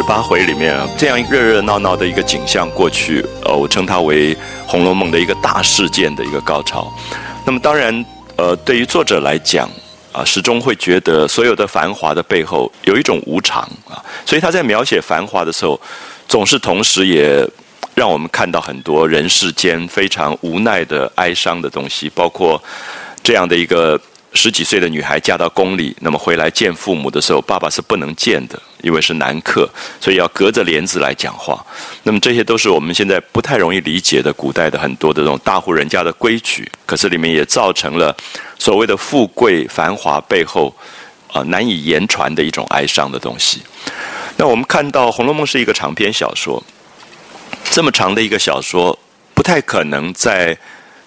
十八回里面，这样热热闹闹的一个景象过去，呃，我称它为《红楼梦》的一个大事件的一个高潮。那么，当然，呃，对于作者来讲，啊，始终会觉得所有的繁华的背后有一种无常啊，所以他在描写繁华的时候，总是同时也让我们看到很多人世间非常无奈的哀伤的东西，包括这样的一个。十几岁的女孩嫁到宫里，那么回来见父母的时候，爸爸是不能见的，因为是男客，所以要隔着帘子来讲话。那么这些都是我们现在不太容易理解的古代的很多的这种大户人家的规矩，可是里面也造成了所谓的富贵繁华背后啊难以言传的一种哀伤的东西。那我们看到《红楼梦》是一个长篇小说，这么长的一个小说，不太可能在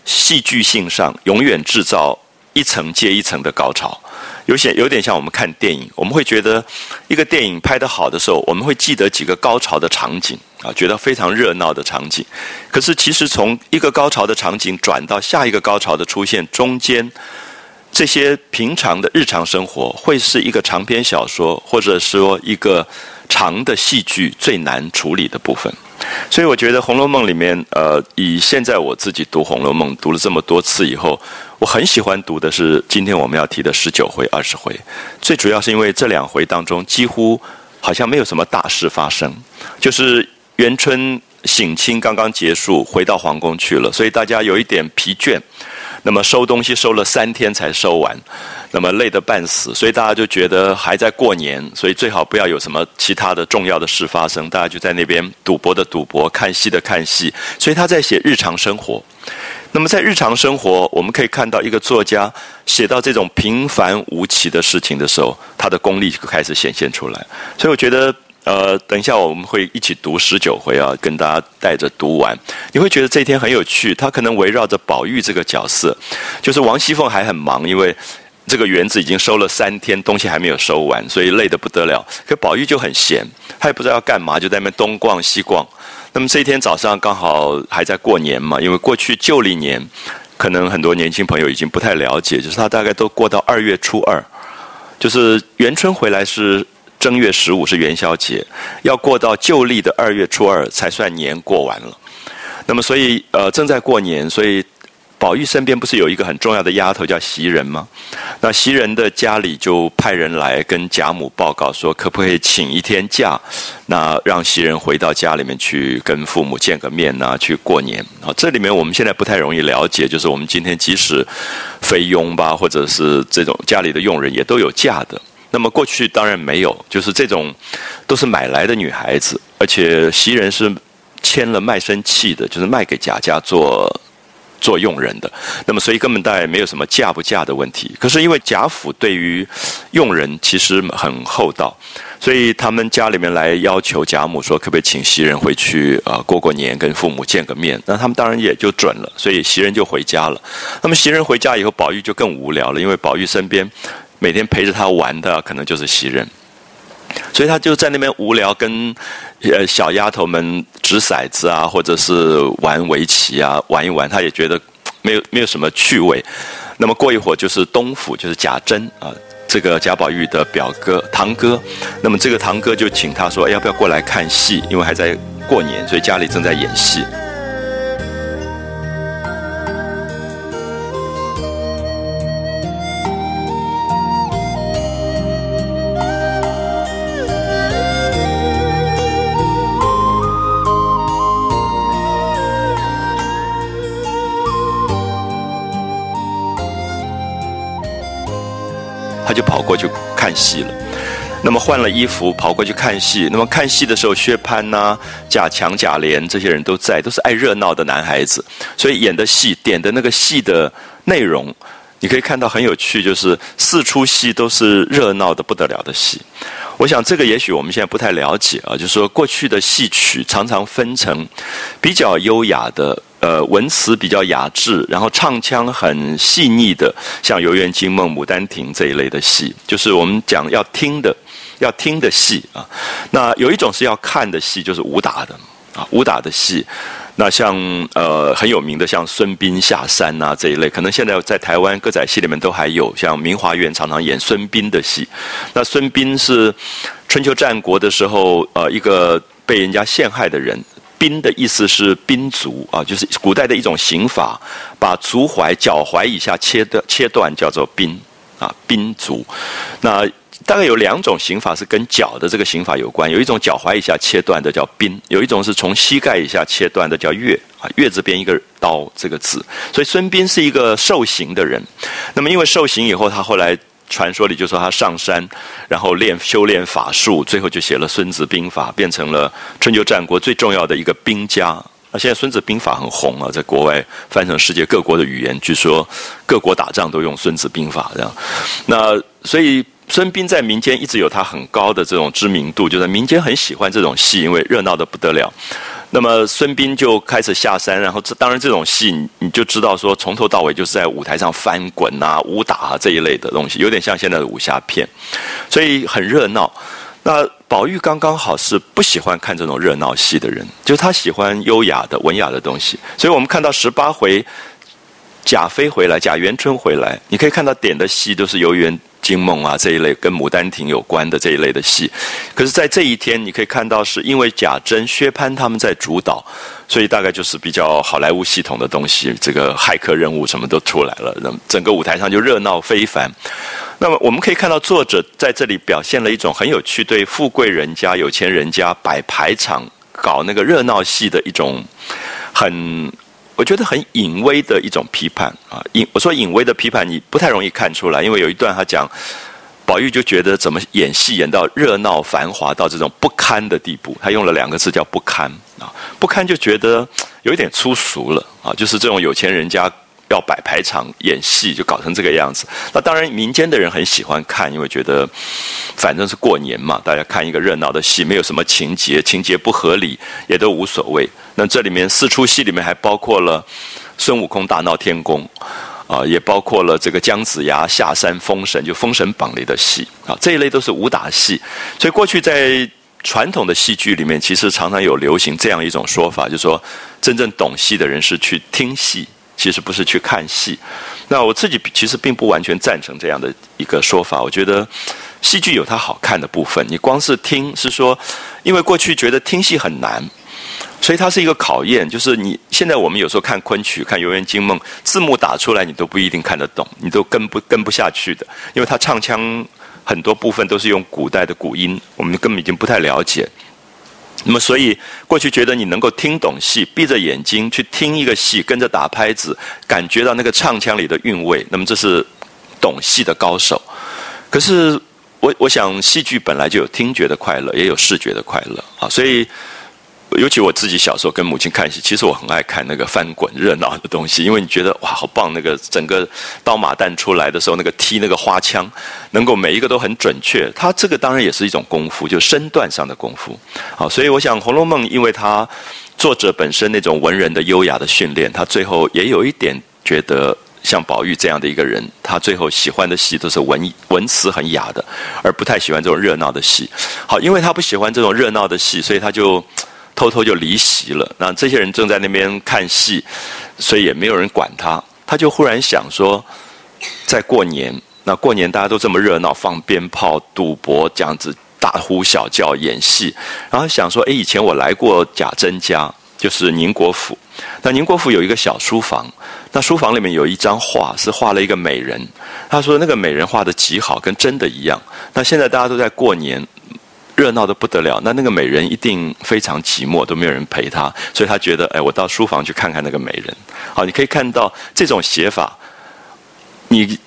戏剧性上永远制造。一层接一层的高潮，有些有点像我们看电影，我们会觉得一个电影拍得好的时候，我们会记得几个高潮的场景啊，觉得非常热闹的场景。可是其实从一个高潮的场景转到下一个高潮的出现，中间这些平常的日常生活，会是一个长篇小说或者说一个长的戏剧最难处理的部分。所以我觉得《红楼梦》里面，呃，以现在我自己读《红楼梦》读了这么多次以后。我很喜欢读的是今天我们要提的十九回、二十回，最主要是因为这两回当中几乎好像没有什么大事发生，就是元春省亲刚刚结束，回到皇宫去了，所以大家有一点疲倦。那么收东西收了三天才收完，那么累得半死，所以大家就觉得还在过年，所以最好不要有什么其他的重要的事发生，大家就在那边赌博的赌博，看戏的看戏，所以他在写日常生活。那么在日常生活，我们可以看到一个作家写到这种平凡无奇的事情的时候，他的功力就开始显现出来。所以我觉得，呃，等一下我们会一起读十九回啊，跟大家带着读完，你会觉得这一天很有趣。他可能围绕着宝玉这个角色，就是王熙凤还很忙，因为这个园子已经收了三天，东西还没有收完，所以累得不得了。可宝玉就很闲，他也不知道要干嘛，就在那边东逛西逛。那么这一天早上刚好还在过年嘛，因为过去旧历年，可能很多年轻朋友已经不太了解，就是他大概都过到二月初二，就是元春回来是正月十五是元宵节，要过到旧历的二月初二才算年过完了。那么所以呃正在过年，所以。宝玉身边不是有一个很重要的丫头叫袭人吗？那袭人的家里就派人来跟贾母报告说，可不可以请一天假，那让袭人回到家里面去跟父母见个面呐，去过年啊。这里面我们现在不太容易了解，就是我们今天即使菲佣吧，或者是这种家里的佣人也都有假的。那么过去当然没有，就是这种都是买来的女孩子，而且袭人是签了卖身契的，就是卖给贾家做。做佣人的，那么所以根本大概没有什么嫁不嫁的问题。可是因为贾府对于佣人其实很厚道，所以他们家里面来要求贾母说，可不可以请袭人回去啊过过年，跟父母见个面？那他们当然也就准了，所以袭人就回家了。那么袭人回家以后，宝玉就更无聊了，因为宝玉身边每天陪着他玩的可能就是袭人。所以他就在那边无聊，跟呃小丫头们掷骰子啊，或者是玩围棋啊，玩一玩，他也觉得没有没有什么趣味。那么过一会儿就是东府，就是贾珍啊，这个贾宝玉的表哥堂哥。那么这个堂哥就请他说，要不要过来看戏？因为还在过年，所以家里正在演戏。过去看戏了，那么换了衣服跑过去看戏。那么看戏的时候，薛蟠呐、贾强、贾琏这些人都在，都是爱热闹的男孩子，所以演的戏、点的那个戏的内容，你可以看到很有趣，就是四出戏都是热闹的不得了的戏。我想这个也许我们现在不太了解啊，就是说过去的戏曲常常分成比较优雅的。呃，文词比较雅致，然后唱腔很细腻的，像《游园惊梦》《牡丹亭》这一类的戏，就是我们讲要听的，要听的戏啊。那有一种是要看的戏，就是武打的啊，武打的戏。那像呃很有名的，像孙膑下山啊这一类，可能现在在台湾歌仔戏里面都还有，像明华院常常演孙膑的戏。那孙膑是。春秋战国的时候，呃，一个被人家陷害的人。宾的意思是宾足啊，就是古代的一种刑法，把足踝、脚踝以下切断切断叫做宾啊，宾足。那大概有两种刑法是跟脚的这个刑法有关，有一种脚踝以下切断的叫宾，有一种是从膝盖以下切断的叫月啊，月字边一个刀这个字。所以孙膑是一个受刑的人。那么因为受刑以后，他后来。传说里就说他上山，然后练修炼法术，最后就写了《孙子兵法》，变成了春秋战国最重要的一个兵家。那现在《孙子兵法》很红啊，在国外翻成世界各国的语言，据说各国打仗都用《孙子兵法》这样。那所以孙膑在民间一直有他很高的这种知名度，就是民间很喜欢这种戏，因为热闹的不得了。那么孙斌就开始下山，然后这当然这种戏你就知道说从头到尾就是在舞台上翻滚啊、武打啊这一类的东西，有点像现在的武侠片，所以很热闹。那宝玉刚刚好是不喜欢看这种热闹戏的人，就他喜欢优雅的、文雅的东西。所以我们看到十八回贾飞回来，贾元春回来，你可以看到点的戏都是游园。惊梦啊，这一类跟《牡丹亭》有关的这一类的戏，可是，在这一天，你可以看到，是因为贾珍、薛蟠他们在主导，所以大概就是比较好莱坞系统的东西，这个骇客任务什么都出来了，那整个舞台上就热闹非凡。那么，我们可以看到作者在这里表现了一种很有趣，对富贵人家、有钱人家摆排场、搞那个热闹戏的一种很。我觉得很隐微的一种批判啊，隐我说隐微的批判，你不太容易看出来，因为有一段他讲，宝玉就觉得怎么演戏演到热闹繁华到这种不堪的地步，他用了两个字叫不堪啊，不堪就觉得有一点粗俗了啊，就是这种有钱人家。要摆排场演戏，就搞成这个样子。那当然，民间的人很喜欢看，因为觉得反正是过年嘛，大家看一个热闹的戏，没有什么情节，情节不合理也都无所谓。那这里面四出戏里面还包括了孙悟空大闹天宫，啊，也包括了这个姜子牙下山封神，就《封神榜》里的戏啊，这一类都是武打戏。所以过去在传统的戏剧里面，其实常常有流行这样一种说法，就是说真正懂戏的人是去听戏。其实不是去看戏，那我自己其实并不完全赞成这样的一个说法。我觉得戏剧有它好看的部分，你光是听是说，因为过去觉得听戏很难，所以它是一个考验。就是你现在我们有时候看昆曲、看《游园惊梦》，字幕打出来你都不一定看得懂，你都跟不跟不下去的，因为它唱腔很多部分都是用古代的古音，我们根本已经不太了解。那么，所以过去觉得你能够听懂戏，闭着眼睛去听一个戏，跟着打拍子，感觉到那个唱腔里的韵味，那么这是懂戏的高手。可是，我我想戏剧本来就有听觉的快乐，也有视觉的快乐啊，所以。尤其我自己小时候跟母亲看戏，其实我很爱看那个翻滚热闹的东西，因为你觉得哇好棒，那个整个刀马旦出来的时候，那个踢那个花枪，能够每一个都很准确。它这个当然也是一种功夫，就身段上的功夫。好，所以我想《红楼梦》，因为它作者本身那种文人的优雅的训练，他最后也有一点觉得像宝玉这样的一个人，他最后喜欢的戏都是文文词很雅的，而不太喜欢这种热闹的戏。好，因为他不喜欢这种热闹的戏，所以他就。偷偷就离席了。那这些人正在那边看戏，所以也没有人管他。他就忽然想说，在过年，那过年大家都这么热闹，放鞭炮、赌博，这样子大呼小叫、演戏。然后想说，哎，以前我来过贾珍家，就是宁国府。那宁国府有一个小书房，那书房里面有一张画，是画了一个美人。他说那个美人画的极好，跟真的一样。那现在大家都在过年。热闹的不得了，那那个美人一定非常寂寞，都没有人陪她，所以她觉得，哎，我到书房去看看那个美人。好，你可以看到这种写法，你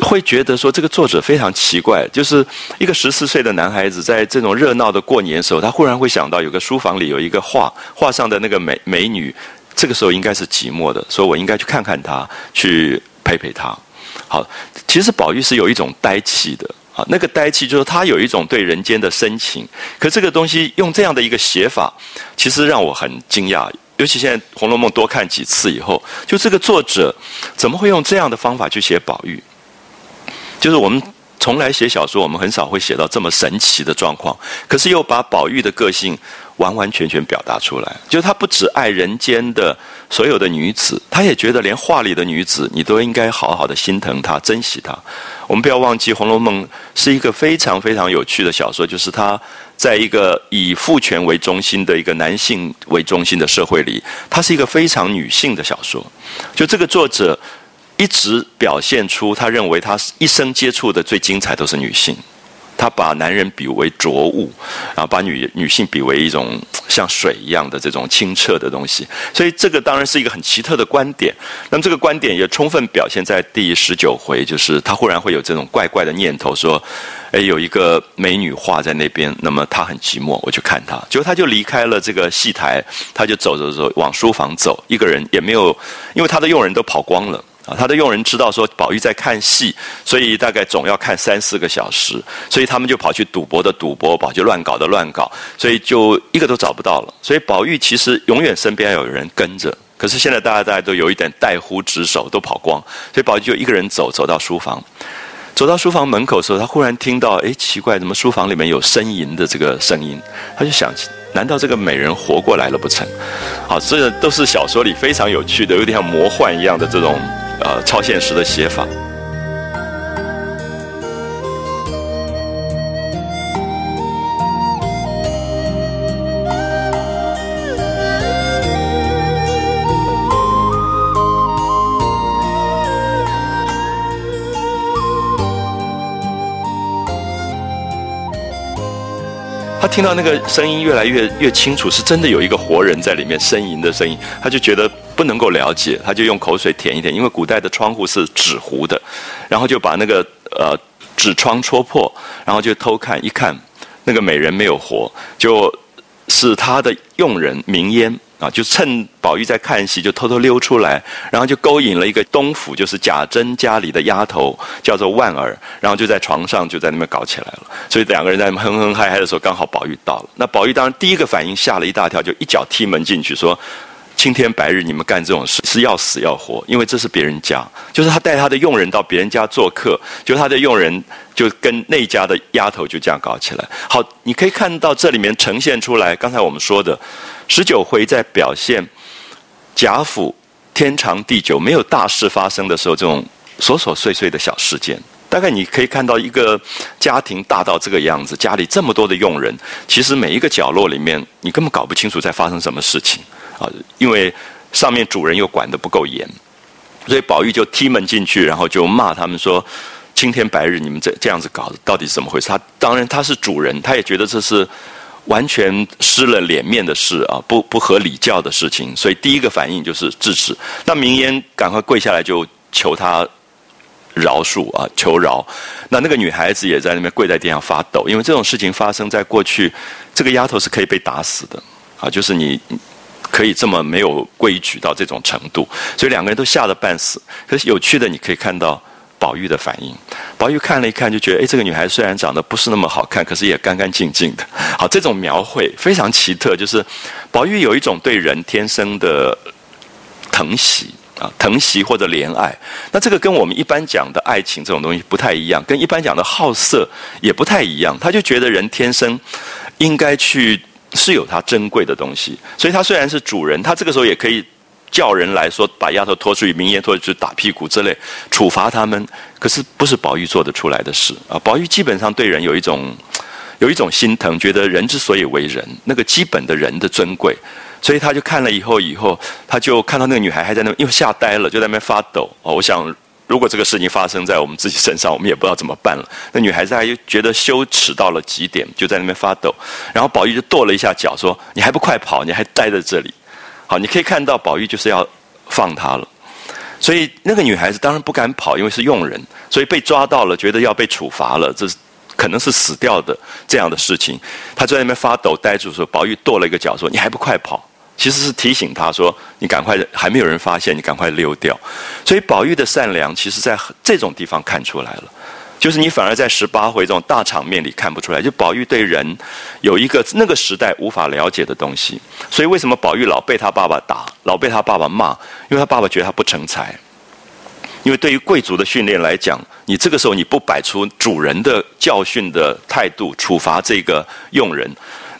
会觉得说这个作者非常奇怪，就是一个十四岁的男孩子，在这种热闹的过年时候，他忽然会想到有个书房里有一个画，画上的那个美美女，这个时候应该是寂寞的，所以我应该去看看她，去陪陪她。好，其实宝玉是有一种呆气的。啊，那个呆气就是他有一种对人间的深情，可这个东西用这样的一个写法，其实让我很惊讶。尤其现在《红楼梦》多看几次以后，就这个作者怎么会用这样的方法去写宝玉？就是我们。从来写小说，我们很少会写到这么神奇的状况，可是又把宝玉的个性完完全全表达出来。就是他不只爱人间的所有的女子，他也觉得连画里的女子，你都应该好好的心疼她、珍惜她。我们不要忘记，《红楼梦》是一个非常非常有趣的小说，就是它在一个以父权为中心的一个男性为中心的社会里，它是一个非常女性的小说。就这个作者。一直表现出他认为他一生接触的最精彩都是女性，他把男人比为浊物，然后把女女性比为一种像水一样的这种清澈的东西，所以这个当然是一个很奇特的观点。那么这个观点也充分表现在第十九回，就是他忽然会有这种怪怪的念头，说：“哎，有一个美女画在那边，那么他很寂寞，我去看她。”结果他就离开了这个戏台，他就走走走往书房走，一个人也没有，因为他的佣人都跑光了。啊，他的佣人知道说宝玉在看戏，所以大概总要看三四个小时，所以他们就跑去赌博的赌博，跑去乱搞的乱搞，所以就一个都找不到了。所以宝玉其实永远身边有人跟着，可是现在大家大家都有一点怠忽职守，都跑光，所以宝玉就一个人走走到书房，走到书房门口的时候，他忽然听到，哎，奇怪，怎么书房里面有呻吟的这个声音？他就想。难道这个美人活过来了不成？好，这都是小说里非常有趣的，有点像魔幻一样的这种呃超现实的写法。他听到那个声音越来越越清楚，是真的有一个活人在里面呻吟的声音，他就觉得不能够了解，他就用口水舔一舔，因为古代的窗户是纸糊的，然后就把那个呃纸窗戳破，然后就偷看一看，那个美人没有活，就是他的佣人明烟。啊，就趁宝玉在看戏，就偷偷溜出来，然后就勾引了一个东府，就是贾珍家里的丫头，叫做万儿，然后就在床上就在那边搞起来了。所以两个人在哼哼嗨嗨的时候，刚好宝玉到了。那宝玉当然第一个反应吓了一大跳，就一脚踢门进去，说。青天白日，你们干这种事是要死要活，因为这是别人家，就是他带他的佣人到别人家做客，就他的佣人就跟那家的丫头就这样搞起来。好，你可以看到这里面呈现出来，刚才我们说的十九回在表现贾府天长地久没有大事发生的时候，这种琐琐碎碎的小事件。大概你可以看到一个家庭大到这个样子，家里这么多的佣人，其实每一个角落里面，你根本搞不清楚在发生什么事情。啊，因为上面主人又管得不够严，所以宝玉就踢门进去，然后就骂他们说：“青天白日，你们这这样子搞，到底怎么回事？”他当然他是主人，他也觉得这是完全失了脸面的事啊，不不合礼教的事情，所以第一个反应就是制止。那明烟赶快跪下来就求他饶恕啊，求饶。那那个女孩子也在那边跪在地上发抖，因为这种事情发生在过去，这个丫头是可以被打死的啊，就是你。可以这么没有规矩到这种程度，所以两个人都吓得半死。可是有趣的，你可以看到宝玉的反应。宝玉看了一看，就觉得，哎，这个女孩虽然长得不是那么好看，可是也干干净净的。好，这种描绘非常奇特，就是宝玉有一种对人天生的疼惜啊，疼惜或者怜爱。那这个跟我们一般讲的爱情这种东西不太一样，跟一般讲的好色也不太一样。他就觉得人天生应该去。是有它珍贵的东西，所以他虽然是主人，他这个时候也可以叫人来说把丫头拖出去，明言拖出去打屁股之类，处罚他们。可是不是宝玉做得出来的事啊！宝玉基本上对人有一种有一种心疼，觉得人之所以为人，那个基本的人的尊贵，所以他就看了以后，以后他就看到那个女孩还在那，又吓呆了，就在那边发抖哦，我想。如果这个事情发生在我们自己身上，我们也不知道怎么办了。那女孩子还觉得羞耻到了极点，就在那边发抖。然后宝玉就跺了一下脚，说：“你还不快跑？你还待在这里？”好，你可以看到宝玉就是要放她了。所以那个女孩子当然不敢跑，因为是佣人，所以被抓到了，觉得要被处罚了，这是可能是死掉的这样的事情。她在那边发抖，呆住说：“宝玉跺了一个脚，说：‘你还不快跑？’”其实是提醒他说：“你赶快，还没有人发现，你赶快溜掉。”所以宝玉的善良，其实在这种地方看出来了。就是你反而在十八回这种大场面里看不出来。就宝玉对人有一个那个时代无法了解的东西。所以为什么宝玉老被他爸爸打，老被他爸爸骂？因为他爸爸觉得他不成才。因为对于贵族的训练来讲，你这个时候你不摆出主人的教训的态度，处罚这个佣人，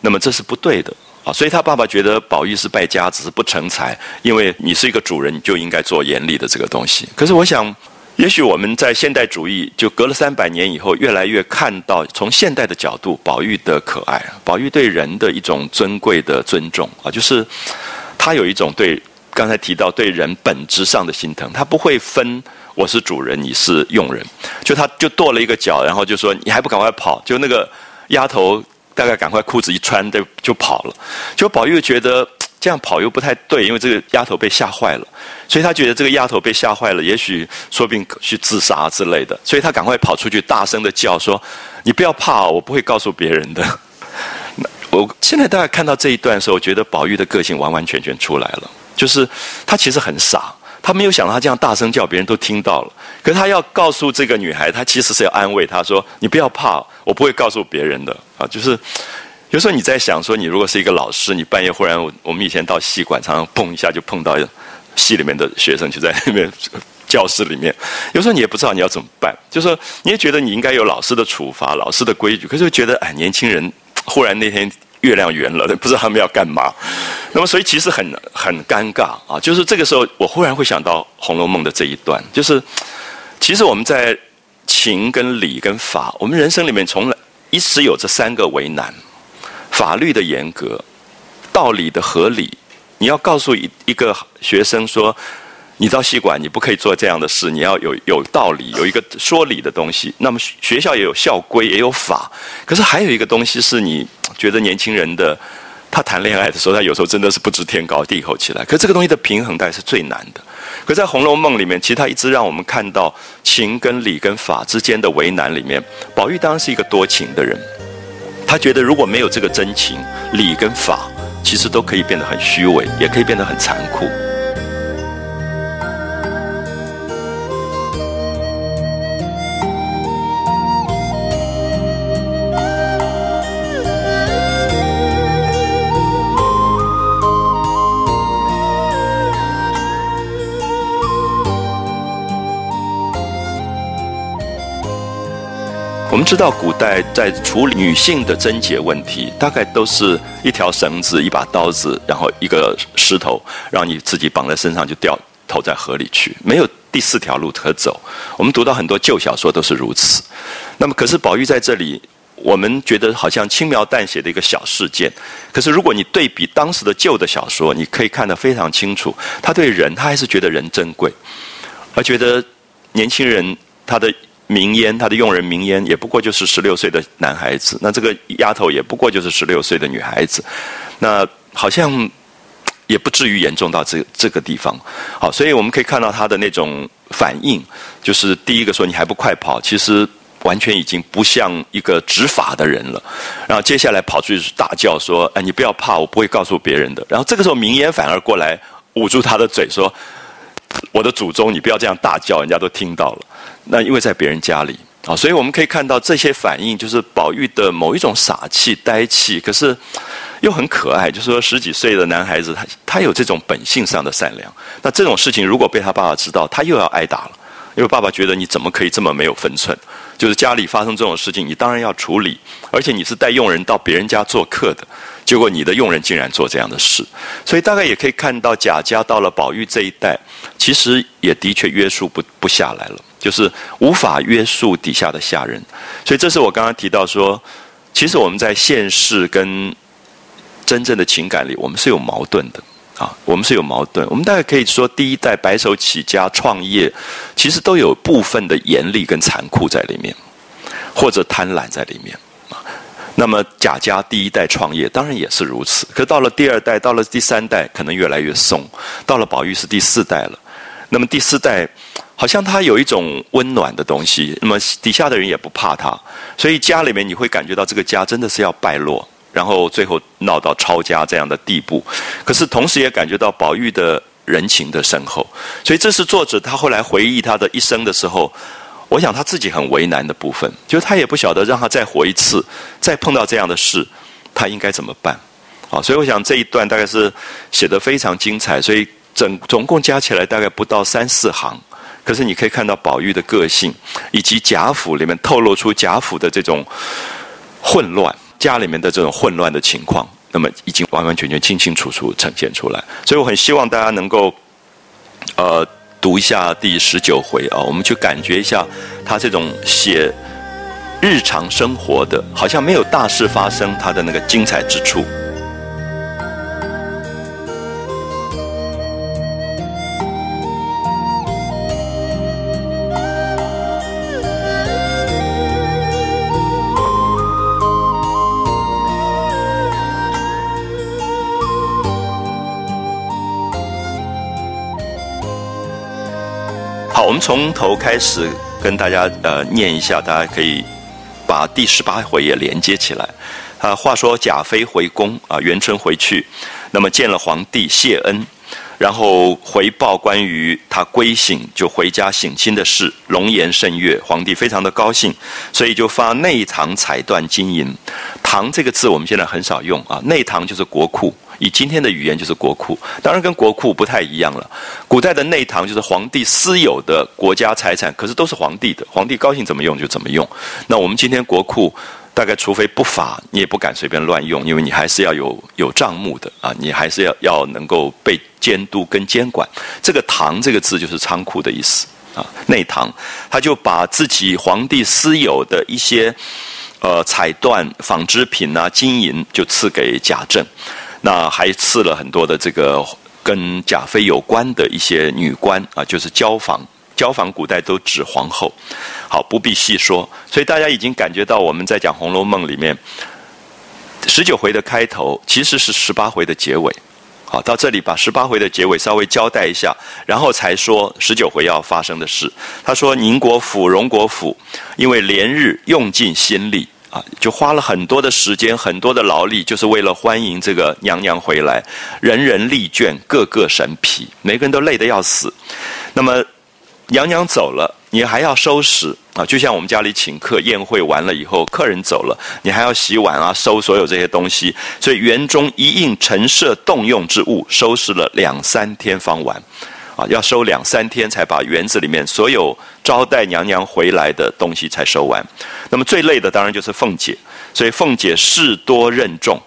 那么这是不对的啊。所以他爸爸觉得宝玉是败家子，是不成才，因为你是一个主人，你就应该做严厉的这个东西。可是我想。也许我们在现代主义就隔了三百年以后，越来越看到从现代的角度，宝玉的可爱，宝玉对人的一种尊贵的尊重啊，就是他有一种对刚才提到对人本质上的心疼，他不会分我是主人，你是佣人，就他就跺了一个脚，然后就说你还不赶快跑，就那个丫头大概赶快裤子一穿就就跑了，就宝玉觉得。这样跑又不太对，因为这个丫头被吓坏了，所以他觉得这个丫头被吓坏了，也许说不定去自杀之类的，所以他赶快跑出去，大声的叫说：“你不要怕，我不会告诉别人的。”我现在大家看到这一段的时候，我觉得宝玉的个性完完全全出来了，就是他其实很傻，他没有想到他这样大声叫，别人都听到了，可是他要告诉这个女孩，他其实是要安慰她说：“你不要怕，我不会告诉别人的。”啊，就是。有时候你在想说，你如果是一个老师，你半夜忽然，我们以前到戏馆，常常碰一下就碰到戏里面的学生就在那边教室里面。有时候你也不知道你要怎么办，就说你也觉得你应该有老师的处罚、老师的规矩，可是又觉得哎，年轻人忽然那天月亮圆了，不知道他们要干嘛。那么所以其实很很尴尬啊。就是这个时候，我忽然会想到《红楼梦》的这一段，就是其实我们在情跟理跟法，我们人生里面从来一直有这三个为难。法律的严格，道理的合理，你要告诉一一个学生说，你到戏馆你不可以做这样的事，你要有有道理，有一个说理的东西。那么学校也有校规，也有法，可是还有一个东西是你觉得年轻人的他谈恋爱的时候，他有时候真的是不知天高地厚起来。可这个东西的平衡，带是最难的。可在《红楼梦》里面，其实他一直让我们看到情跟理跟法之间的为难里面，宝玉当然是一个多情的人。他觉得如果没有这个真情，理跟法其实都可以变得很虚伪，也可以变得很残酷。我们知道，古代在处理女性的贞洁问题，大概都是一条绳子、一把刀子，然后一个石头，让你自己绑在身上就掉投在河里去，没有第四条路可走。我们读到很多旧小说都是如此。那么，可是宝玉在这里，我们觉得好像轻描淡写的一个小事件。可是，如果你对比当时的旧的小说，你可以看得非常清楚，他对人，他还是觉得人珍贵，而觉得年轻人他的。名烟，他的佣人名烟也不过就是十六岁的男孩子，那这个丫头也不过就是十六岁的女孩子，那好像也不至于严重到这这个地方。好，所以我们可以看到他的那种反应，就是第一个说你还不快跑，其实完全已经不像一个执法的人了。然后接下来跑出去大叫说：“哎，你不要怕，我不会告诉别人的。”然后这个时候名烟反而过来捂住他的嘴说：“我的祖宗，你不要这样大叫，人家都听到了。”那因为在别人家里啊，所以我们可以看到这些反应，就是宝玉的某一种傻气、呆气，可是又很可爱。就是说十几岁的男孩子，他他有这种本性上的善良。那这种事情如果被他爸爸知道，他又要挨打了，因为爸爸觉得你怎么可以这么没有分寸？就是家里发生这种事情，你当然要处理，而且你是带佣人到别人家做客的，结果你的佣人竟然做这样的事，所以大概也可以看到贾家到了宝玉这一代，其实也的确约束不不下来了。就是无法约束底下的下人，所以这是我刚刚提到说，其实我们在现实跟真正的情感里，我们是有矛盾的啊，我们是有矛盾。我们大概可以说，第一代白手起家创业，其实都有部分的严厉跟残酷在里面，或者贪婪在里面啊。那么贾家第一代创业，当然也是如此。可到了第二代，到了第三代，可能越来越松。到了宝玉是第四代了，那么第四代。好像他有一种温暖的东西，那么底下的人也不怕他，所以家里面你会感觉到这个家真的是要败落，然后最后闹到抄家这样的地步。可是同时也感觉到宝玉的人情的深厚，所以这是作者他后来回忆他的一生的时候，我想他自己很为难的部分，就是他也不晓得让他再活一次，再碰到这样的事，他应该怎么办？好，所以我想这一段大概是写的非常精彩，所以整总共加起来大概不到三四行。可是你可以看到宝玉的个性，以及贾府里面透露出贾府的这种混乱，家里面的这种混乱的情况，那么已经完完全全清清楚楚呈现出来。所以我很希望大家能够，呃，读一下第十九回啊，我们去感觉一下他这种写日常生活的，好像没有大事发生，他的那个精彩之处。们从头开始跟大家呃念一下，大家可以把第十八回也连接起来。啊，话说贾妃回宫啊，元春回去，那么见了皇帝谢恩，然后回报关于他归省就回家省亲的事，龙颜甚悦，皇帝非常的高兴，所以就发内堂彩缎金银。堂这个字我们现在很少用啊，内堂就是国库。以今天的语言就是国库，当然跟国库不太一样了。古代的内堂就是皇帝私有的国家财产，可是都是皇帝的，皇帝高兴怎么用就怎么用。那我们今天国库大概除非不法，你也不敢随便乱用，因为你还是要有有账目的啊，你还是要要能够被监督跟监管。这个堂这个字就是仓库的意思啊，内堂他就把自己皇帝私有的一些呃彩缎、纺织品啊、金银就赐给贾政。那还赐了很多的这个跟贾妃有关的一些女官啊，就是交房，交房古代都指皇后。好，不必细说。所以大家已经感觉到我们在讲《红楼梦》里面十九回的开头，其实是十八回的结尾。好，到这里把十八回的结尾稍微交代一下，然后才说十九回要发生的事。他说宁国府、荣国府因为连日用尽心力。啊就花了很多的时间，很多的劳力，就是为了欢迎这个娘娘回来。人人力倦，个个神疲，每个人都累得要死。那么娘娘走了，你还要收拾啊？就像我们家里请客宴会完了以后，客人走了，你还要洗碗啊，收所有这些东西。所以园中一应陈设动用之物，收拾了两三天方完。啊，要收两三天才把园子里面所有招待娘娘回来的东西才收完。那么最累的当然就是凤姐，所以凤姐事多任重，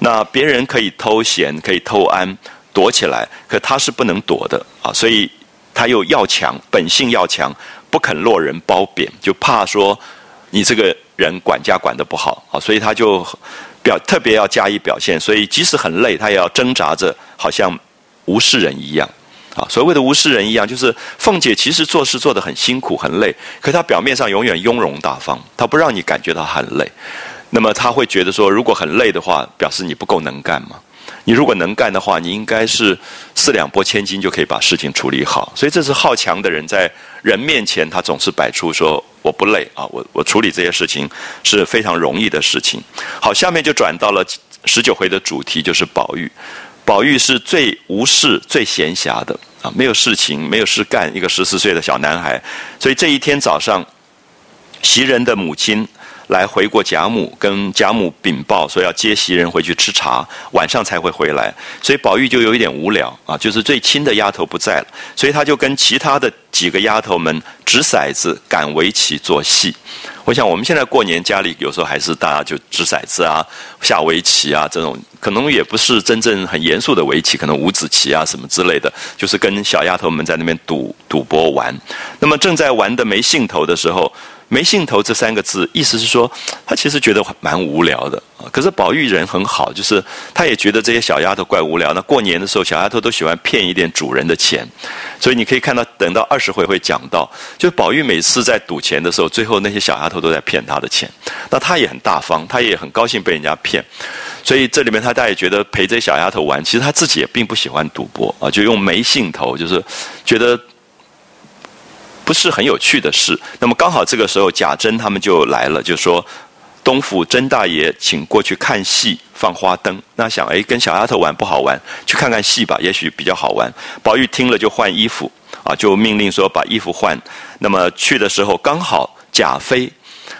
那别人可以偷闲，可以偷安，躲起来，可她是不能躲的啊。所以她又要强，本性要强，不肯落人褒贬，就怕说你这个人管家管得不好啊，所以她就表特别要加以表现。所以即使很累，她也要挣扎着，好像无事人一样。啊，所谓的无事人一样，就是凤姐其实做事做得很辛苦很累，可她表面上永远雍容大方，她不让你感觉到很累。那么她会觉得说，如果很累的话，表示你不够能干嘛？你如果能干的话，你应该是四两拨千斤就可以把事情处理好。所以这是好强的人在人面前，他总是摆出说我不累啊，我我处理这些事情是非常容易的事情。好，下面就转到了十九回的主题，就是宝玉。宝玉是最无事、最闲暇的啊，没有事情、没有事干，一个十四岁的小男孩。所以这一天早上，袭人的母亲来回过贾母，跟贾母禀报说要接袭人回去吃茶，晚上才会回来。所以宝玉就有一点无聊啊，就是最亲的丫头不在了，所以他就跟其他的几个丫头们掷骰子、赶围棋、做戏。我想我们现在过年家里有时候还是大家就掷骰子啊、下围棋啊这种。可能也不是真正很严肃的围棋，可能五子棋啊什么之类的，就是跟小丫头们在那边赌赌博玩。那么正在玩的没兴头的时候，没兴头这三个字，意思是说他其实觉得蛮无聊的啊。可是宝玉人很好，就是他也觉得这些小丫头怪无聊。那过年的时候，小丫头都喜欢骗一点主人的钱，所以你可以看到，等到二十回会讲到，就宝玉每次在赌钱的时候，最后那些小丫头都在骗他的钱，那他也很大方，他也很高兴被人家骗。所以这里面他大概觉得陪这小丫头玩，其实他自己也并不喜欢赌博啊，就用没兴头，就是觉得不是很有趣的事。那么刚好这个时候贾珍他们就来了，就说东府甄大爷请过去看戏放花灯。那想哎跟小丫头玩不好玩，去看看戏吧，也许比较好玩。宝玉听了就换衣服啊，就命令说把衣服换。那么去的时候刚好贾妃。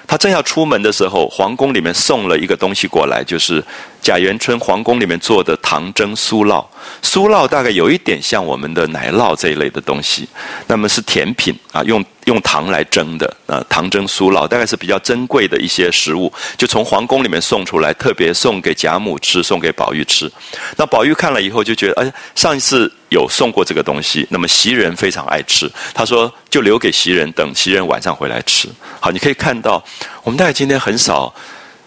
他正要出门的时候，皇宫里面送了一个东西过来，就是贾元春皇宫里面做的糖蒸酥酪，酥酪大概有一点像我们的奶酪这一类的东西，那么是甜品啊，用用糖来蒸的啊，糖蒸酥酪大概是比较珍贵的一些食物，就从皇宫里面送出来，特别送给贾母吃，送给宝玉吃。那宝玉看了以后就觉得，哎，上一次有送过这个东西，那么袭人非常爱吃，他说就留给袭人，等袭人晚上回来吃。好，你可以看到，我们大概今天很少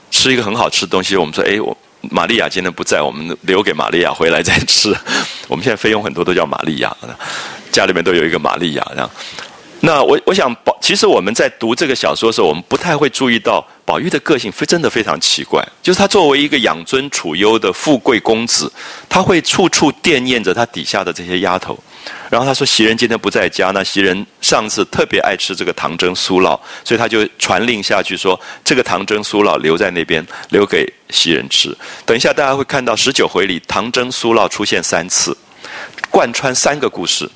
吃一个很好吃的东西，我们说，哎，我。玛利亚今天不在，我们留给玛利亚回来再吃。我们现在费用很多都叫玛利亚，家里面都有一个玛利亚这样。那我我想宝，其实我们在读这个小说的时候，我们不太会注意到宝玉的个性非真的非常奇怪。就是他作为一个养尊处优的富贵公子，他会处处惦念着他底下的这些丫头。然后他说袭人今天不在家，那袭人上次特别爱吃这个糖蒸酥酪，所以他就传令下去说这个糖蒸酥酪留在那边，留给袭人吃。等一下大家会看到十九回里糖蒸酥酪出现三次，贯穿三个故事，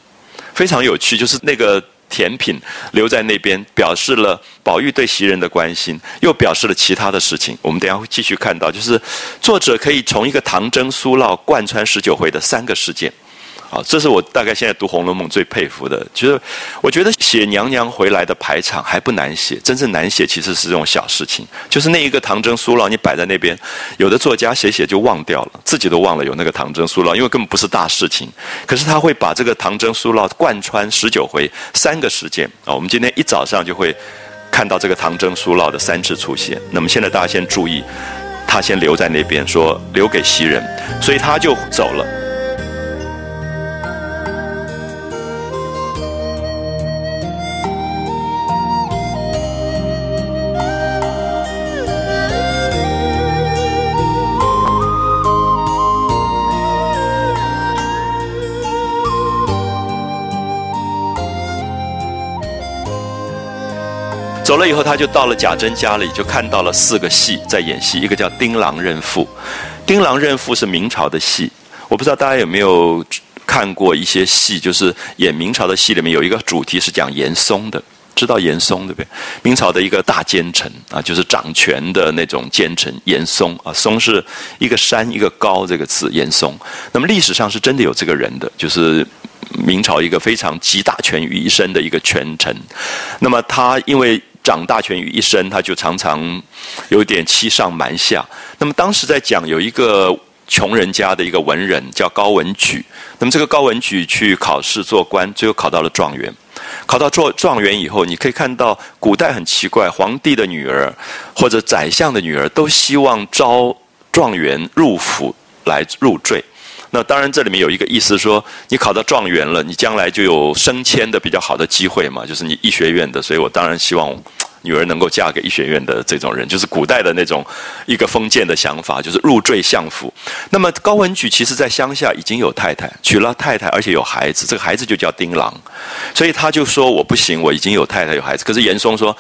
非常有趣。就是那个甜品留在那边，表示了宝玉对袭人的关心，又表示了其他的事情。我们等下会继续看到，就是作者可以从一个糖蒸酥酪贯穿十九回的三个事件。好，这是我大概现在读《红楼梦》最佩服的。就是，我觉得写娘娘回来的排场还不难写，真正难写其实是这种小事情。就是那一个唐僧苏酪，你摆在那边，有的作家写写就忘掉了，自己都忘了有那个唐僧苏酪，因为根本不是大事情。可是他会把这个唐僧苏酪贯穿十九回三个事件啊。我们今天一早上就会看到这个唐僧苏酪的三次出现。那么现在大家先注意，他先留在那边，说留给袭人，所以他就走了。走了以后，他就到了贾珍家里，就看到了四个戏在演戏。一个叫《丁郎认父》，《丁郎认父》是明朝的戏。我不知道大家有没有看过一些戏，就是演明朝的戏里面有一个主题是讲严嵩的。知道严嵩对不对？明朝的一个大奸臣啊，就是掌权的那种奸臣严嵩啊。嵩是一个山一个高这个字，严嵩。那么历史上是真的有这个人的，就是明朝一个非常集大权于一身的一个权臣。那么他因为掌大权于一身，他就常常有点欺上瞒下。那么当时在讲有一个穷人家的一个文人叫高文举，那么这个高文举去考试做官，最后考到了状元。考到做状元以后，你可以看到古代很奇怪，皇帝的女儿或者宰相的女儿都希望招状元入府来入赘。那当然，这里面有一个意思说，你考到状元了，你将来就有升迁的比较好的机会嘛，就是你医学院的，所以我当然希望女儿能够嫁给医学院的这种人，就是古代的那种一个封建的想法，就是入赘相府。那么高文举其实在乡下已经有太太，娶了太太，而且有孩子，这个孩子就叫丁郎，所以他就说我不行，我已经有太太有孩子。可是严嵩说。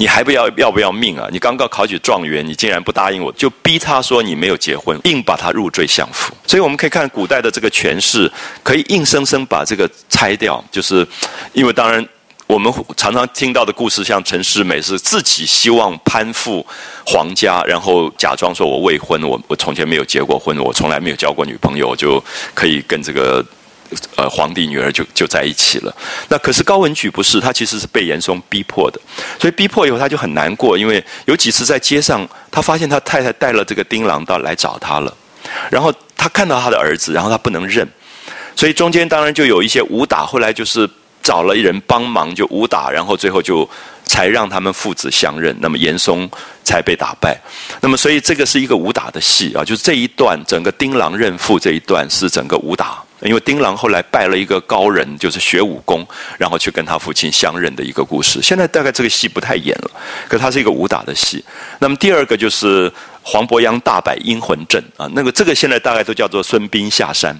你还不要要不要命啊？你刚刚考取状元，你竟然不答应我，就逼他说你没有结婚，硬把他入赘相府。所以我们可以看古代的这个权势，可以硬生生把这个拆掉。就是因为当然我们常常听到的故事，像陈世美是自己希望攀附皇家，然后假装说我未婚，我我从前没有结过婚，我从来没有交过女朋友，就可以跟这个。呃，皇帝女儿就就在一起了。那可是高文举不是，他其实是被严嵩逼迫的。所以逼迫以后，他就很难过，因为有几次在街上，他发现他太太带了这个丁郎到来找他了。然后他看到他的儿子，然后他不能认，所以中间当然就有一些武打。后来就是找了一人帮忙，就武打，然后最后就才让他们父子相认。那么严嵩才被打败。那么所以这个是一个武打的戏啊，就是这一段整个丁郎认父这一段是整个武打。因为丁郎后来拜了一个高人，就是学武功，然后去跟他父亲相认的一个故事。现在大概这个戏不太演了，可它是一个武打的戏。那么第二个就是黄伯央大摆阴魂阵啊，那个这个现在大概都叫做孙膑下山。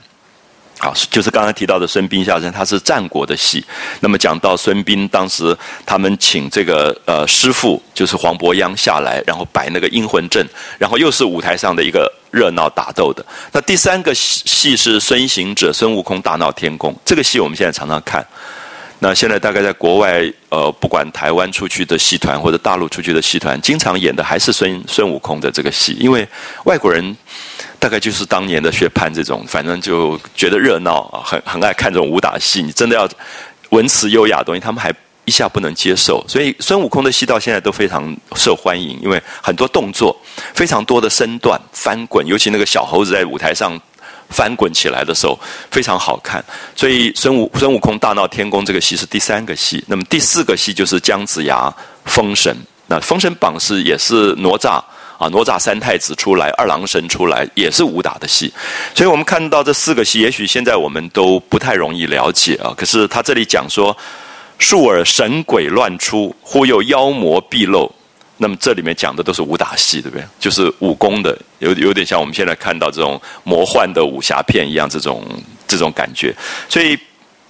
好，就是刚才提到的孙膑下山，他是战国的戏。那么讲到孙膑当时他们请这个呃师傅，就是黄伯央下来，然后摆那个阴魂阵，然后又是舞台上的一个热闹打斗的。那第三个戏是孙行者孙悟空大闹天宫，这个戏我们现在常常看。那现在大概在国外，呃，不管台湾出去的戏团或者大陆出去的戏团，经常演的还是孙孙悟空的这个戏，因为外国人大概就是当年的薛蟠这种，反正就觉得热闹啊，很很爱看这种武打戏。你真的要文辞优雅的东西，他们还一下不能接受。所以孙悟空的戏到现在都非常受欢迎，因为很多动作，非常多的身段翻滚，尤其那个小猴子在舞台上。翻滚起来的时候非常好看，所以孙悟孙悟空大闹天宫这个戏是第三个戏。那么第四个戏就是姜子牙封神。那封神榜是也是哪吒啊，哪吒三太子出来，二郎神出来，也是武打的戏。所以我们看到这四个戏，也许现在我们都不太容易了解啊。可是他这里讲说，数耳神鬼乱出，忽悠妖魔毕露。那么这里面讲的都是武打戏，对不对？就是武功的，有有点像我们现在看到这种魔幻的武侠片一样，这种这种感觉。所以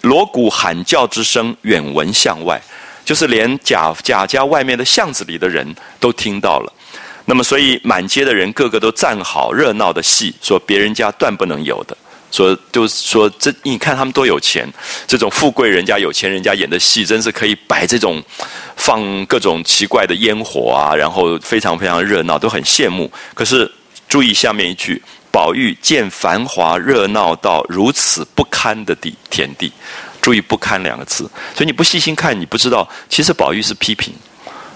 锣鼓喊叫之声远闻向外，就是连贾贾家外面的巷子里的人都听到了。那么所以满街的人个个都站好，热闹的戏，说别人家断不能有的。说就说，这你看他们多有钱，这种富贵人家、有钱人家演的戏，真是可以摆这种放各种奇怪的烟火啊，然后非常非常热闹，都很羡慕。可是注意下面一句：宝玉见繁华热闹到如此不堪的地田地，注意“不堪”两个字。所以你不细心看，你不知道，其实宝玉是批评，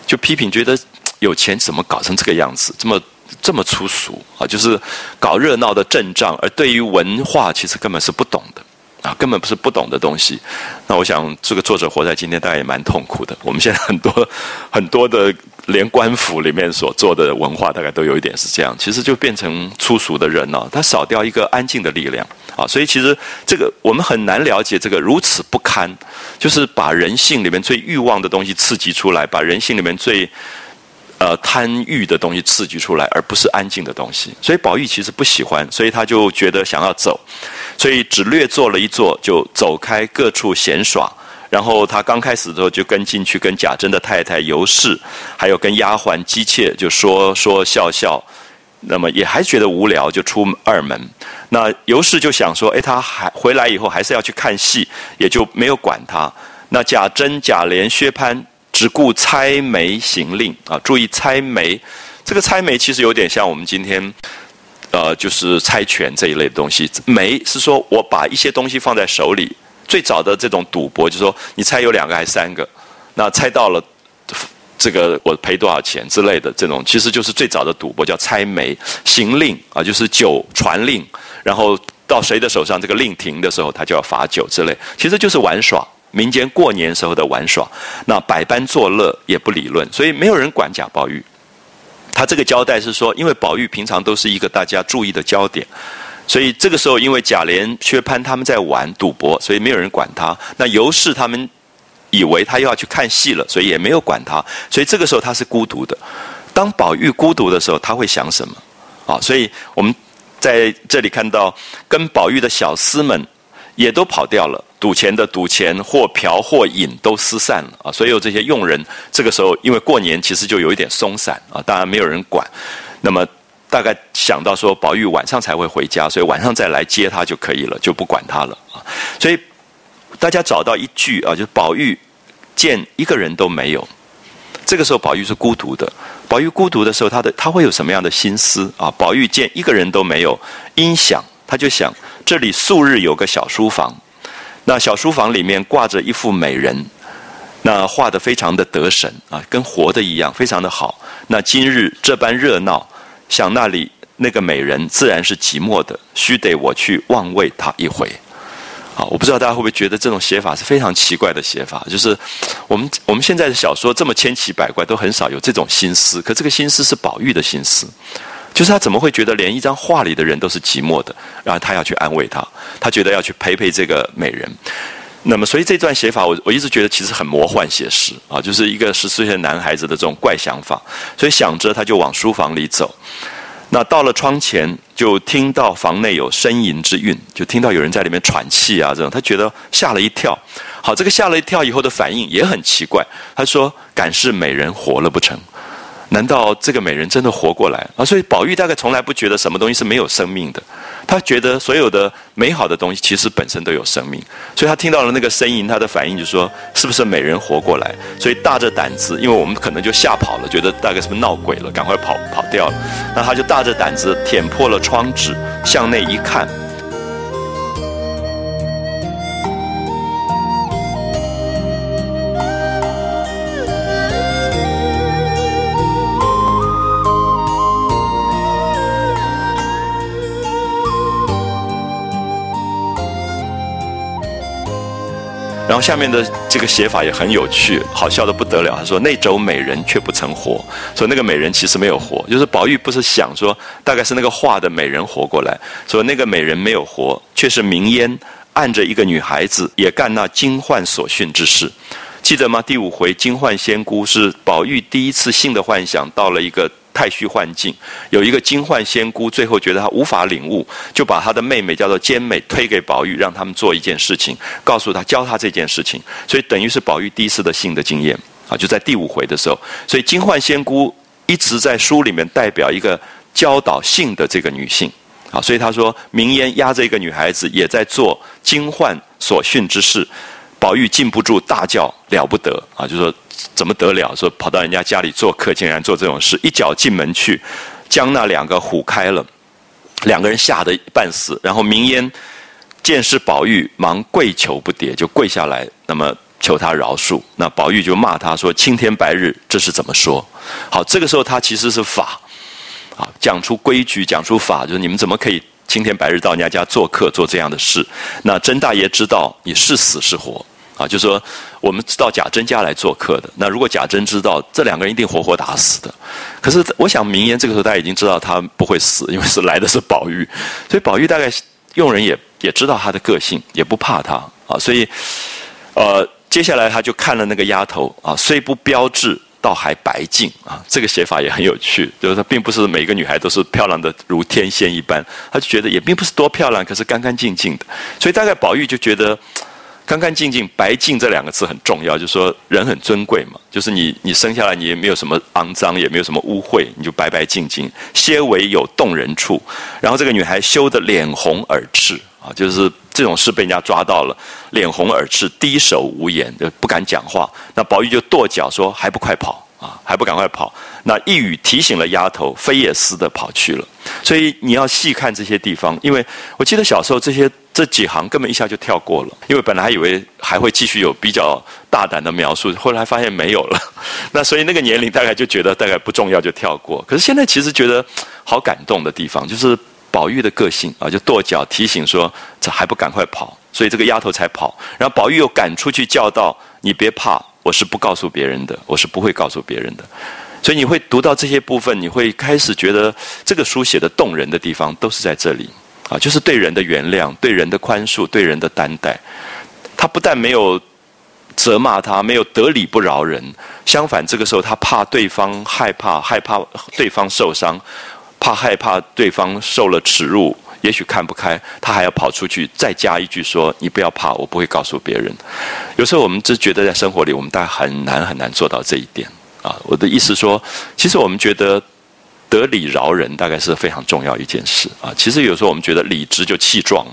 就批评觉得有钱怎么搞成这个样子，这么。这么粗俗啊，就是搞热闹的阵仗，而对于文化其实根本是不懂的啊，根本不是不懂的东西。那我想，这个作者活在今天，大概也蛮痛苦的。我们现在很多很多的，连官府里面所做的文化，大概都有一点是这样。其实就变成粗俗的人了，他少掉一个安静的力量啊。所以其实这个我们很难了解这个如此不堪，就是把人性里面最欲望的东西刺激出来，把人性里面最。呃，贪欲的东西刺激出来，而不是安静的东西。所以宝玉其实不喜欢，所以他就觉得想要走，所以只略坐了一坐，就走开，各处闲耍。然后他刚开始的时候就跟进去，跟贾珍的太太尤氏，还有跟丫鬟姬妾，就说说笑笑。那么也还觉得无聊，就出二门。那尤氏就想说，哎，他还回来以后还是要去看戏，也就没有管他。那贾珍、贾琏、薛蟠。只顾猜眉行令啊！注意猜眉，这个猜眉其实有点像我们今天，呃，就是猜拳这一类的东西。眉是说我把一些东西放在手里，最早的这种赌博就是说，你猜有两个还是三个，那猜到了，这个我赔多少钱之类的这种，其实就是最早的赌博叫猜眉行令啊，就是酒传令，然后到谁的手上，这个令停的时候，他就要罚酒之类，其实就是玩耍。民间过年时候的玩耍，那百般作乐也不理论，所以没有人管贾宝玉。他这个交代是说，因为宝玉平常都是一个大家注意的焦点，所以这个时候因为贾琏、薛蟠他们在玩赌博，所以没有人管他。那尤氏他们以为他又要去看戏了，所以也没有管他。所以这个时候他是孤独的。当宝玉孤独的时候，他会想什么？啊，所以我们在这里看到跟宝玉的小厮们也都跑掉了。赌钱的赌钱，或嫖或饮都失散了啊！所有这些佣人，这个时候因为过年，其实就有一点松散啊，当然没有人管。那么大概想到说，宝玉晚上才会回家，所以晚上再来接他就可以了，就不管他了啊。所以大家找到一句啊，就是宝玉见一个人都没有。这个时候宝玉是孤独的，宝玉孤独的时候，他的他会有什么样的心思啊？宝玉见一个人都没有，因想他就想，这里素日有个小书房。那小书房里面挂着一幅美人，那画的非常的得神啊，跟活的一样，非常的好。那今日这般热闹，想那里那个美人自然是寂寞的，须得我去望慰她一回。啊，我不知道大家会不会觉得这种写法是非常奇怪的写法，就是我们我们现在的小说这么千奇百怪，都很少有这种心思，可这个心思是宝玉的心思。就是他怎么会觉得连一张画里的人都是寂寞的，然后他要去安慰他，他觉得要去陪陪这个美人。那么，所以这段写法，我我一直觉得其实很魔幻写实啊，就是一个十四岁男孩子的这种怪想法。所以想着，他就往书房里走。那到了窗前，就听到房内有呻吟之韵，就听到有人在里面喘气啊，这种他觉得吓了一跳。好，这个吓了一跳以后的反应也很奇怪，他说：“敢是美人活了不成？”难道这个美人真的活过来啊？所以宝玉大概从来不觉得什么东西是没有生命的，他觉得所有的美好的东西其实本身都有生命。所以他听到了那个声音，他的反应就说：“是不是美人活过来？”所以大着胆子，因为我们可能就吓跑了，觉得大概是不是闹鬼了，赶快跑跑掉了。那他就大着胆子舔破了窗纸，向内一看。然后下面的这个写法也很有趣，好笑的不得了。他说：“那轴美人却不曾活。”说那个美人其实没有活，就是宝玉不是想说，大概是那个画的美人活过来，说那个美人没有活，却是明烟按着一个女孩子也干那惊幻所训之事，记得吗？第五回惊幻仙姑是宝玉第一次性的幻想，到了一个。太虚幻境，有一个金幻仙姑，最后觉得她无法领悟，就把她的妹妹叫做兼美推给宝玉，让他们做一件事情，告诉他教他这件事情，所以等于是宝玉第一次的性的经验啊，就在第五回的时候，所以金幻仙姑一直在书里面代表一个教导性的这个女性啊，所以他说明烟压着一个女孩子也在做金幻所训之事，宝玉禁不住大叫了不得啊，就说。怎么得了？说跑到人家家里做客，竟然做这种事，一脚进门去，将那两个唬开了，两个人吓得半死。然后明烟见是宝玉，忙跪求不迭，就跪下来，那么求他饶恕。那宝玉就骂他说：“青天白日，这是怎么说？”好，这个时候他其实是法啊，讲出规矩，讲出法，就是你们怎么可以青天白日到人家家做客，做这样的事？那甄大爷知道你是死是活。啊，就说我们到贾珍家来做客的。那如果贾珍知道这两个人一定活活打死的，可是我想明言这个时候大家已经知道他不会死，因为是来的是宝玉，所以宝玉大概佣人也也知道他的个性，也不怕他啊。所以呃，接下来他就看了那个丫头啊，虽不标致，倒还白净啊。这个写法也很有趣，就是他并不是每个女孩都是漂亮的如天仙一般，他就觉得也并不是多漂亮，可是干干净净的。所以大概宝玉就觉得。干干净净、白净这两个字很重要，就是说人很尊贵嘛。就是你，你生下来你也没有什么肮脏，也没有什么污秽，你就白白净净，些微有动人处。然后这个女孩羞得脸红耳赤啊，就是这种事被人家抓到了，脸红耳赤，低首无言，就不敢讲话。那宝玉就跺脚说：“还不快跑啊！还不赶快跑！”那一语提醒了丫头，飞也似的跑去了。所以你要细看这些地方，因为我记得小时候这些。这几行根本一下就跳过了，因为本来还以为还会继续有比较大胆的描述，后来发现没有了。那所以那个年龄大概就觉得大概不重要就跳过。可是现在其实觉得好感动的地方，就是宝玉的个性啊，就跺脚提醒说：“这还不赶快跑！”所以这个丫头才跑。然后宝玉又赶出去叫道：“你别怕，我是不告诉别人的，我是不会告诉别人的。”所以你会读到这些部分，你会开始觉得这个书写的动人的地方都是在这里。啊，就是对人的原谅，对人的宽恕，对人的担待。他不但没有责骂他，没有得理不饶人，相反，这个时候他怕对方害怕，害怕对方受伤，怕害怕对方受了耻辱，也许看不开，他还要跑出去再加一句说：“你不要怕，我不会告诉别人。”有时候我们只觉得在生活里，我们大概很难很难做到这一点。啊，我的意思说，其实我们觉得。得理饶人，大概是非常重要一件事啊。其实有时候我们觉得理直就气壮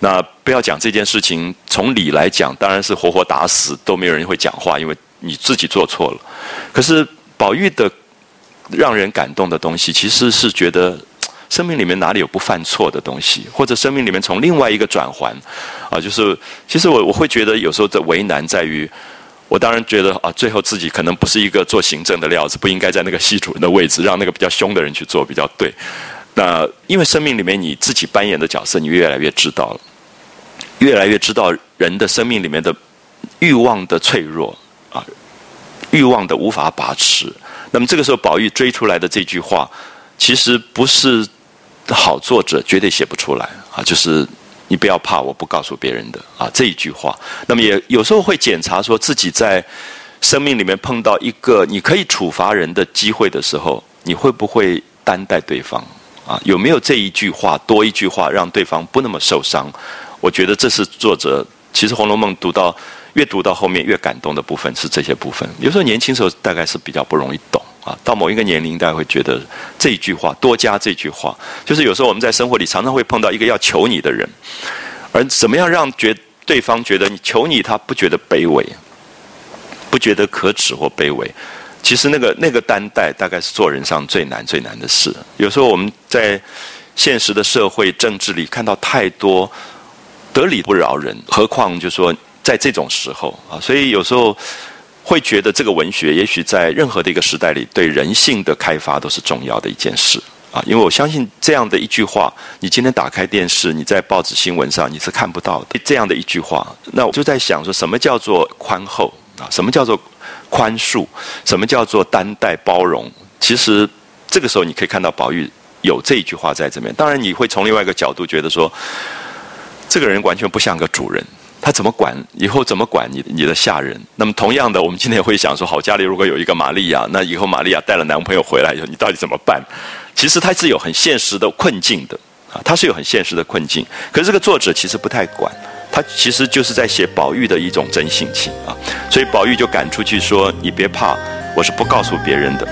那不要讲这件事情，从理来讲，当然是活活打死都没有人会讲话，因为你自己做错了。可是宝玉的让人感动的东西，其实是觉得生命里面哪里有不犯错的东西，或者生命里面从另外一个转环啊，就是其实我我会觉得有时候的为难在于。我当然觉得啊，最后自己可能不是一个做行政的料子，不应该在那个系主任的位置，让那个比较凶的人去做比较对。那因为生命里面你自己扮演的角色，你越来越知道了，越来越知道人的生命里面的欲望的脆弱啊，欲望的无法把持。那么这个时候，宝玉追出来的这句话，其实不是好作者绝对写不出来啊，就是。你不要怕，我不告诉别人的啊这一句话。那么也有时候会检查说自己在生命里面碰到一个你可以处罚人的机会的时候，你会不会担待对方啊？有没有这一句话多一句话让对方不那么受伤？我觉得这是作者其实《红楼梦》读到越读到后面越感动的部分是这些部分。有时候年轻时候大概是比较不容易懂。啊，到某一个年龄，大家会觉得这一句话多加这句话，就是有时候我们在生活里常常会碰到一个要求你的人，而怎么样让觉对方觉得你求你，他不觉得卑微，不觉得可耻或卑微。其实那个那个担待，大概是做人上最难最难的事。有时候我们在现实的社会政治里看到太多得理不饶人，何况就说在这种时候啊，所以有时候会觉得这个文学也许在任何的一个时代里，对人性的开发都是重要的一件事啊。因为我相信这样的一句话，你今天打开电视，你在报纸新闻上你是看不到的这样的一句话。那我就在想说，什么叫做宽厚啊？什么叫做宽恕？什么叫做担待包容？其实这个时候你可以看到宝玉。有这一句话在这边，当然你会从另外一个角度觉得说，这个人完全不像个主人，他怎么管以后怎么管你你的下人？那么同样的，我们今天也会想说，好，家里如果有一个玛利亚，那以后玛利亚带了男朋友回来以后，你到底怎么办？其实他是有很现实的困境的啊，他是有很现实的困境。可是这个作者其实不太管，他其实就是在写宝玉的一种真性情啊，所以宝玉就赶出去说：“你别怕，我是不告诉别人的。”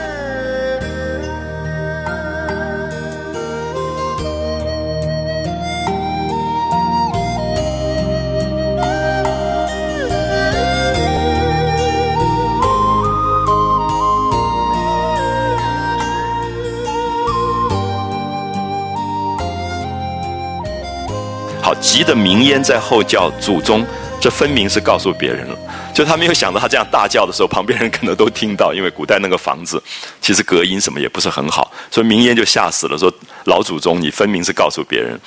急的鸣烟在后叫祖宗，这分明是告诉别人了。就他没有想到，他这样大叫的时候，旁边人可能都听到，因为古代那个房子其实隔音什么也不是很好，所以鸣烟就吓死了。说老祖宗，你分明是告诉别人。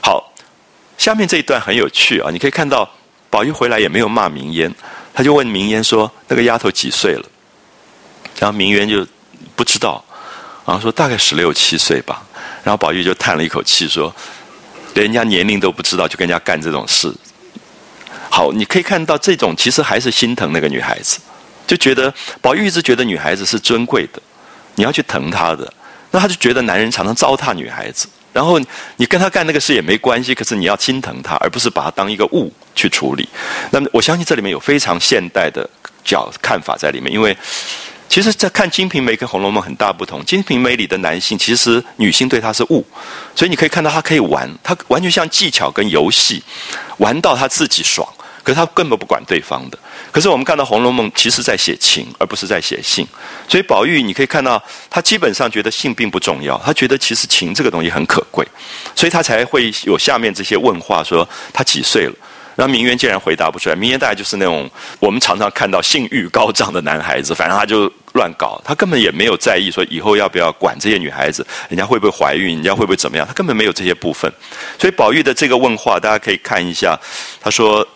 好，下面这一段很有趣啊，你可以看到宝玉回来也没有骂明烟，他就问明烟说：“那个丫头几岁了？”然后明烟就不知道，然后说大概十六七岁吧。然后宝玉就叹了一口气说。连人家年龄都不知道，就跟人家干这种事。好，你可以看到这种其实还是心疼那个女孩子，就觉得宝玉一直觉得女孩子是尊贵的，你要去疼她的。那他就觉得男人常常糟蹋女孩子，然后你跟他干那个事也没关系，可是你要心疼他，而不是把他当一个物去处理。那么我相信这里面有非常现代的角看法在里面，因为。其实，在看《金瓶梅》跟《红楼梦》很大不同，《金瓶梅》里的男性其实女性对他是物，所以你可以看到他可以玩，他完全像技巧跟游戏，玩到他自己爽，可是他根本不管对方的。可是我们看到《红楼梦》其实在写情，而不是在写性，所以宝玉你可以看到他基本上觉得性并不重要，他觉得其实情这个东西很可贵，所以他才会有下面这些问话，说他几岁了。然后明渊竟然回答不出来，明渊大概就是那种我们常常看到性欲高涨的男孩子，反正他就乱搞，他根本也没有在意说以后要不要管这些女孩子，人家会不会怀孕，人家会不会怎么样，他根本没有这些部分。所以宝玉的这个问话，大家可以看一下，他说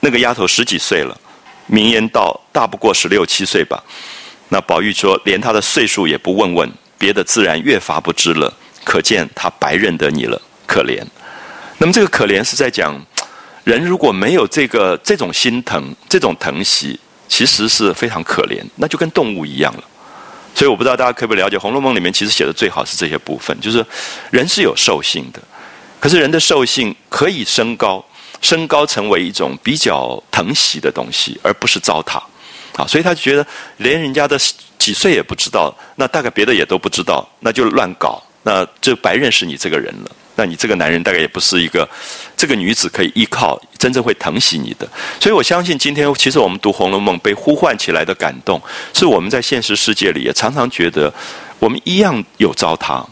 那个丫头十几岁了，明言道大不过十六七岁吧。那宝玉说连她的岁数也不问问，别的自然越发不知了，可见他白认得你了，可怜。那么这个可怜是在讲。人如果没有这个这种心疼、这种疼惜，其实是非常可怜，那就跟动物一样了。所以我不知道大家可不可以了解《红楼梦》里面其实写的最好是这些部分，就是人是有兽性的，可是人的兽性可以升高，升高成为一种比较疼惜的东西，而不是糟蹋。啊，所以他觉得连人家的几岁也不知道，那大概别的也都不知道，那就乱搞，那就白认识你这个人了。那你这个男人大概也不是一个，这个女子可以依靠，真正会疼惜你的。所以我相信，今天其实我们读《红楼梦》被呼唤起来的感动，是我们在现实世界里也常常觉得，我们一样有糟蹋。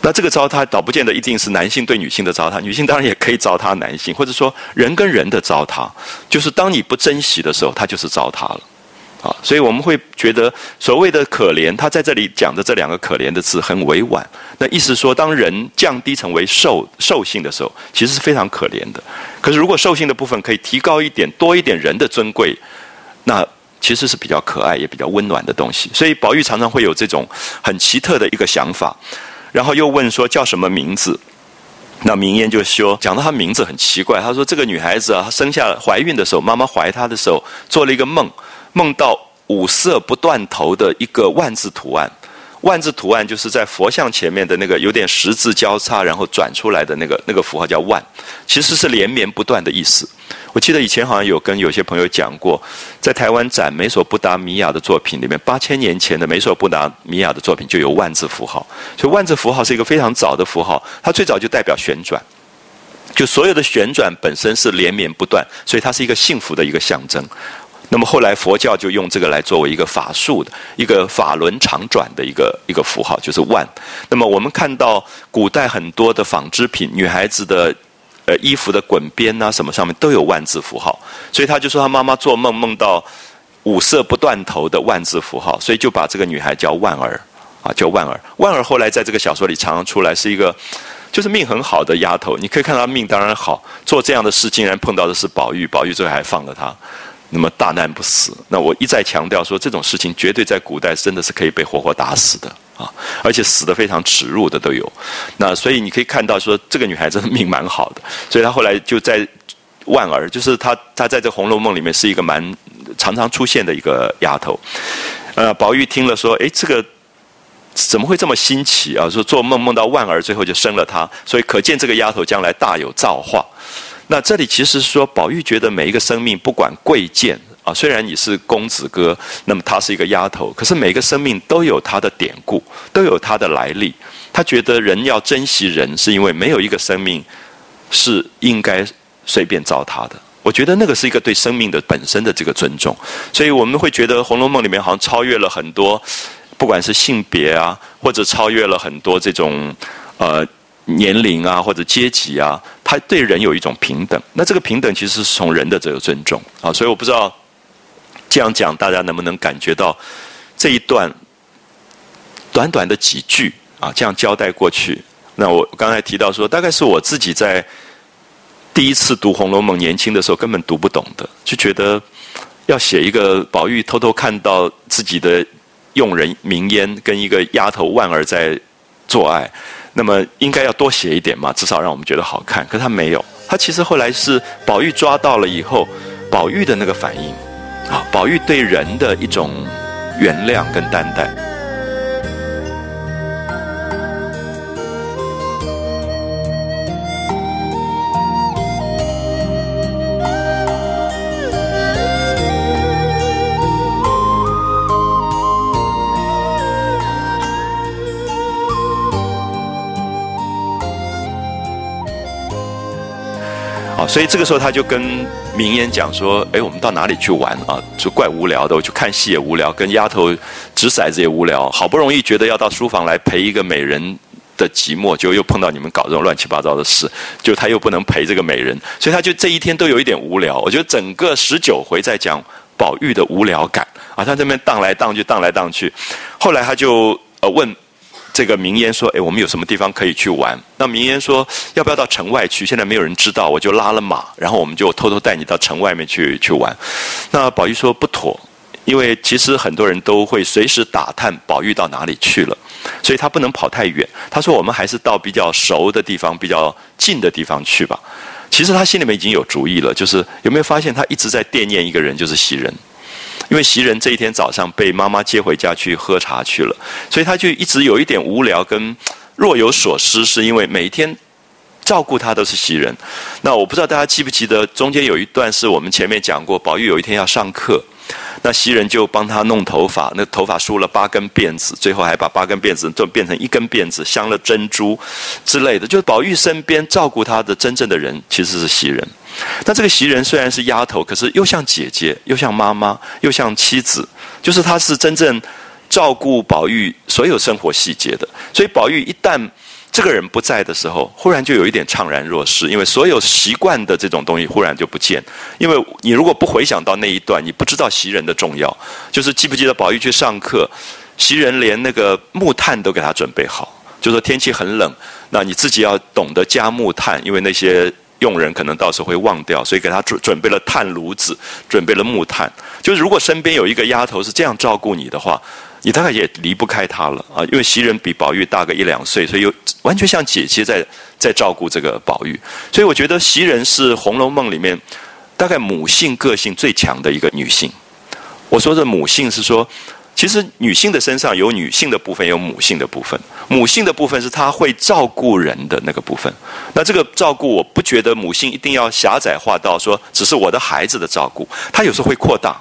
那这个糟蹋，倒不见得一定是男性对女性的糟蹋，女性当然也可以糟蹋男性，或者说人跟人的糟蹋，就是当你不珍惜的时候，它就是糟蹋了。啊，所以我们会觉得所谓的可怜，他在这里讲的这两个可怜的字很委婉。那意思说，当人降低成为兽兽性的时候，其实是非常可怜的。可是如果兽性的部分可以提高一点，多一点人的尊贵，那其实是比较可爱也比较温暖的东西。所以宝玉常常会有这种很奇特的一个想法，然后又问说叫什么名字？那明烟就说讲到她名字很奇怪，她说这个女孩子啊，她生下怀孕的时候，妈妈怀她的时候做了一个梦。梦到五色不断头的一个万字图案，万字图案就是在佛像前面的那个有点十字交叉，然后转出来的那个那个符号叫万，其实是连绵不断的意思。我记得以前好像有跟有些朋友讲过，在台湾展美索不达米亚的作品里面，八千年前的美索不达米亚的作品就有万字符号，所以万字符号是一个非常早的符号，它最早就代表旋转，就所有的旋转本身是连绵不断，所以它是一个幸福的一个象征。那么后来佛教就用这个来作为一个法术的一个法轮常转的一个一个符号，就是万。那么我们看到古代很多的纺织品，女孩子的呃衣服的滚边啊什么上面都有万字符号，所以他就说他妈妈做梦梦到五色不断头的万字符号，所以就把这个女孩叫万儿啊，叫万儿。万儿后来在这个小说里常常出来，是一个。就是命很好的丫头，你可以看到命当然好，做这样的事竟然碰到的是宝玉，宝玉最后还放了她，那么大难不死。那我一再强调说，这种事情绝对在古代真的是可以被活活打死的啊，而且死的非常耻辱的都有。那所以你可以看到说，这个女孩子命蛮好的，所以她后来就在万儿，就是她她在这《红楼梦》里面是一个蛮常常出现的一个丫头。呃，宝玉听了说，哎，这个。怎么会这么新奇啊？说做梦梦到万儿，最后就生了她，所以可见这个丫头将来大有造化。那这里其实是说，宝玉觉得每一个生命不管贵贱啊，虽然你是公子哥，那么她是一个丫头，可是每一个生命都有它的典故，都有它的来历。他觉得人要珍惜人，是因为没有一个生命是应该随便糟蹋的。我觉得那个是一个对生命的本身的这个尊重，所以我们会觉得《红楼梦》里面好像超越了很多。不管是性别啊，或者超越了很多这种呃年龄啊，或者阶级啊，他对人有一种平等。那这个平等其实是从人的这个尊重啊，所以我不知道这样讲大家能不能感觉到这一段短短的几句啊，这样交代过去。那我刚才提到说，大概是我自己在第一次读《红楼梦》年轻的时候根本读不懂的，就觉得要写一个宝玉偷偷看到自己的。用人名烟跟一个丫头万儿在做爱，那么应该要多写一点嘛，至少让我们觉得好看。可他没有，他其实后来是宝玉抓到了以后，宝玉的那个反应，啊，宝玉对人的一种原谅跟担待。所以这个时候，他就跟明烟讲说：“哎，我们到哪里去玩啊？就怪无聊的，我去看戏也无聊，跟丫头掷骰子也无聊。好不容易觉得要到书房来陪一个美人的寂寞，就又碰到你们搞这种乱七八糟的事，就他又不能陪这个美人，所以他就这一天都有一点无聊。我觉得整个十九回在讲宝玉的无聊感啊，他这边荡来荡去，荡来荡去。后来他就呃问。”这个明烟说：“哎，我们有什么地方可以去玩？”那明烟说：“要不要到城外去？现在没有人知道，我就拉了马，然后我们就偷偷带你到城外面去去玩。”那宝玉说：“不妥，因为其实很多人都会随时打探宝玉到哪里去了，所以他不能跑太远。”他说：“我们还是到比较熟的地方、比较近的地方去吧。”其实他心里面已经有主意了，就是有没有发现他一直在惦念一个人，就是袭人。因为袭人这一天早上被妈妈接回家去喝茶去了，所以他就一直有一点无聊跟若有所思，是因为每一天照顾他都是袭人。那我不知道大家记不记得，中间有一段是我们前面讲过，宝玉有一天要上课。那袭人就帮他弄头发，那头发梳了八根辫子，最后还把八根辫子就变成一根辫子，镶了珍珠之类的。就是宝玉身边照顾他的真正的人其实是袭人。那这个袭人虽然是丫头，可是又像姐姐，又像妈妈，又像妻子，就是她是真正照顾宝玉所有生活细节的。所以宝玉一旦这个人不在的时候，忽然就有一点怅然若失，因为所有习惯的这种东西忽然就不见。因为你如果不回想到那一段，你不知道袭人的重要。就是记不记得宝玉去上课，袭人连那个木炭都给他准备好，就说天气很冷，那你自己要懂得加木炭，因为那些佣人可能到时候会忘掉，所以给他准准备了炭炉子，准备了木炭。就是如果身边有一个丫头是这样照顾你的话。你大概也离不开她了啊，因为袭人比宝玉大个一两岁，所以又完全像姐姐在在照顾这个宝玉。所以我觉得袭人是《红楼梦》里面大概母性个性最强的一个女性。我说的母性是说，其实女性的身上有女性的部分，有母性的部分。母性的部分是她会照顾人的那个部分。那这个照顾，我不觉得母性一定要狭窄化到说只是我的孩子的照顾，她有时候会扩大。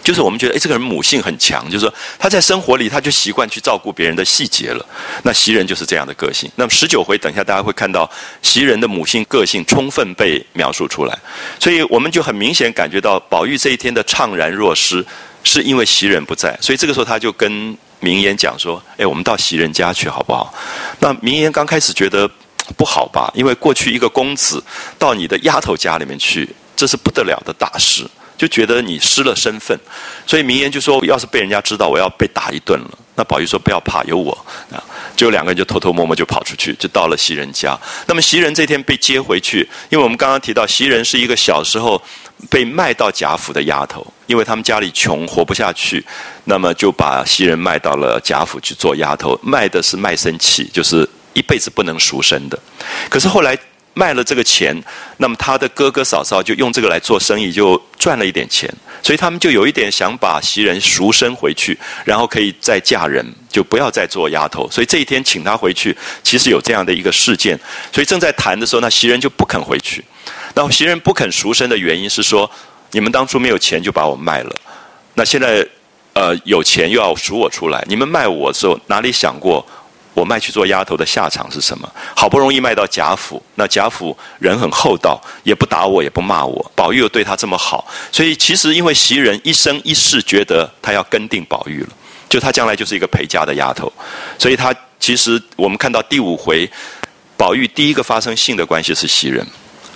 就是我们觉得，哎，这个人母性很强，就是说他在生活里他就习惯去照顾别人的细节了。那袭人就是这样的个性。那么十九回，等一下大家会看到袭人的母性个性充分被描述出来，所以我们就很明显感觉到宝玉这一天的怅然若失，是因为袭人不在。所以这个时候他就跟明言讲说：“哎，我们到袭人家去好不好？”那明言刚开始觉得不好吧，因为过去一个公子到你的丫头家里面去，这是不得了的大事。就觉得你失了身份，所以明言就说：“要是被人家知道，我要被打一顿了。”那宝玉说：“不要怕，有我。”啊，就两个人就偷偷摸摸就跑出去，就到了袭人家。那么袭人这天被接回去，因为我们刚刚提到袭人是一个小时候被卖到贾府的丫头，因为他们家里穷，活不下去，那么就把袭人卖到了贾府去做丫头，卖的是卖身契，就是一辈子不能赎身的。可是后来。卖了这个钱，那么他的哥哥嫂嫂就用这个来做生意，就赚了一点钱，所以他们就有一点想把袭人赎身回去，然后可以再嫁人，就不要再做丫头。所以这一天请他回去，其实有这样的一个事件。所以正在谈的时候，那袭人就不肯回去。那袭人不肯赎身的原因是说，你们当初没有钱就把我卖了，那现在呃有钱又要赎我出来，你们卖我的时候哪里想过？我卖去做丫头的下场是什么？好不容易卖到贾府，那贾府人很厚道，也不打我，也不骂我。宝玉又对他这么好，所以其实因为袭人一生一世觉得他要跟定宝玉了，就他将来就是一个陪嫁的丫头，所以他其实我们看到第五回，宝玉第一个发生性的关系是袭人，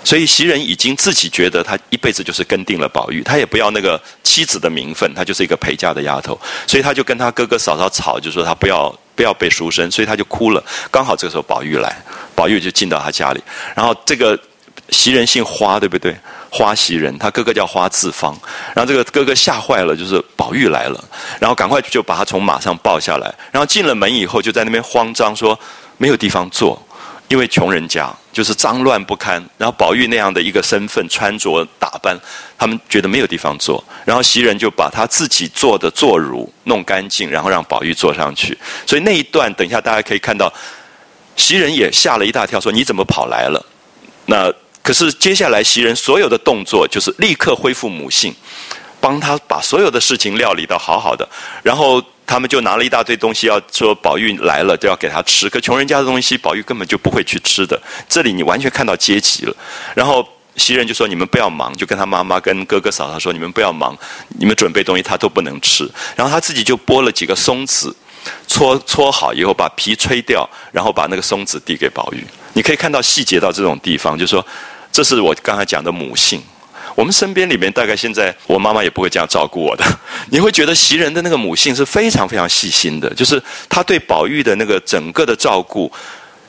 所以袭人已经自己觉得他一辈子就是跟定了宝玉，他也不要那个妻子的名分，他就是一个陪嫁的丫头，所以他就跟他哥哥嫂嫂吵，就说他不要。不要被赎身，所以他就哭了。刚好这个时候宝玉来，宝玉就进到他家里。然后这个袭人姓花，对不对？花袭人，他哥哥叫花自芳。然后这个哥哥吓坏了，就是宝玉来了，然后赶快就把他从马上抱下来。然后进了门以后，就在那边慌张说没有地方坐。因为穷人家就是脏乱不堪，然后宝玉那样的一个身份、穿着打扮，他们觉得没有地方坐，然后袭人就把他自己做的坐褥弄干净，然后让宝玉坐上去。所以那一段，等一下大家可以看到，袭人也吓了一大跳，说：“你怎么跑来了？”那可是接下来袭人所有的动作就是立刻恢复母性，帮他把所有的事情料理得好好的，然后。他们就拿了一大堆东西，要说宝玉来了都要给他吃。可穷人家的东西，宝玉根本就不会去吃的。这里你完全看到阶级了。然后袭人就说：“你们不要忙，就跟他妈妈、跟哥哥嫂嫂说，你们不要忙，你们准备东西他都不能吃。”然后他自己就剥了几个松子，搓搓好以后把皮吹掉，然后把那个松子递给宝玉。你可以看到细节到这种地方，就说这是我刚才讲的母性。我们身边里面大概现在我妈妈也不会这样照顾我的，你会觉得袭人的那个母性是非常非常细心的，就是她对宝玉的那个整个的照顾，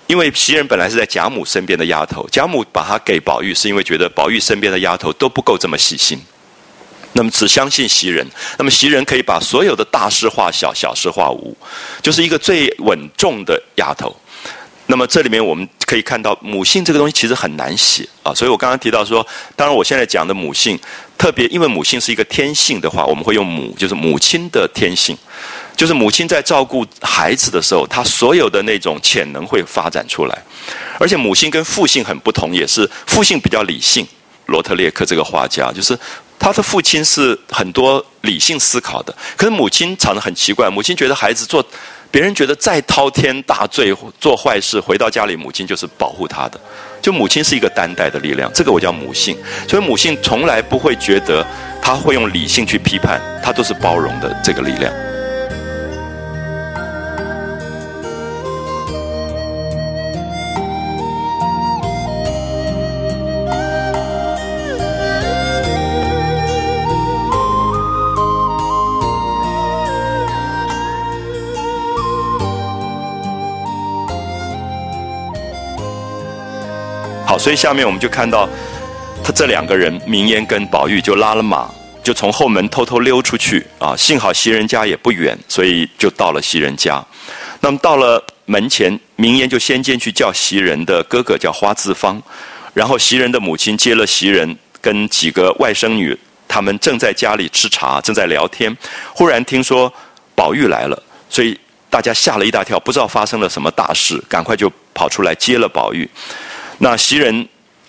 因为袭人本来是在贾母身边的丫头，贾母把她给宝玉是因为觉得宝玉身边的丫头都不够这么细心，那么只相信袭人，那么袭人可以把所有的大事化小，小事化无，就是一个最稳重的丫头。那么这里面我们可以看到，母性这个东西其实很难写啊，所以我刚刚提到说，当然我现在讲的母性，特别因为母性是一个天性的话，我们会用母，就是母亲的天性，就是母亲在照顾孩子的时候，她所有的那种潜能会发展出来，而且母性跟父性很不同，也是父性比较理性。罗特列克这个画家，就是他的父亲是很多理性思考的，可是母亲长得很奇怪，母亲觉得孩子做。别人觉得再滔天大罪做坏事，回到家里，母亲就是保护他的。就母亲是一个担待的力量，这个我叫母性。所以母性从来不会觉得他会用理性去批判，他都是包容的这个力量。所以下面我们就看到，他这两个人，明烟跟宝玉就拉了马，就从后门偷偷溜出去啊。幸好袭人家也不远，所以就到了袭人家。那么到了门前，明烟就先进去叫袭人的哥哥叫花自芳，然后袭人的母亲接了袭人跟几个外甥女，他们正在家里吃茶，正在聊天，忽然听说宝玉来了，所以大家吓了一大跳，不知道发生了什么大事，赶快就跑出来接了宝玉。那袭人，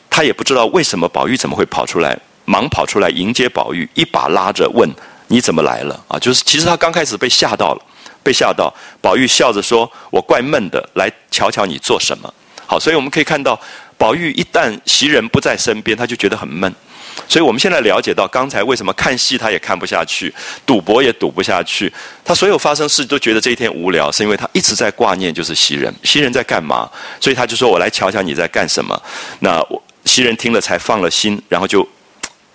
他也不知道为什么宝玉怎么会跑出来，忙跑出来迎接宝玉，一把拉着问：“你怎么来了？啊，就是其实他刚开始被吓到了，被吓到。宝玉笑着说：“我怪闷的，来瞧瞧你做什么。”好，所以我们可以看到，宝玉一旦袭人不在身边，他就觉得很闷。所以我们现在了解到，刚才为什么看戏他也看不下去，赌博也赌不下去，他所有发生事都觉得这一天无聊，是因为他一直在挂念就是袭人，袭人在干嘛？所以他就说：“我来瞧瞧你在干什么。”那袭人听了才放了心，然后就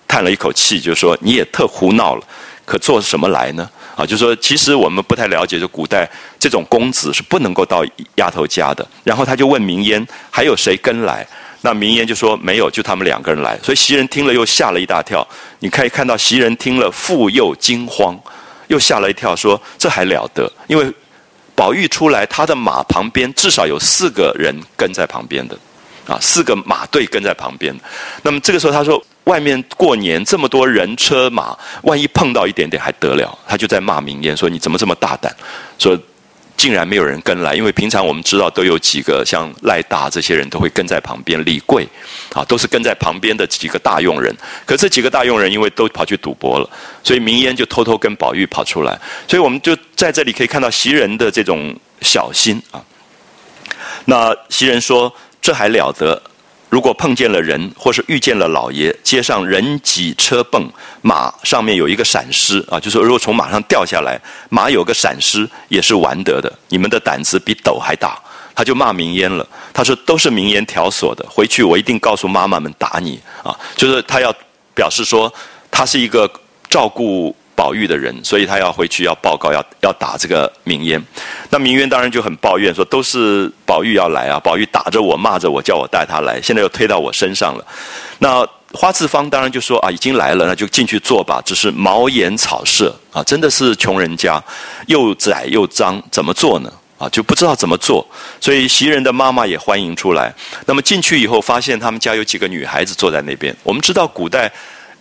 叹了一口气，就说：“你也特胡闹了，可做什么来呢？”啊，就说其实我们不太了解，就古代这种公子是不能够到丫头家的。然后他就问明烟：“还有谁跟来？”那明烟就说没有，就他们两个人来。所以袭人听了又吓了一大跳。你可以看到袭人听了复又惊慌，又吓了一跳，说这还了得？因为宝玉出来，他的马旁边至少有四个人跟在旁边的，啊，四个马队跟在旁边。那么这个时候他说，外面过年这么多人车马，万一碰到一点点还得了？他就在骂明烟说你怎么这么大胆？说。竟然没有人跟来，因为平常我们知道都有几个像赖大这些人都会跟在旁边，李贵，啊，都是跟在旁边的几个大佣人。可这几个大佣人因为都跑去赌博了，所以明烟就偷偷跟宝玉跑出来。所以我们就在这里可以看到袭人的这种小心啊。那袭人说：“这还了得。”如果碰见了人，或是遇见了老爷，街上人挤车蹦，马上面有一个闪失啊，就是如果从马上掉下来，马有个闪失也是完得的。你们的胆子比斗还大，他就骂明烟了。他说都是明烟挑唆的，回去我一定告诉妈妈们打你啊。就是他要表示说，他是一个照顾。宝玉的人，所以他要回去要报告，要要打这个明烟。那明渊当然就很抱怨说：“都是宝玉要来啊，宝玉打着我，骂着我，叫我带他来，现在又推到我身上了。”那花次方当然就说：“啊，已经来了，那就进去坐吧。只是茅檐草舍啊，真的是穷人家，又窄又脏，怎么做呢？啊，就不知道怎么做。所以袭人的妈妈也欢迎出来。那么进去以后，发现他们家有几个女孩子坐在那边。我们知道古代。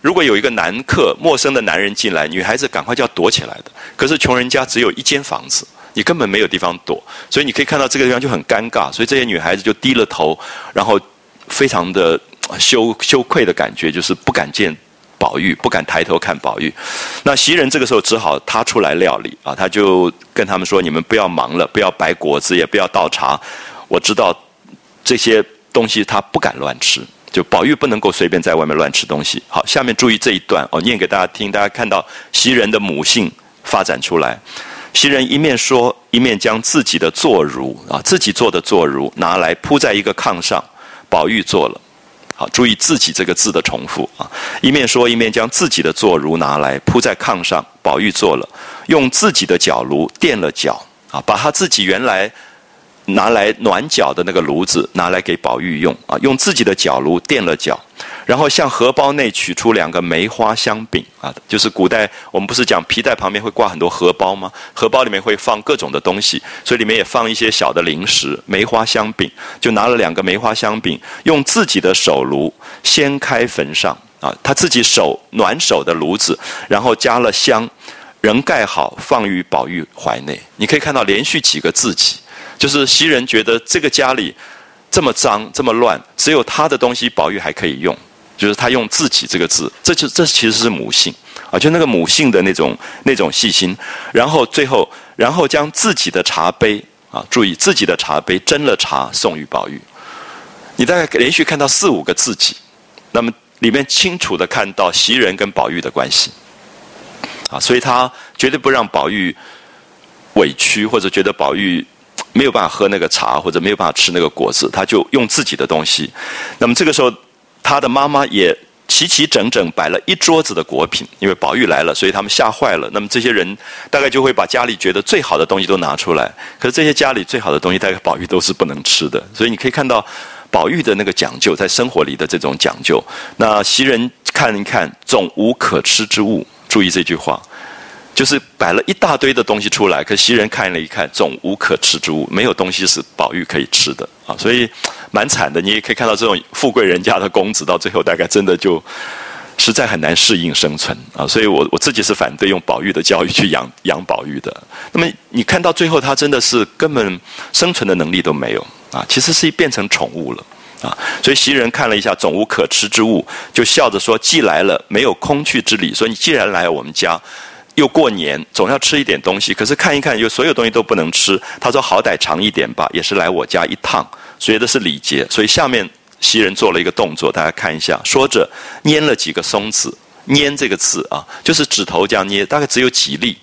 如果有一个男客、陌生的男人进来，女孩子赶快就要躲起来的。可是穷人家只有一间房子，你根本没有地方躲，所以你可以看到这个地方就很尴尬。所以这些女孩子就低了头，然后非常的羞羞愧的感觉，就是不敢见宝玉，不敢抬头看宝玉。那袭人这个时候只好他出来料理啊，他就跟他们说：“你们不要忙了，不要摆果子，也不要倒茶。我知道这些东西他不敢乱吃。”就宝玉不能够随便在外面乱吃东西。好，下面注意这一段，我念给大家听。大家看到袭人的母性发展出来，袭人一面说，一面将自己的坐褥啊，自己做的坐褥拿来铺在一个炕上。宝玉坐了，好，注意自己这个字的重复啊。一面说，一面将自己的坐褥拿来铺在炕上。宝玉坐了，用自己的脚炉垫了脚啊，把他自己原来。拿来暖脚的那个炉子，拿来给宝玉用啊，用自己的脚炉垫了脚，然后向荷包内取出两个梅花香饼啊，就是古代我们不是讲皮带旁边会挂很多荷包吗？荷包里面会放各种的东西，所以里面也放一些小的零食。梅花香饼就拿了两个梅花香饼，用自己的手炉掀开焚上啊，他自己手暖手的炉子，然后加了香，仍盖好放于宝玉怀内。你可以看到连续几个字己。就是袭人觉得这个家里这么脏这么乱，只有他的东西宝玉还可以用，就是他用自己这个字，这就这其实是母性啊，就那个母性的那种那种细心。然后最后，然后将自己的茶杯啊，注意自己的茶杯斟了茶送与宝玉。你大概连续看到四五个自己，那么里面清楚的看到袭人跟宝玉的关系啊，所以他绝对不让宝玉委屈，或者觉得宝玉。没有办法喝那个茶，或者没有办法吃那个果子，他就用自己的东西。那么这个时候，他的妈妈也齐齐整整摆了一桌子的果品，因为宝玉来了，所以他们吓坏了。那么这些人大概就会把家里觉得最好的东西都拿出来。可是这些家里最好的东西，大概宝玉都是不能吃的。所以你可以看到宝玉的那个讲究，在生活里的这种讲究。那袭人看一看，总无可吃之物。注意这句话。就是摆了一大堆的东西出来，可袭人看了一看，总无可吃之物，没有东西是宝玉可以吃的啊，所以蛮惨的。你也可以看到，这种富贵人家的公子，到最后大概真的就实在很难适应生存啊。所以我我自己是反对用宝玉的教育去养养宝玉的。那么你看到最后，他真的是根本生存的能力都没有啊，其实是变成宠物了啊。所以袭人看了一下，总无可吃之物，就笑着说：“既来了，没有空去之理。说你既然来我们家。”又过年，总要吃一点东西。可是看一看，又所有东西都不能吃。他说：“好歹尝一点吧，也是来我家一趟，所以这是礼节。”所以下面袭人做了一个动作，大家看一下，说着拈了几个松子，拈这个字啊，就是指头这样捏，大概只有几粒。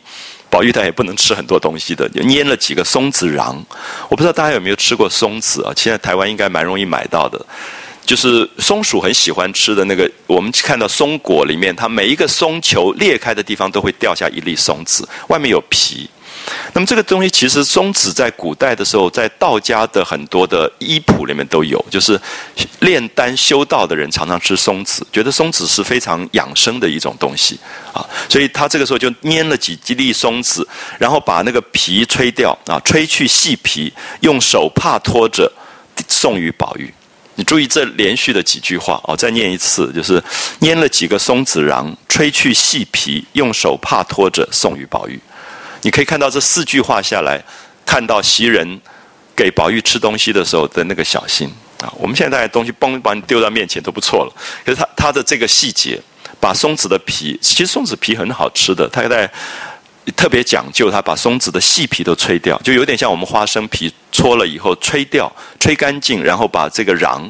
宝玉他也不能吃很多东西的，就拈了几个松子瓤。我不知道大家有没有吃过松子啊？现在台湾应该蛮容易买到的。就是松鼠很喜欢吃的那个，我们看到松果里面，它每一个松球裂开的地方都会掉下一粒松子，外面有皮。那么这个东西其实松子在古代的时候，在道家的很多的医谱里面都有，就是炼丹修道的人常常吃松子，觉得松子是非常养生的一种东西啊，所以他这个时候就拈了几几粒松子，然后把那个皮吹掉啊，吹去细皮，用手帕托着送与宝玉。你注意这连续的几句话哦，再念一次，就是拈了几个松子瓤，吹去细皮，用手帕托着送与宝玉。你可以看到这四句话下来，看到袭人给宝玉吃东西的时候的那个小心啊。我们现在东西嘣把你丢到面前都不错了，可是他他的这个细节，把松子的皮，其实松子皮很好吃的，他在。特别讲究，他把松子的细皮都吹掉，就有点像我们花生皮搓了以后吹掉、吹干净，然后把这个瓤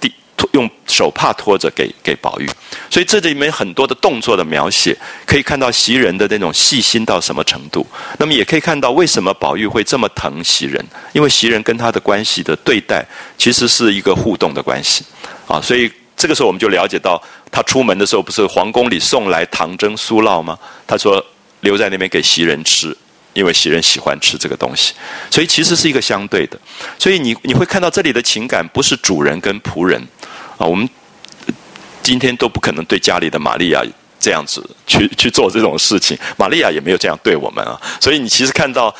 地用手帕托着给给宝玉。所以这里面很多的动作的描写，可以看到袭人的那种细心到什么程度。那么也可以看到为什么宝玉会这么疼袭人，因为袭人跟他的关系的对待其实是一个互动的关系啊。所以这个时候我们就了解到，他出门的时候不是皇宫里送来糖蒸酥酪吗？他说。留在那边给袭人吃，因为袭人喜欢吃这个东西，所以其实是一个相对的。所以你你会看到这里的情感不是主人跟仆人啊，我们今天都不可能对家里的玛利亚这样子去 去做这种事情，玛利亚也没有这样对我们啊。所以你其实看到《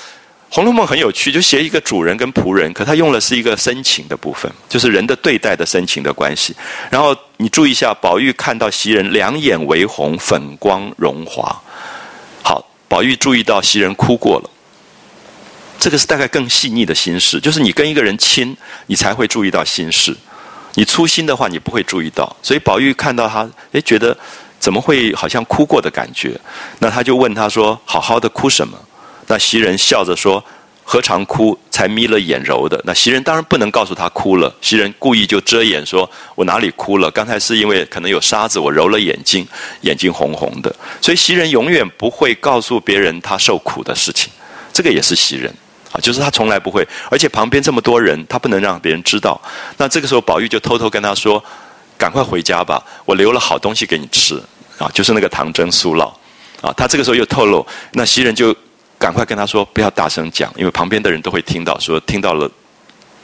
红楼梦》很有趣，就写一个主人跟仆人，可他用的是一个深情的部分，就是人的对待的深情的关系。然后你注意一下，宝玉看到袭人两眼为红，粉光荣华。宝玉注意到袭人哭过了，这个是大概更细腻的心事。就是你跟一个人亲，你才会注意到心事；你粗心的话，你不会注意到。所以宝玉看到他，哎，觉得怎么会好像哭过的感觉？那他就问他说：“好好的哭什么？”那袭人笑着说。何尝哭？才眯了眼揉的。那袭人当然不能告诉他哭了。袭人故意就遮掩说：“我哪里哭了？刚才是因为可能有沙子，我揉了眼睛，眼睛红红的。”所以袭人永远不会告诉别人他受苦的事情。这个也是袭人啊，就是他从来不会。而且旁边这么多人，他不能让别人知道。那这个时候，宝玉就偷偷跟他说：“赶快回家吧，我留了好东西给你吃啊，就是那个糖蒸酥酪啊。”他这个时候又透露，那袭人就。赶快跟他说，不要大声讲，因为旁边的人都会听到。说听到了，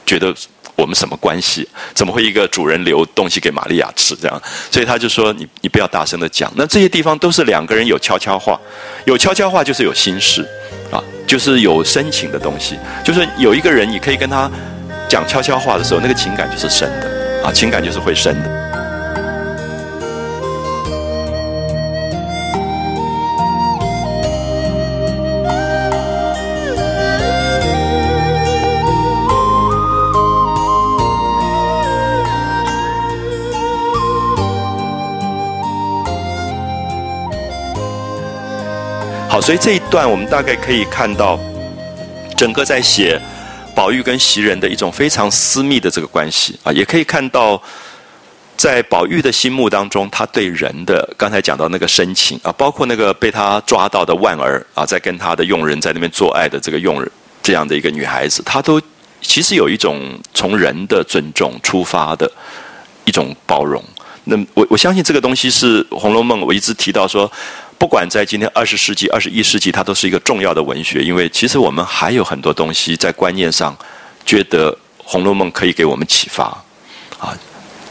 觉得我们什么关系？怎么会一个主人留东西给玛利亚吃？这样，所以他就说：“你你不要大声的讲。”那这些地方都是两个人有悄悄话，有悄悄话就是有心事啊，就是有深情的东西。就是有一个人，你可以跟他讲悄悄话的时候，那个情感就是深的啊，情感就是会深的。好，所以这一段我们大概可以看到，整个在写宝玉跟袭人的一种非常私密的这个关系啊，也可以看到在宝玉的心目当中，他对人的刚才讲到那个深情啊，包括那个被他抓到的万儿啊，在跟他的佣人在那边做爱的这个佣人这样的一个女孩子，她都其实有一种从人的尊重出发的一种包容。那我我相信这个东西是《红楼梦》，我一直提到说。不管在今天二十世纪、二十一世纪，它都是一个重要的文学，因为其实我们还有很多东西在观念上，觉得《红楼梦》可以给我们启发。啊，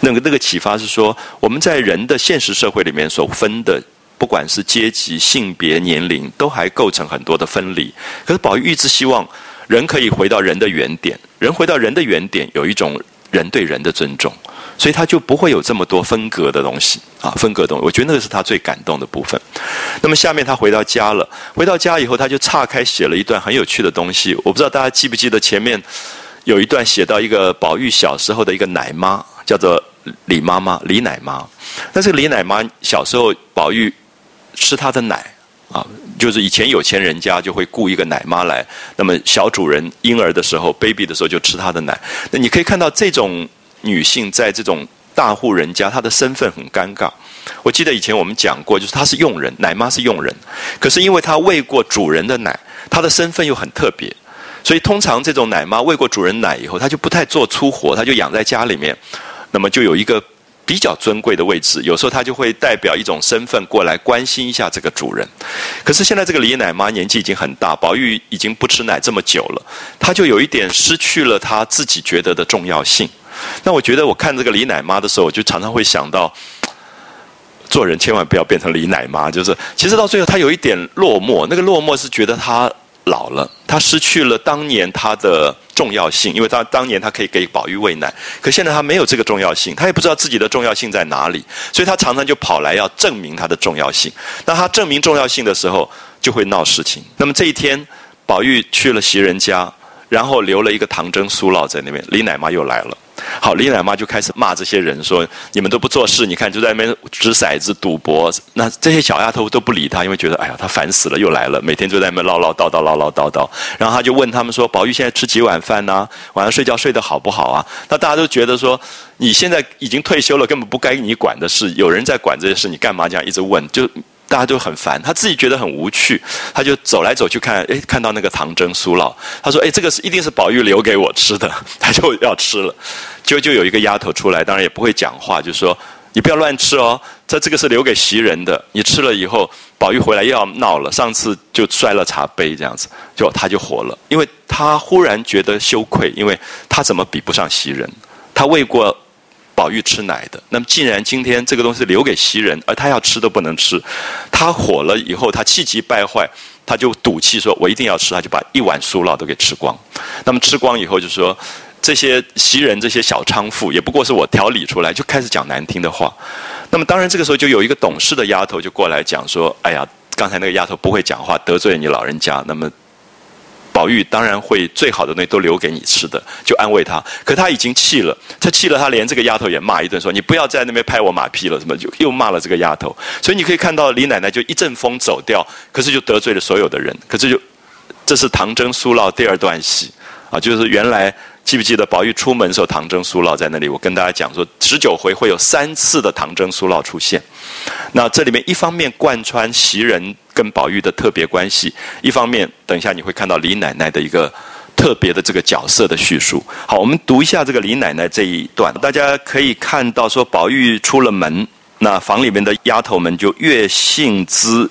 那个那个启发是说，我们在人的现实社会里面所分的，不管是阶级、性别、年龄，都还构成很多的分离。可是宝玉一直希望人可以回到人的原点，人回到人的原点，有一种人对人的尊重。所以他就不会有这么多分隔的东西啊，分隔东西，我觉得那个是他最感动的部分。那么下面他回到家了，回到家以后他就岔开写了一段很有趣的东西。我不知道大家记不记得前面有一段写到一个宝玉小时候的一个奶妈，叫做李妈妈，李奶妈。那这个李奶妈小时候宝玉吃她的奶啊，就是以前有钱人家就会雇一个奶妈来，那么小主人婴儿的时候，baby 的时候就吃她的奶。那你可以看到这种女性在这种大户人家，她的身份很尴尬。我记得以前我们讲过，就是她是佣人，奶妈是佣人，可是因为她喂过主人的奶，她的身份又很特别，所以通常这种奶妈喂过主人奶以后，她就不太做粗活，她就养在家里面，那么就有一个。比较尊贵的位置，有时候她就会代表一种身份过来关心一下这个主人。可是现在这个李奶妈年纪已经很大，宝玉已经不吃奶这么久了，她就有一点失去了她自己觉得的重要性。那我觉得我看这个李奶妈的时候，我就常常会想到，做人千万不要变成李奶妈，就是其实到最后他有一点落寞，那个落寞是觉得他。老了，他失去了当年他的重要性，因为他当年他可以给宝玉喂奶，可现在他没有这个重要性，他也不知道自己的重要性在哪里，所以他常常就跑来要证明他的重要性。那他证明重要性的时候，就会闹事情。那么这一天，宝玉去了袭人家，然后留了一个唐僧苏老在那边，李奶妈又来了。好，李奶妈就开始骂这些人说：“你们都不做事，你看就在那边掷骰子赌博。”那这些小丫头都不理他，因为觉得哎呀，他烦死了，又来了，每天就在那边唠唠叨叨、唠唠叨叨。然后他就问他们说：“宝玉现在吃几碗饭呢？晚上睡觉睡得好不好啊？”那大家都觉得说：“你现在已经退休了，根本不该你管的事，有人在管这些事，你干嘛这样一直问？”就。大家都很烦，他自己觉得很无趣，他就走来走去看，哎，看到那个唐僧苏老，他说：“哎，这个是一定是宝玉留给我吃的，他就要吃了。”就就有一个丫头出来，当然也不会讲话，就说：“你不要乱吃哦，这这个是留给袭人的，你吃了以后，宝玉回来又要闹了。上次就摔了茶杯，这样子，就他就火了，因为他忽然觉得羞愧，因为他怎么比不上袭人？他喂过。”宝玉吃奶的，那么既然今天这个东西留给袭人，而他要吃都不能吃，他火了以后，他气急败坏，他就赌气说：“我一定要吃。”他就把一碗酥酪都给吃光。那么吃光以后，就说这些袭人这些小娼妇，也不过是我调理出来，就开始讲难听的话。那么当然这个时候就有一个懂事的丫头就过来讲说：“哎呀，刚才那个丫头不会讲话，得罪你老人家。”那么。宝玉当然会最好的那都留给你吃的，就安慰他。可他已经气了，他气了，他连这个丫头也骂一顿，说：“你不要在那边拍我马屁了。”什么就又骂了这个丫头。所以你可以看到李奶奶就一阵风走掉，可是就得罪了所有的人。可是就这是唐僧苏烙第二段戏啊，就是原来。记不记得宝玉出门的时候，唐僧苏烙在那里？我跟大家讲说，十九回会有三次的唐僧苏烙出现。那这里面一方面贯穿袭人跟宝玉的特别关系，一方面等一下你会看到李奶奶的一个特别的这个角色的叙述。好，我们读一下这个李奶奶这一段，大家可以看到说，宝玉出了门，那房里面的丫头们就越性子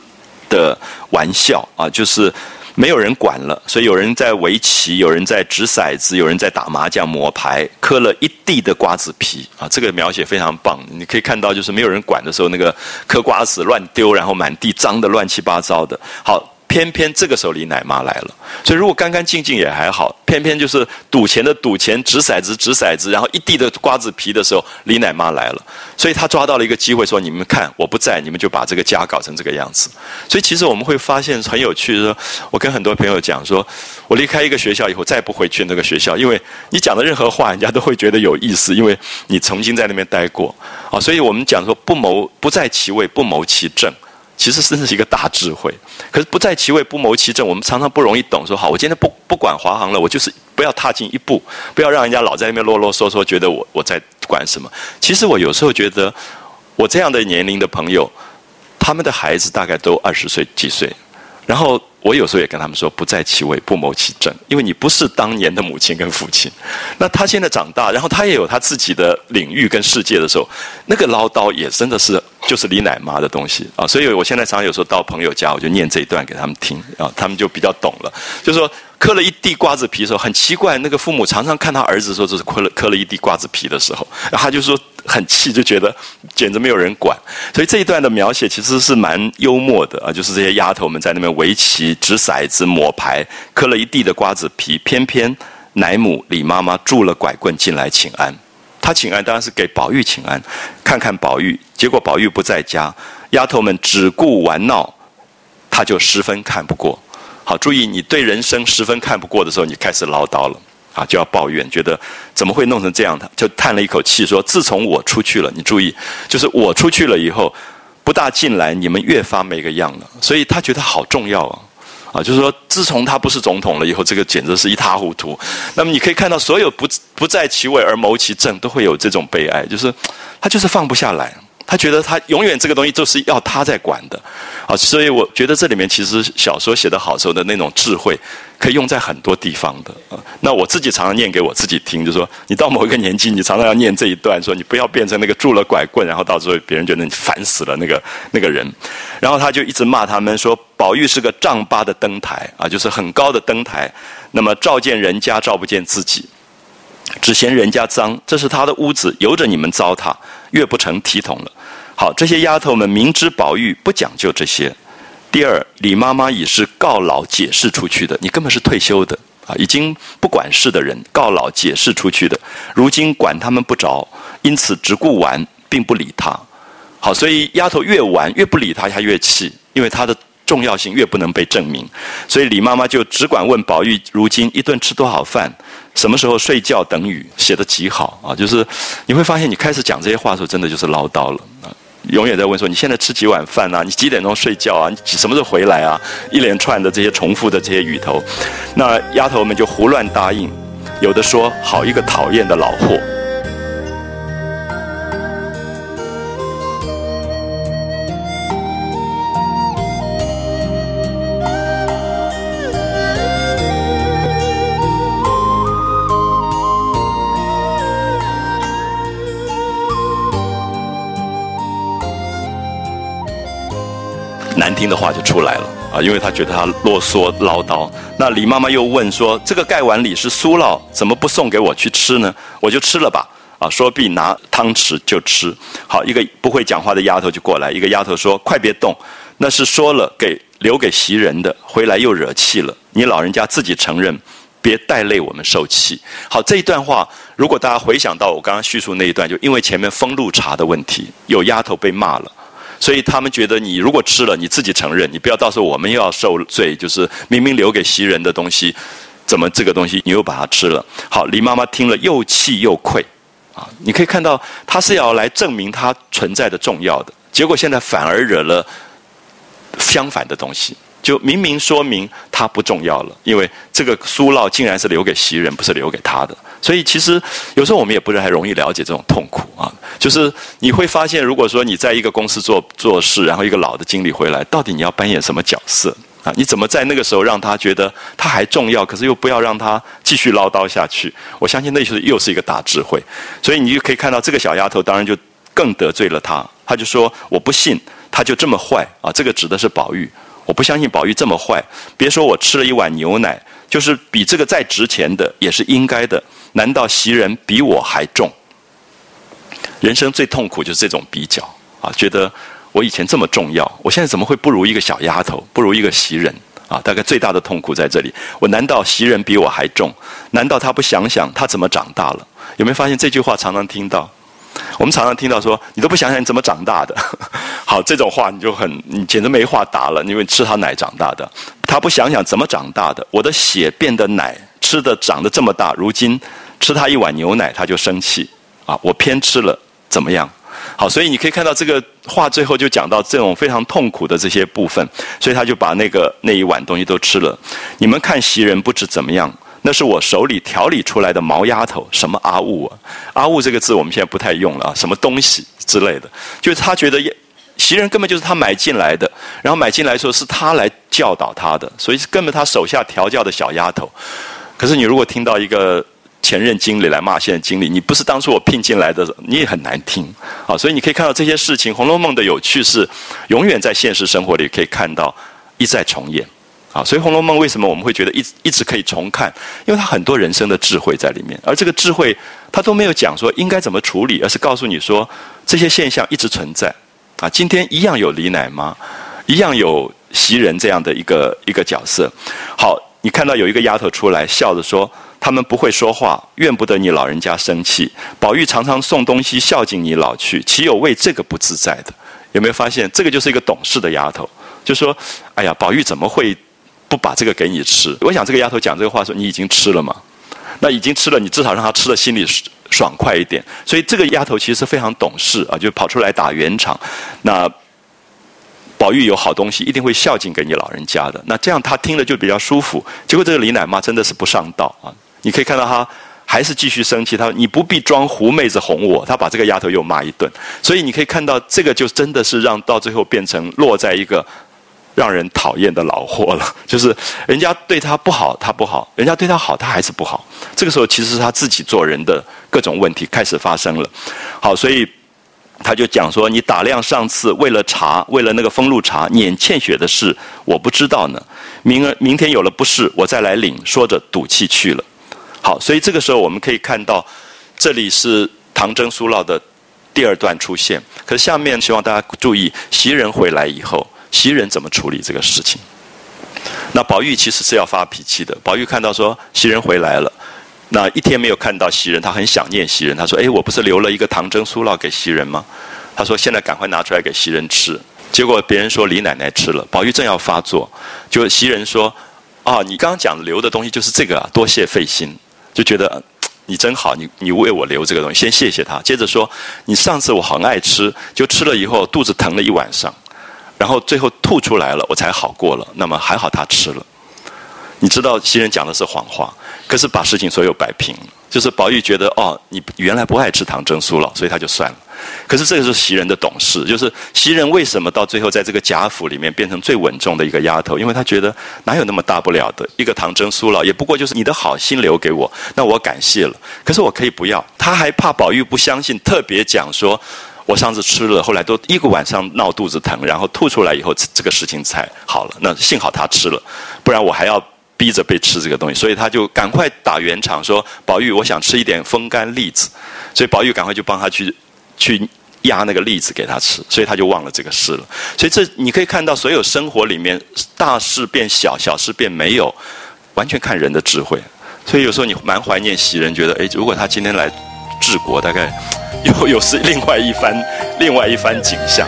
的玩笑啊，就是。没有人管了，所以有人在围棋，有人在掷骰子，有人在打麻将、摸牌，磕了一地的瓜子皮啊！这个描写非常棒，你可以看到，就是没有人管的时候，那个嗑瓜子乱丢，然后满地脏的乱七八糟的。好。偏偏这个时候李奶妈来了，所以如果干干净净也还好。偏偏就是赌钱的赌钱，掷骰子掷骰子，然后一地的瓜子皮的时候，李奶妈来了，所以他抓到了一个机会，说：“你们看，我不在，你们就把这个家搞成这个样子。”所以其实我们会发现很有趣，说我跟很多朋友讲说，我离开一个学校以后，再不回去那个学校，因为你讲的任何话，人家都会觉得有意思，因为你曾经在那边待过啊。所以我们讲说，不谋不在其位，不谋其政。其实真的是一个大智慧，可是不在其位不谋其政，我们常常不容易懂。说好，我今天不不管华航了，我就是不要踏进一步，不要让人家老在那边啰啰嗦嗦，觉得我我在管什么。其实我有时候觉得，我这样的年龄的朋友，他们的孩子大概都二十岁几岁，然后。我有时候也跟他们说，不在其位，不谋其政，因为你不是当年的母亲跟父亲。那他现在长大，然后他也有他自己的领域跟世界的时候，那个唠叨也真的是就是李奶妈的东西啊。所以我现在常常有时候到朋友家，我就念这一段给他们听啊，他们就比较懂了。就是说，磕了一地瓜子皮的时候，很奇怪，那个父母常常看他儿子说这是磕了磕了一地瓜子皮的时候，他就说。很气，就觉得简直没有人管，所以这一段的描写其实是蛮幽默的啊，就是这些丫头们在那边围棋、掷骰子、抹牌，磕了一地的瓜子皮，偏偏奶母李妈妈拄了拐棍进来请安。她请安当然是给宝玉请安，看看宝玉，结果宝玉不在家，丫头们只顾玩闹，她就十分看不过。好，注意你对人生十分看不过的时候，你开始唠叨了。啊，就要抱怨，觉得怎么会弄成这样？他就叹了一口气说：“自从我出去了，你注意，就是我出去了以后，不大进来，你们越发没个样了。所以他觉得好重要啊，啊，就是说，自从他不是总统了以后，这个简直是一塌糊涂。那么你可以看到，所有不不在其位而谋其政，都会有这种悲哀，就是他就是放不下来。他觉得他永远这个东西都是要他在管的，啊，所以我觉得这里面其实小说写得好时候的那种智慧，可以用在很多地方的啊。那我自己常常念给我自己听，就说你到某一个年纪，你常常要念这一段，说你不要变成那个拄了拐棍，然后到时候别人觉得你烦死了那个那个人。然后他就一直骂他们说，宝玉是个丈八的灯台啊，就是很高的灯台，那么照见人家，照不见自己。只嫌人家脏，这是他的屋子，由着你们糟蹋，越不成体统了。好，这些丫头们明知宝玉不讲究这些。第二，李妈妈已是告老解释出去的，你根本是退休的啊，已经不管事的人，告老解释出去的，如今管他们不着，因此只顾玩，并不理他。好，所以丫头越玩越不理他，他越气，因为他的。重要性越不能被证明，所以李妈妈就只管问宝玉：如今一顿吃多少饭？什么时候睡觉？等雨写的极好啊！就是你会发现，你开始讲这些话的时候，真的就是唠叨了啊！永远在问说：你现在吃几碗饭啊？你几点钟睡觉啊？你什么时候回来啊？一连串的这些重复的这些语头，那丫头们就胡乱答应，有的说：好一个讨厌的老货。听的话就出来了啊，因为他觉得他啰嗦唠叨。那李妈妈又问说：“这个盖碗里是酥酪，怎么不送给我去吃呢？我就吃了吧。”啊，说必拿汤匙就吃。好，一个不会讲话的丫头就过来，一个丫头说：“快别动，那是说了给留给袭人的，回来又惹气了。你老人家自己承认，别带累我们受气。”好，这一段话，如果大家回想到我刚刚叙述那一段，就因为前面封路茶的问题，有丫头被骂了。所以他们觉得，你如果吃了，你自己承认，你不要到时候我们又要受罪。就是明明留给袭人的东西，怎么这个东西你又把它吃了？好，李妈妈听了又气又愧，啊，你可以看到，她是要来证明她存在的重要的，结果现在反而惹了相反的东西。就明明说明他不重要了，因为这个苏烙竟然是留给袭人，不是留给他的。所以其实有时候我们也不是很容易了解这种痛苦啊。就是你会发现，如果说你在一个公司做做事，然后一个老的经理回来，到底你要扮演什么角色啊？你怎么在那个时候让他觉得他还重要，可是又不要让他继续唠叨下去？我相信那就是又是一个大智慧。所以你就可以看到这个小丫头，当然就更得罪了他。他就说：“我不信他就这么坏啊！”这个指的是宝玉。我不相信宝玉这么坏，别说我吃了一碗牛奶，就是比这个再值钱的也是应该的。难道袭人比我还重？人生最痛苦就是这种比较啊，觉得我以前这么重要，我现在怎么会不如一个小丫头，不如一个袭人啊？大概最大的痛苦在这里。我难道袭人比我还重？难道他不想想他怎么长大了？有没有发现这句话常常听到？我们常常听到说，你都不想想你怎么长大的，好，这种话你就很，你简直没话答了，因为吃他奶长大的，他不想想怎么长大的，我的血变的奶，吃的长得这么大，如今吃他一碗牛奶他就生气，啊，我偏吃了怎么样？好，所以你可以看到这个话最后就讲到这种非常痛苦的这些部分，所以他就把那个那一碗东西都吃了。你们看袭人不知怎么样。那是我手里调理出来的毛丫头，什么阿物啊？阿物这个字我们现在不太用了啊，什么东西之类的，就是他觉得袭人根本就是他买进来的，然后买进来说是他来教导他的，所以根本他手下调教的小丫头。可是你如果听到一个前任经理来骂现任经理，你不是当初我聘进来的，你也很难听啊。所以你可以看到这些事情，《红楼梦》的有趣是永远在现实生活里可以看到一再重演。啊，所以《红楼梦》为什么我们会觉得一一直可以重看？因为它很多人生的智慧在里面，而这个智慧它都没有讲说应该怎么处理，而是告诉你说这些现象一直存在。啊，今天一样有李奶妈，一样有袭人这样的一个一个角色。好，你看到有一个丫头出来笑着说：“他们不会说话，怨不得你老人家生气。宝玉常常送东西孝敬你老去，岂有为这个不自在的？有没有发现这个就是一个懂事的丫头？就说：哎呀，宝玉怎么会？”不把这个给你吃，我想这个丫头讲这个话说你已经吃了吗？那已经吃了，你至少让她吃的心里爽快一点。所以这个丫头其实非常懂事啊，就跑出来打圆场。那宝玉有好东西，一定会孝敬给你老人家的。那这样他听了就比较舒服。结果这个李奶妈真的是不上道啊！你可以看到他还是继续生气。他说：“你不必装狐妹子哄我。”他把这个丫头又骂一顿。所以你可以看到，这个就真的是让到最后变成落在一个让人讨厌的老货了。就是人家对他不好，他不好；人家对他好，他还是不好。这个时候其实是他自己做人的各种问题开始发生了。好，所以。他就讲说：“你打量上次为了茶，为了那个封路茶撵欠雪的事，我不知道呢。明儿明天有了不是，我再来领。”说着赌气去了。好，所以这个时候我们可以看到，这里是唐征苏烙的第二段出现。可是下面希望大家注意，袭人回来以后，袭人怎么处理这个事情？那宝玉其实是要发脾气的。宝玉看到说袭人回来了。那一天没有看到袭人，他很想念袭人。他说：“哎，我不是留了一个糖蒸酥酪给袭人吗？”他说：“现在赶快拿出来给袭人吃。”结果别人说李奶奶吃了，宝玉正要发作，就袭人说：“啊，你刚刚讲留的东西就是这个啊，多谢费心。”就觉得 你真好，你你为我留这个东西，先谢谢他。接着说：“你上次我很爱吃，就吃了以后肚子疼了一晚上，然后最后吐出来了，我才好过了。那么还好他吃了。”你知道袭人讲的是谎话，可是把事情所有摆平。就是宝玉觉得哦，你原来不爱吃糖蒸酥了，所以他就算了。可是这个是袭人的懂事，就是袭人为什么到最后在这个贾府里面变成最稳重的一个丫头？因为她觉得哪有那么大不了的一个糖蒸酥了，也不过就是你的好心留给我，那我感谢了。可是我可以不要。他还怕宝玉不相信，特别讲说，我上次吃了，后来都一个晚上闹肚子疼，然后吐出来以后，这个事情才好了。那幸好他吃了，不然我还要。逼着被吃这个东西，所以他就赶快打圆场说：“宝玉，我想吃一点风干栗子。”所以宝玉赶快就帮他去去压那个栗子给他吃，所以他就忘了这个事了。所以这你可以看到，所有生活里面大事变小，小事变没有，完全看人的智慧。所以有时候你蛮怀念袭人，觉得哎，如果他今天来治国，大概又又是另外一番另外一番景象。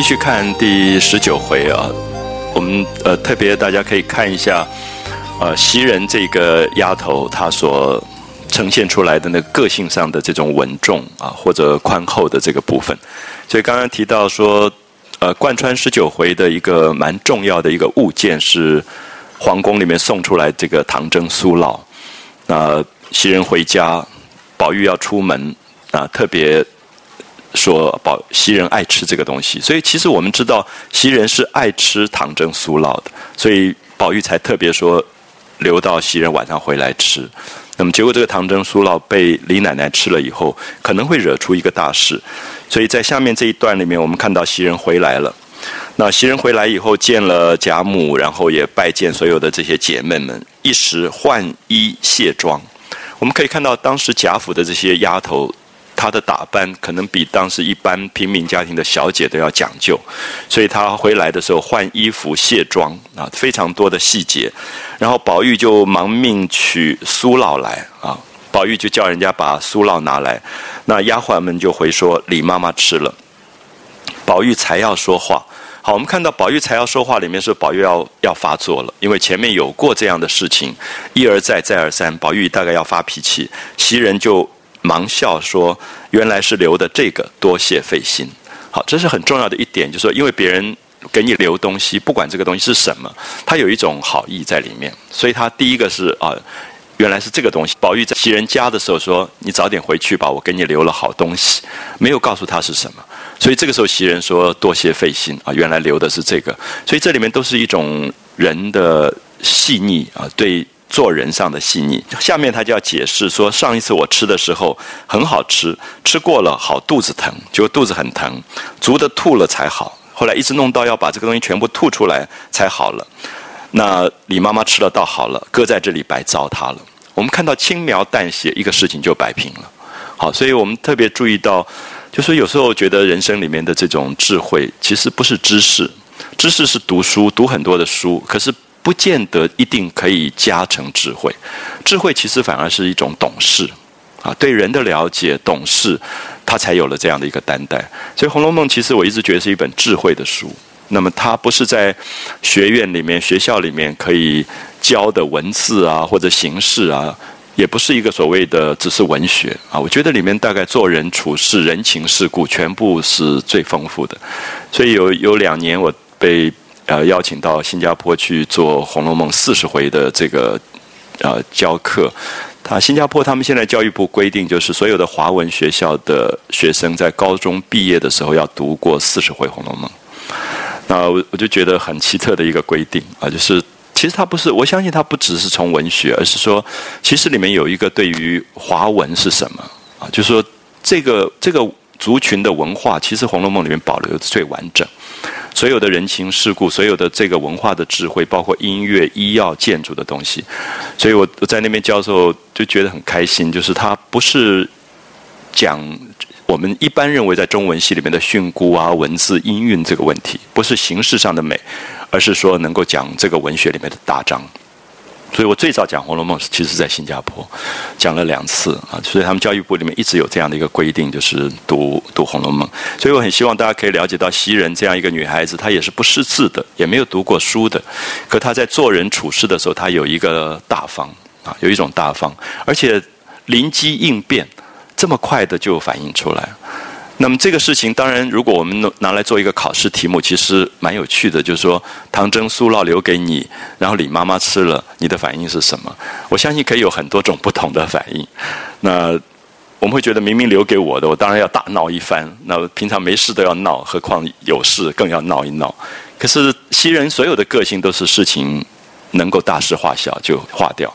继续看第十九回啊，我们呃特别大家可以看一下，呃袭人这个丫头她所呈现出来的那个个性上的这种稳重啊或者宽厚的这个部分，所以刚刚提到说，呃贯穿十九回的一个蛮重要的一个物件是皇宫里面送出来这个唐僧苏老，那袭人回家宝玉要出门啊，特别说宝袭人爱吃这个东西，所以其实我们知道袭人是爱吃糖蒸酥酪的，所以宝玉才特别说留到袭人晚上回来吃。那么结果这个糖蒸酥酪被李奶奶吃了以后，可能会惹出一个大事，所以在下面这一段里面，我们看到袭人回来了。那袭人回来以后见了贾母，然后也拜见所有的这些姐妹们，一时换衣卸妆。我们可以看到当时贾府的这些丫头，她的打扮可能比当时一般平民家庭的小姐都要讲究，所以她回来的时候换衣服卸妆啊，非常多的细节。然后宝玉就忙命取酥酪来啊，宝玉就叫人家把酥酪拿来，那丫鬟们就回说李妈妈吃了，宝玉才要说话。好，我们看到宝玉才要说话，里面是宝玉要要发作了，因为前面有过这样的事情，一而再，再而三，宝玉大概要发脾气，袭人就忙笑说：“原来是留的这个，多谢费心。”好，这是很重要的一点，就是说，因为别人给你留东西，不管这个东西是什么，他有一种好意在里面，所以他第一个是啊。原来是这个东西。宝玉在袭人家的时候说：“你早点回去吧，我给你留了好东西。”没有告诉他是什么，所以这个时候袭人说：“多谢费心啊，原来留的是这个。”所以这里面都是一种人的细腻啊，对做人上的细腻。下面他就要解释说：“上一次我吃的时候很好吃，吃过了好肚子疼，结果肚子很疼，足的吐了才好。后来一直弄到要把这个东西全部吐出来才好了。那李妈妈吃了倒好了，搁在这里白糟蹋了。”我们看到轻描淡写一个事情就摆平了，好，所以我们特别注意到，就说有时候觉得人生里面的这种智慧，其实不是知识，知识是读书读很多的书，可是不见得一定可以加成智慧，智慧其实反而是一种懂事，啊，对人的了解懂事，他才有了这样的一个担待。所以《红楼梦》其实我一直觉得是一本智慧的书。那么它不是在学院里面、学校里面可以教的文字啊，或者形式啊，也不是一个所谓的只是文学啊。我觉得里面大概做人处事、人情世故，全部是最丰富的。所以有有两年，我被呃邀请到新加坡去做《红楼梦》四十回的这个呃教课。他新加坡他们现在教育部规定，就是所有的华文学校的学生在高中毕业的时候要读过四十回《红楼梦》。那我我就觉得很奇特的一个规定啊，就是其实它不是，我相信它不只是从文学，而是说，其实里面有一个对于华文是什么啊，就是说这个这个族群的文化，其实《红楼梦》里面保留的最完整，所有的人情世故，所有的这个文化的智慧，包括音乐、医药、建筑的东西，所以我在那边教授就觉得很开心，就是他不是讲。我们一般认为，在中文系里面的训诂啊、文字音韵这个问题，不是形式上的美，而是说能够讲这个文学里面的大章。所以我最早讲《红楼梦》，是其实在新加坡讲了两次啊。所以他们教育部里面一直有这样的一个规定，就是读读《红楼梦》。所以我很希望大家可以了解到，袭人这样一个女孩子，她也是不识字的，也没有读过书的，可她在做人处事的时候，她有一个大方啊，有一种大方，而且灵机应变。这么快的就反映出来，那么这个事情当然，如果我们拿来做一个考试题目，其实蛮有趣的。就是说，唐僧酥酪留给你，然后李妈妈吃了，你的反应是什么？我相信可以有很多种不同的反应。那我们会觉得，明明留给我的，我当然要大闹一番。那平常没事都要闹，何况有事更要闹一闹。可是西人所有的个性都是事情能够大事化小就化掉。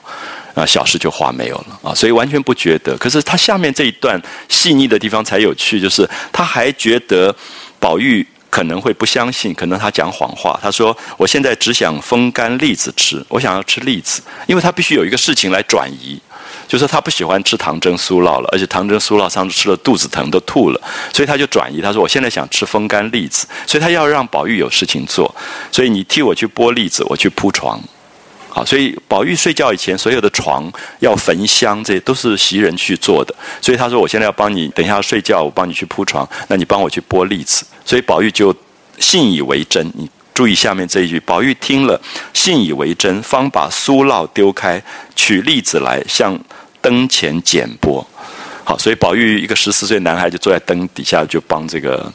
啊，小事就话没有了啊，所以完全不觉得。可是他下面这一段细腻的地方才有趣，就是他还觉得宝玉可能会不相信，可能他讲谎话。他说：“我现在只想风干栗子吃，我想要吃栗子，因为他必须有一个事情来转移，就是他不喜欢吃糖蒸酥酪了，而且糖蒸酥酪上次吃了肚子疼都吐了，所以他就转移。他说：我现在想吃风干栗子，所以他要让宝玉有事情做，所以你替我去剥栗子，我去铺床。”好，所以宝玉睡觉以前，所有的床要焚香，这些都是袭人去做的。所以他说：“我现在要帮你，等一下睡觉，我帮你去铺床，那你帮我去剥栗子。”所以宝玉就信以为真。你注意下面这一句：宝玉听了，信以为真，方把酥酪丢开，取栗子来，向灯前捡剥。好，所以宝玉一个十四岁男孩就坐在灯底下，就帮这个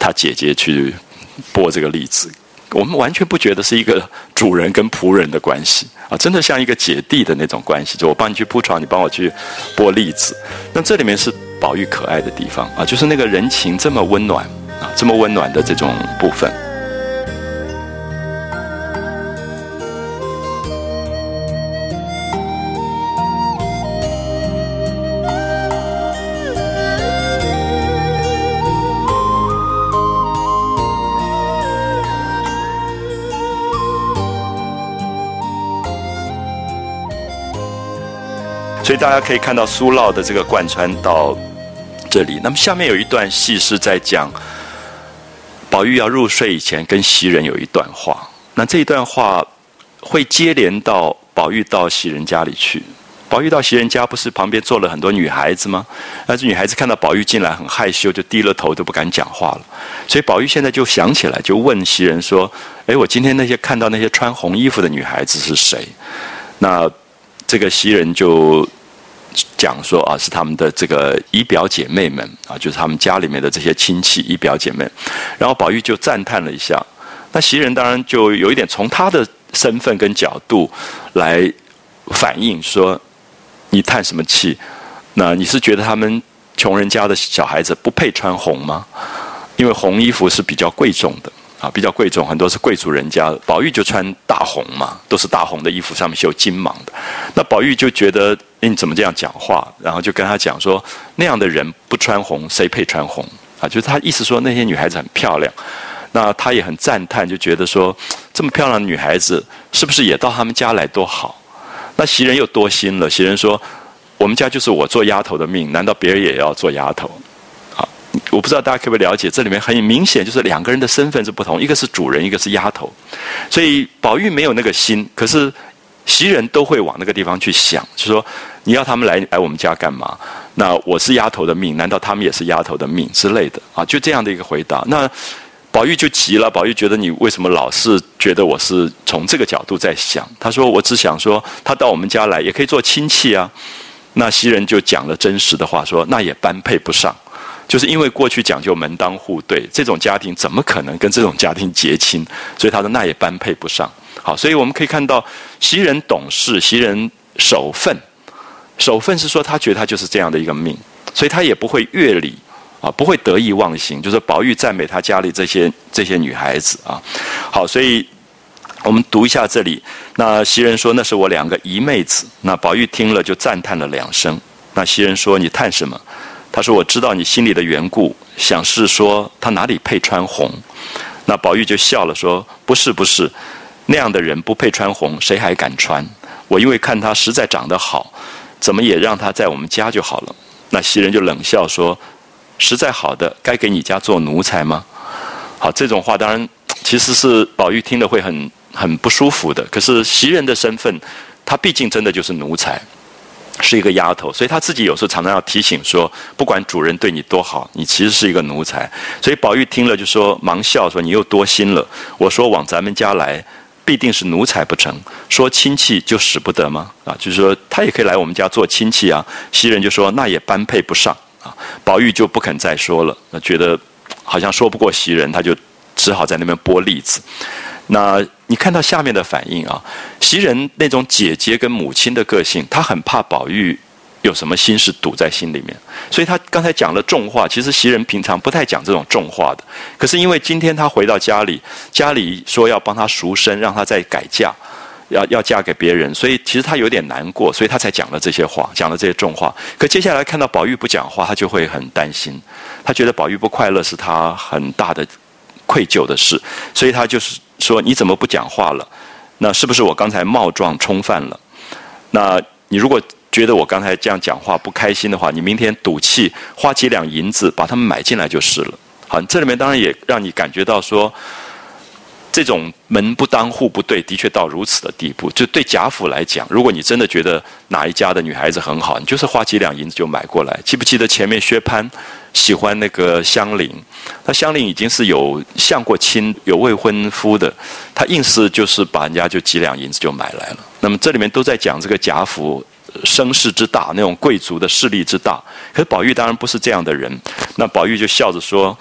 他姐姐去剥这个栗子。我们完全不觉得是一个主人跟仆人的关系啊，真的像一个姐弟的那种关系，就我帮你去铺床，你帮我去剥栗子。那这里面是宝玉可爱的地方啊，就是那个人情这么温暖啊，这么温暖的这种部分。大家可以看到苏烙的这个贯穿到这里。那么下面有一段戏是在讲宝玉要入睡以前跟袭人有一段话。那这一段话会接连到宝玉到袭人家里去。宝玉到袭人家不是旁边坐了很多女孩子吗？那这女孩子看到宝玉进来很害羞，就低了头都不敢讲话了。所以宝玉现在就想起来，就问袭人说：“哎，我今天那些看到那些穿红衣服的女孩子是谁？”那这个袭人就。讲说啊，是他们的这个姨表姐妹们啊，就是他们家里面的这些亲戚姨表姐妹。然后宝玉就赞叹了一下，那袭人当然就有一点从他的身份跟角度来反映说：“你叹什么气？那你是觉得他们穷人家的小孩子不配穿红吗？因为红衣服是比较贵重的。”啊，比较贵重，很多是贵族人家。宝玉就穿大红嘛，都是大红的衣服，上面绣金芒的。那宝玉就觉得，你怎么这样讲话？然后就跟他讲说，那样的人不穿红，谁配穿红？啊，就是他意思说那些女孩子很漂亮。那他也很赞叹，就觉得说，这么漂亮的女孩子，是不是也到他们家来多好？那袭人又多心了。袭人说，我们家就是我做丫头的命，难道别人也要做丫头？我不知道大家可不可以了解，这里面很明显就是两个人的身份是不同，一个是主人，一个是丫头，所以宝玉没有那个心，可是袭人都会往那个地方去想，就说你要他们来来我们家干嘛？那我是丫头的命，难道他们也是丫头的命之类的啊？就这样的一个回答，那宝玉就急了，宝玉觉得你为什么老是觉得我是从这个角度在想？他说我只想说他到我们家来也可以做亲戚啊。那袭人就讲了真实的话，说那也般配不上。就是因为过去讲究门当户对，这种家庭怎么可能跟这种家庭结亲？所以他说那也般配不上。好，所以我们可以看到袭人懂事，袭人守分，守分是说他觉得他就是这样的一个命，所以他也不会越礼啊，不会得意忘形。就是宝玉赞美他家里这些这些女孩子啊。好，所以我们读一下这里。那袭人说那是我两个姨妹子。那宝玉听了就赞叹了两声。那袭人说你叹什么？他说：“我知道你心里的缘故，想是说他哪里配穿红。”那宝玉就笑了，说：“不是，不是，那样的人不配穿红，谁还敢穿？我因为看他实在长得好，怎么也让他在我们家就好了。”那袭人就冷笑说：“实在好的，该给你家做奴才吗？”好，这种话当然其实是宝玉听了会很很不舒服的。可是袭人的身份，他毕竟真的就是奴才。是一个丫头，所以她自己有时候常常要提醒说，不管主人对你多好，你其实是一个奴才。所以宝玉听了就说，忙笑说：“你又多心了。我说往咱们家来，必定是奴才不成？说亲戚就使不得吗？啊，就是说他也可以来我们家做亲戚啊。”袭人就说：“那也般配不上啊。”宝玉就不肯再说了，那觉得好像说不过袭人，他就只好在那边剥栗子。那你看到下面的反应啊？袭人那种姐姐跟母亲的个性，她很怕宝玉有什么心事堵在心里面，所以她刚才讲了重话。其实袭人平常不太讲这种重话的，可是因为今天她回到家里，家里说要帮她赎身，让她再改嫁，要要嫁给别人，所以其实她有点难过，所以她才讲了这些话，讲了这些重话。可接下来看到宝玉不讲话，她就会很担心，她觉得宝玉不快乐是她很大的愧疚的事，所以她就是。说你怎么不讲话了？那是不是我刚才冒撞冲犯了？那你如果觉得我刚才这样讲话不开心的话，你明天赌气花几两银子把他们买进来就是了。好，这里面当然也让你感觉到说。这种门不当户不对，的确到如此的地步。就对贾府来讲，如果你真的觉得哪一家的女孩子很好，你就是花几两银子就买过来。记不记得前面薛蟠喜欢那个香菱？他香菱已经是有相过亲、有未婚夫的，他硬是就是把人家就几两银子就买来了。那么这里面都在讲这个贾府声势之大，那种贵族的势力之大。可是宝玉当然不是这样的人。那宝玉就笑着说。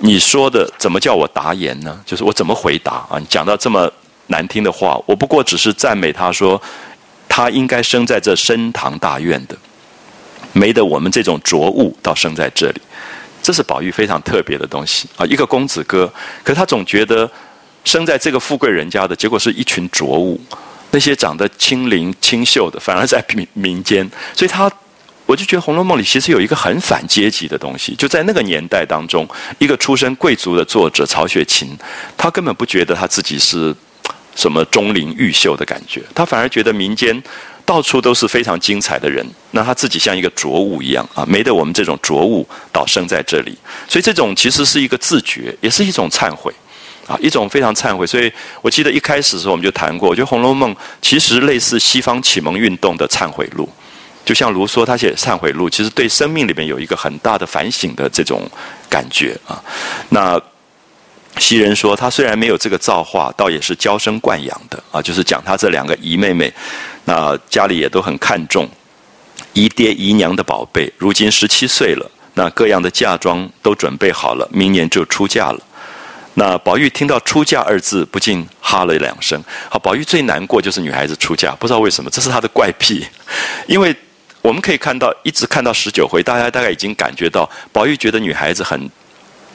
你说的怎么叫我答言呢？就是我怎么回答啊？你讲到这么难听的话，我不过只是赞美他说，他应该生在这深堂大院的，没得我们这种浊物到生在这里。这是宝玉非常特别的东西啊！一个公子哥，可他总觉得生在这个富贵人家的结果是一群浊物，那些长得清灵清秀的，反而在民民间，所以他。我就觉得《红楼梦》里其实有一个很反阶级的东西，就在那个年代当中，一个出身贵族的作者曹雪芹，他根本不觉得他自己是什么钟灵毓秀的感觉，他反而觉得民间到处都是非常精彩的人，那他自己像一个浊物一样啊，没得我们这种浊物倒生在这里，所以这种其实是一个自觉，也是一种忏悔啊，一种非常忏悔。所以我记得一开始的时候我们就谈过，我觉得《红楼梦》其实类似西方启蒙运动的忏悔录。就像卢梭他写《忏悔录》，其实对生命里面有一个很大的反省的这种感觉啊。那袭人说，他虽然没有这个造化，倒也是娇生惯养的啊。就是讲他这两个姨妹妹，那家里也都很看重姨爹姨娘的宝贝。如今十七岁了，那各样的嫁妆都准备好了，明年就出嫁了。那宝玉听到“出嫁”二字，不禁哈了两声。好，宝玉最难过就是女孩子出嫁，不知道为什么，这是他的怪癖，因为。我们可以看到，一直看到十九回，大家大概已经感觉到，宝玉觉得女孩子很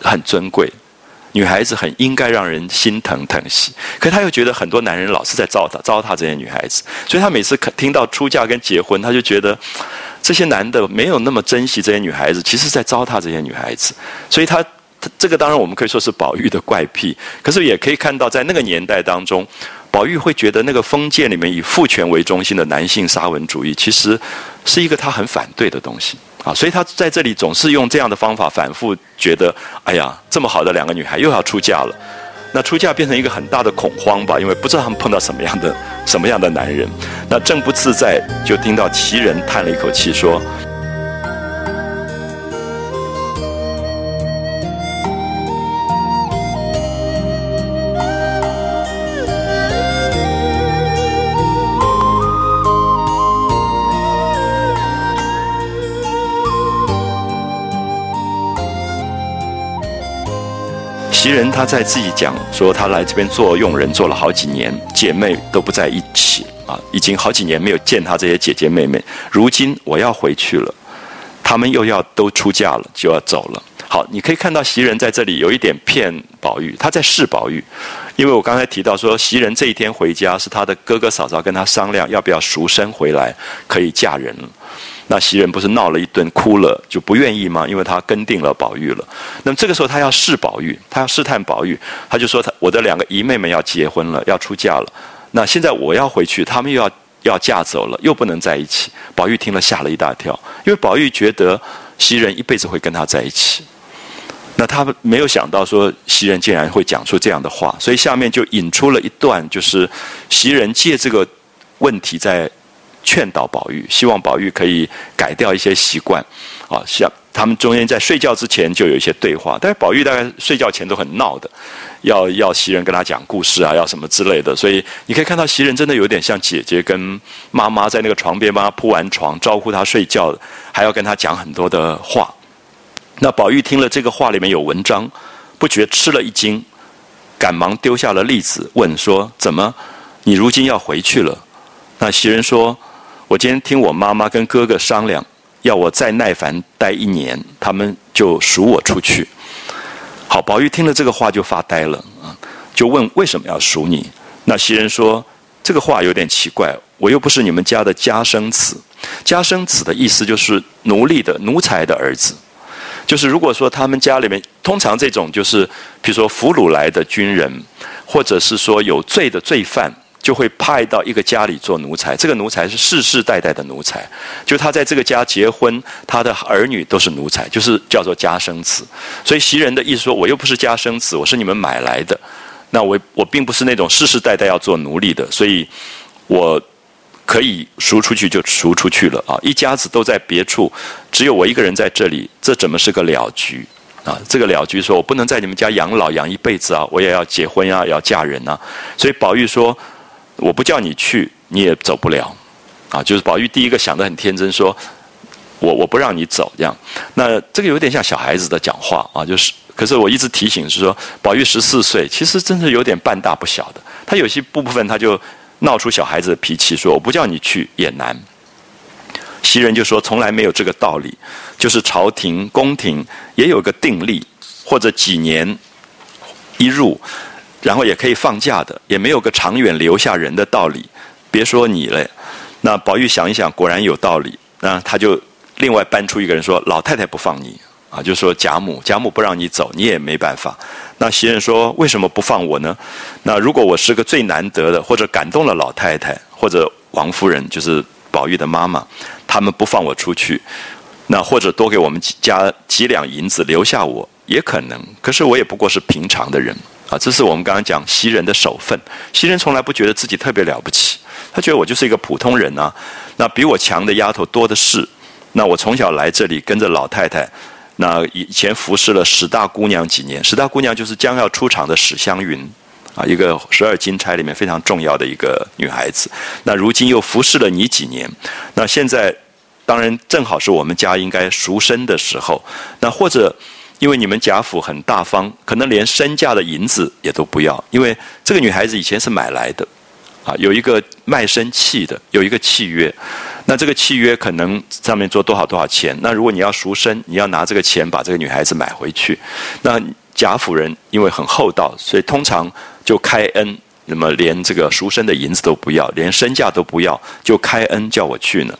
很尊贵，女孩子很应该让人心疼疼惜。可她又觉得很多男人老是在糟蹋糟蹋这些女孩子，所以她每次听到出嫁跟结婚，她就觉得这些男的没有那么珍惜这些女孩子，其实在糟蹋这些女孩子。所以她这个当然我们可以说是宝玉的怪癖，可是也可以看到在那个年代当中。宝玉会觉得那个封建里面以父权为中心的男性沙文主义，其实是一个他很反对的东西啊，所以他在这里总是用这样的方法反复觉得，哎呀，这么好的两个女孩又要出嫁了，那出嫁变成一个很大的恐慌吧，因为不知道他们碰到什么样的什么样的男人，那正不自在，就听到其人叹了一口气说。袭人她在自己讲说，她来这边做佣人做了好几年，姐妹都不在一起啊，已经好几年没有见她这些姐姐妹妹。如今我要回去了，他们又要都出嫁了，就要走了。好，你可以看到袭人在这里有一点骗宝玉，她在试宝玉，因为我刚才提到说，袭人这一天回家是他的哥哥嫂嫂跟他商量要不要赎身回来，可以嫁人了。那袭人不是闹了一顿，哭了就不愿意吗？因为他跟定了宝玉了。那么这个时候他要试宝玉，他要试探宝玉，他就说：“他我的两个姨妹妹要结婚了，要出嫁了。那现在我要回去，他们又要要嫁走了，又不能在一起。”宝玉听了吓了一大跳，因为宝玉觉得袭人一辈子会跟他在一起。那他没有想到说袭人竟然会讲出这样的话，所以下面就引出了一段，就是袭人借这个问题在。劝导宝玉，希望宝玉可以改掉一些习惯，啊，像他们中间在睡觉之前就有一些对话，但是宝玉大概睡觉前都很闹的，要要袭人跟他讲故事啊，要什么之类的，所以你可以看到袭人真的有点像姐姐跟妈妈在那个床边帮他铺完床，招呼他睡觉，还要跟他讲很多的话。那宝玉听了这个话里面有文章，不觉吃了一惊，赶忙丢下了栗子，问说：“怎么，你如今要回去了？”那袭人说。我今天听我妈妈跟哥哥商量，要我再耐烦待一年，他们就赎我出去。好，宝玉听了这个话就发呆了啊，就问为什么要赎你？那袭人说这个话有点奇怪，我又不是你们家的家生子，家生子的意思就是奴隶的奴才的儿子，就是如果说他们家里面通常这种就是，比如说俘虏来的军人，或者是说有罪的罪犯。就会派到一个家里做奴才，这个奴才是世世代代的奴才，就他在这个家结婚，他的儿女都是奴才，就是叫做家生子。所以袭人的意思说，我又不是家生子，我是你们买来的，那我我并不是那种世世代代要做奴隶的，所以我可以赎出去就赎出去了啊！一家子都在别处，只有我一个人在这里，这怎么是个了局啊？这个了局说，我不能在你们家养老养一辈子啊，我也要结婚呀，要嫁人啊。所以宝玉说。我不叫你去，你也走不了，啊，就是宝玉第一个想的很天真，说，我我不让你走这样，那这个有点像小孩子的讲话啊，就是可是我一直提醒是说，宝玉十四岁，其实真是有点半大不小的。他有些部分他就闹出小孩子的脾气，说我不叫你去也难。袭人就说从来没有这个道理，就是朝廷宫廷也有个定例，或者几年一入，然后也可以放假的，也没有个长远留下人的道理。别说你了，那宝玉想一想，果然有道理。那他就另外搬出一个人说：“老太太不放你啊，就说贾母，贾母不让你走，你也没办法。”那袭人说：“为什么不放我呢？那如果我是个最难得的，或者感动了老太太，或者王夫人，就是宝玉的妈妈，他们不放我出去，那或者多给我们加几两银子留下我，也可能。可是我也不过是平常的人啊，这是我们刚刚讲袭人的首分。袭人从来不觉得自己特别了不起。”他觉得我就是一个普通人啊，那比我强的丫头多的是。那我从小来这里跟着老太太，那以前服侍了史大姑娘几年。史大姑娘就是将要出场的史湘云，啊，一个十二金钗里面非常重要的一个女孩子。那如今又服侍了你几年，那现在当然正好是我们家应该赎身的时候。那或者因为你们贾府很大方，可能连身价的银子也都不要，因为这个女孩子以前是买来的。啊，有一个卖身契的，有一个契约，那这个契约可能上面做多少多少钱？那如果你要赎身，你要拿这个钱把这个女孩子买回去。那贾府人因为很厚道，所以通常就开恩，那么连这个赎身的银子都不要，连身价都不要，就开恩叫我去呢。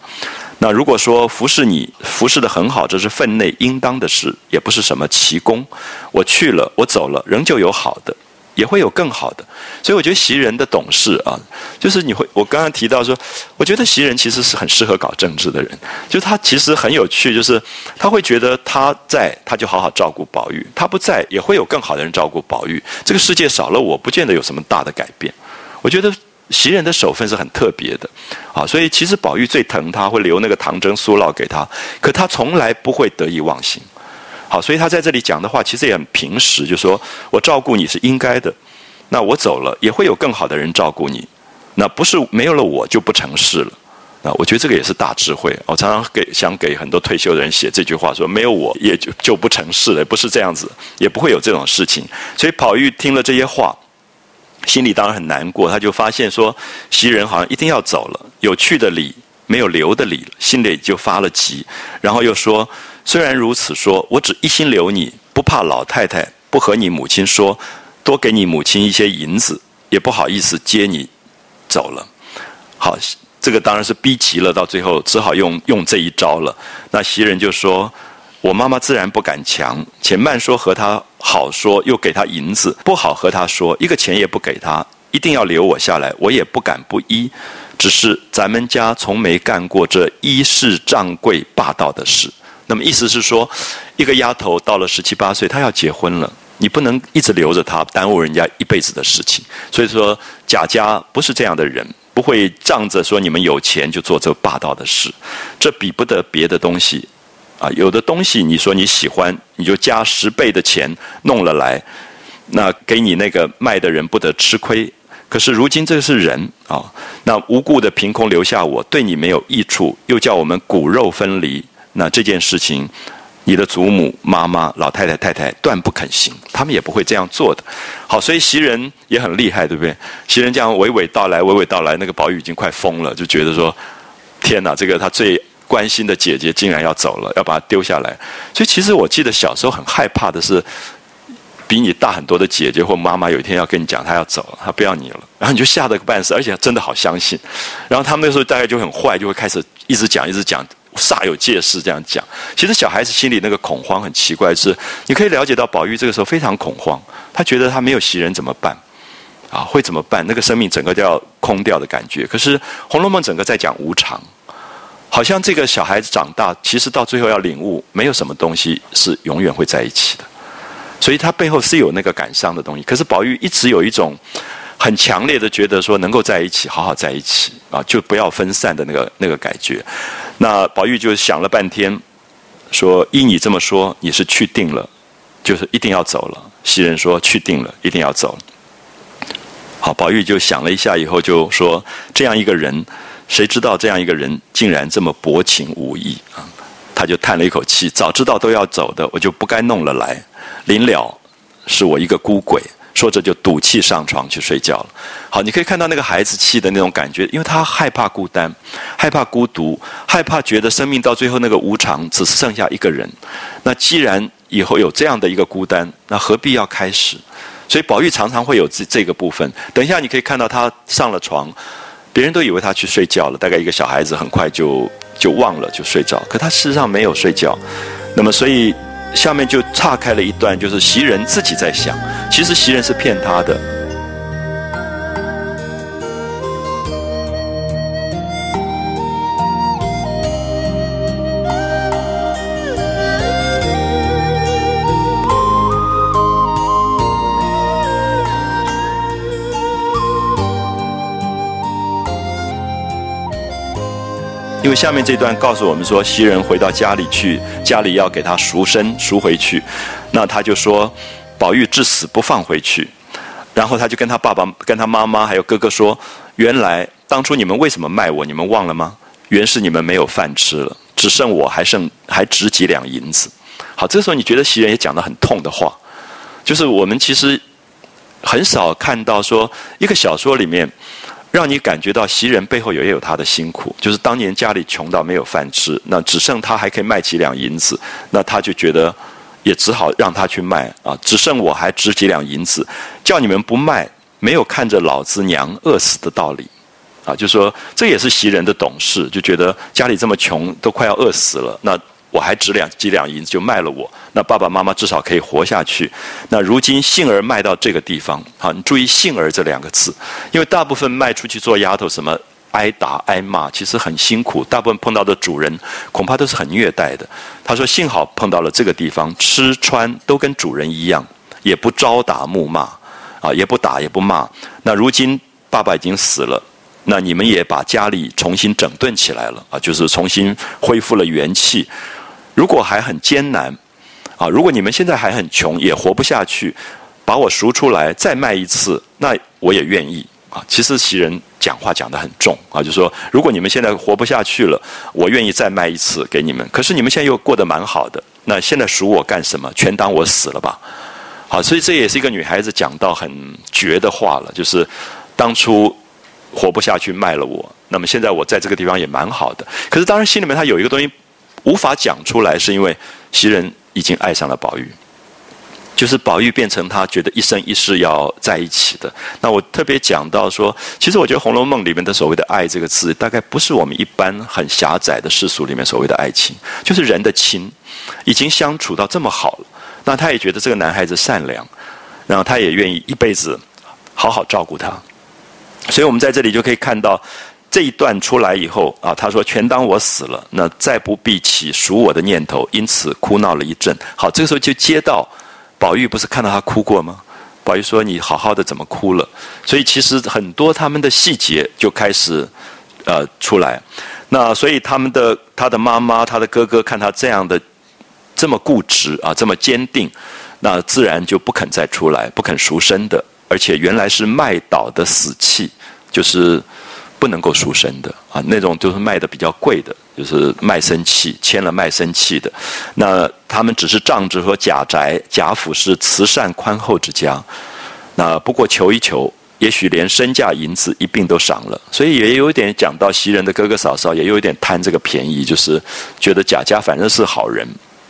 那如果说服侍你服侍的很好，这是分内应当的事，也不是什么奇功。我去了，我走了，仍旧有好的。也会有更好的，所以我觉得袭人的懂事啊，就是你会我刚刚提到说，我觉得袭人其实是很适合搞政治的人，就他其实很有趣，就是他会觉得他在，他就好好照顾宝玉；他不在，也会有更好的人照顾宝玉。这个世界少了我，不见得有什么大的改变。我觉得袭人的手份是很特别的，啊，所以其实宝玉最疼他，会留那个唐僧酥酪给他，可他从来不会得意忘形。好，所以他在这里讲的话其实也很平实，就说我照顾你是应该的，那我走了也会有更好的人照顾你，那不是没有了我就不成事了，那我觉得这个也是大智慧。我常常给想给很多退休的人写这句话，说没有我也就就不成事了，不是这样子，也不会有这种事情。所以宝玉听了这些话，心里当然很难过，他就发现说袭人好像一定要走了，有去的理没有留的理，心里就发了急，然后又说。虽然如此说，我只一心留你，不怕老太太不和你母亲说，多给你母亲一些银子，也不好意思接你走了。好，这个当然是逼急了，到最后只好用用这一招了。那袭人就说：“我妈妈自然不敢强，且慢说和他好说，又给他银子，不好和他说，一个钱也不给他，一定要留我下来，我也不敢不依。只是咱们家从没干过这衣饰仗贵霸道的事。”那么意思是说，一个丫头到了十七八岁，她要结婚了，你不能一直留着她，耽误人家一辈子的事情。所以说，贾家不是这样的人，不会仗着说你们有钱就做这霸道的事。这比不得别的东西，啊，有的东西你说你喜欢，你就加十倍的钱弄了来，那给你那个卖的人不得吃亏。可是如今这个是人啊，那无故的凭空留下我，对你没有益处，又叫我们骨肉分离。那这件事情，你的祖母、妈妈、老太太、太太断不肯行，他们也不会这样做的。好，所以袭人也很厉害，对不对？袭人这样娓娓道来，娓娓道来，那个宝玉已经快疯了，就觉得说：天哪，这个他最关心的姐姐竟然要走了，要把她丢下来。所以其实我记得小时候很害怕的是，比你大很多的姐姐或妈妈有一天要跟你讲她要走了，她不要你了，然后你就吓得个半死，而且真的好相信。然后他们那时候大概就很坏，就会开始一直讲，一直讲。煞有介事这样讲，其实小孩子心里那个恐慌很奇怪，是你可以了解到宝玉这个时候非常恐慌，他觉得他没有袭人怎么办？啊，会怎么办？那个生命整个都要空掉的感觉。可是《红楼梦》整个在讲无常，好像这个小孩子长大，其实到最后要领悟，没有什么东西是永远会在一起的，所以他背后是有那个感伤的东西。可是宝玉一直有一种很强烈的觉得说，能够在一起，好好在一起啊，就不要分散的那个那个感觉。那宝玉就想了半天，说：“依你这么说，你是去定了，就是一定要走了。”袭人说：“去定了，一定要走。”好，宝玉就想了一下，以后就说：“这样一个人，谁知道这样一个人竟然这么薄情无义啊？”他就叹了一口气，早知道都要走的，我就不该弄了来。临了，是我一个孤鬼。说着就赌气上床去睡觉了。好，你可以看到那个孩子气的那种感觉，因为他害怕孤单，害怕孤独，害怕觉得生命到最后那个无常，只剩下一个人。那既然以后有这样的一个孤单，那何必要开始？所以宝玉常常会有这这个部分。等一下你可以看到他上了床，别人都以为他去睡觉了，大概一个小孩子很快就就忘了就睡着，可他事实上没有睡觉。那么所以。下面就岔开了一段，就是袭人自己在想，其实袭人是骗他的。因为下面这段告诉我们说，袭人回到家里去，家里要给他赎身赎回去，那他就说，宝玉至死不放回去，然后他就跟他爸爸、跟他妈妈还有哥哥说，原来当初你们为什么卖我？你们忘了吗？原是你们没有饭吃了，只剩我还剩还值几两银子。好，这时候你觉得袭人也讲的很痛的话，就是我们其实很少看到说一个小说里面。让你感觉到袭人背后也有他的辛苦，就是当年家里穷到没有饭吃，那只剩他还可以卖几两银子，那他就觉得也只好让他去卖啊，只剩我还值几两银子，叫你们不卖，没有看着老子娘饿死的道理，啊，就说这也是袭人的懂事，就觉得家里这么穷，都快要饿死了，那。我还值两几两银子就卖了我，那爸爸妈妈至少可以活下去。那如今杏儿卖到这个地方，好，你注意“杏儿”这两个字，因为大部分卖出去做丫头，什么挨打挨骂，其实很辛苦。大部分碰到的主人恐怕都是很虐待的。他说：“幸好碰到了这个地方，吃穿都跟主人一样，也不招打怒骂，啊，也不打也不骂。那如今爸爸已经死了。”那你们也把家里重新整顿起来了啊，就是重新恢复了元气。如果还很艰难，啊，如果你们现在还很穷，也活不下去，把我赎出来再卖一次，那我也愿意啊。其实袭人讲话讲得很重啊，就说如果你们现在活不下去了，我愿意再卖一次给你们。可是你们现在又过得蛮好的，那现在赎我干什么？全当我死了吧。好，所以这也是一个女孩子讲到很绝的话了，就是当初。活不下去，卖了我。那么现在我在这个地方也蛮好的。可是当然心里面她有一个东西无法讲出来，是因为袭人已经爱上了宝玉，就是宝玉变成他觉得一生一世要在一起的。那我特别讲到说，其实我觉得《红楼梦》里面的所谓的爱这个字，大概不是我们一般很狭窄的世俗里面所谓的爱情，就是人的亲，已经相处到这么好了。那他也觉得这个男孩子善良，然后他也愿意一辈子好好照顾他。所以我们在这里就可以看到这一段出来以后啊，他说：“全当我死了，那再不必起赎我的念头。”因此哭闹了一阵。好，这个时候就接到宝玉不是看到他哭过吗？宝玉说：“你好好的怎么哭了？”所以其实很多他们的细节就开始呃出来。那所以他们的他的妈妈、他的哥哥看他这样的这么固执啊，这么坚定，那自然就不肯再出来，不肯赎身的。而且原来是卖倒的死契，就是不能够赎身的啊，那种就是卖的比较贵的，就是卖身契，签了卖身契的。那他们只是仗着说贾宅贾府是慈善宽厚之家，那不过求一求，也许连身价银子一并都赏了，所以也有点讲到袭人的哥哥嫂嫂，也有点贪这个便宜，就是觉得贾家反正是好人，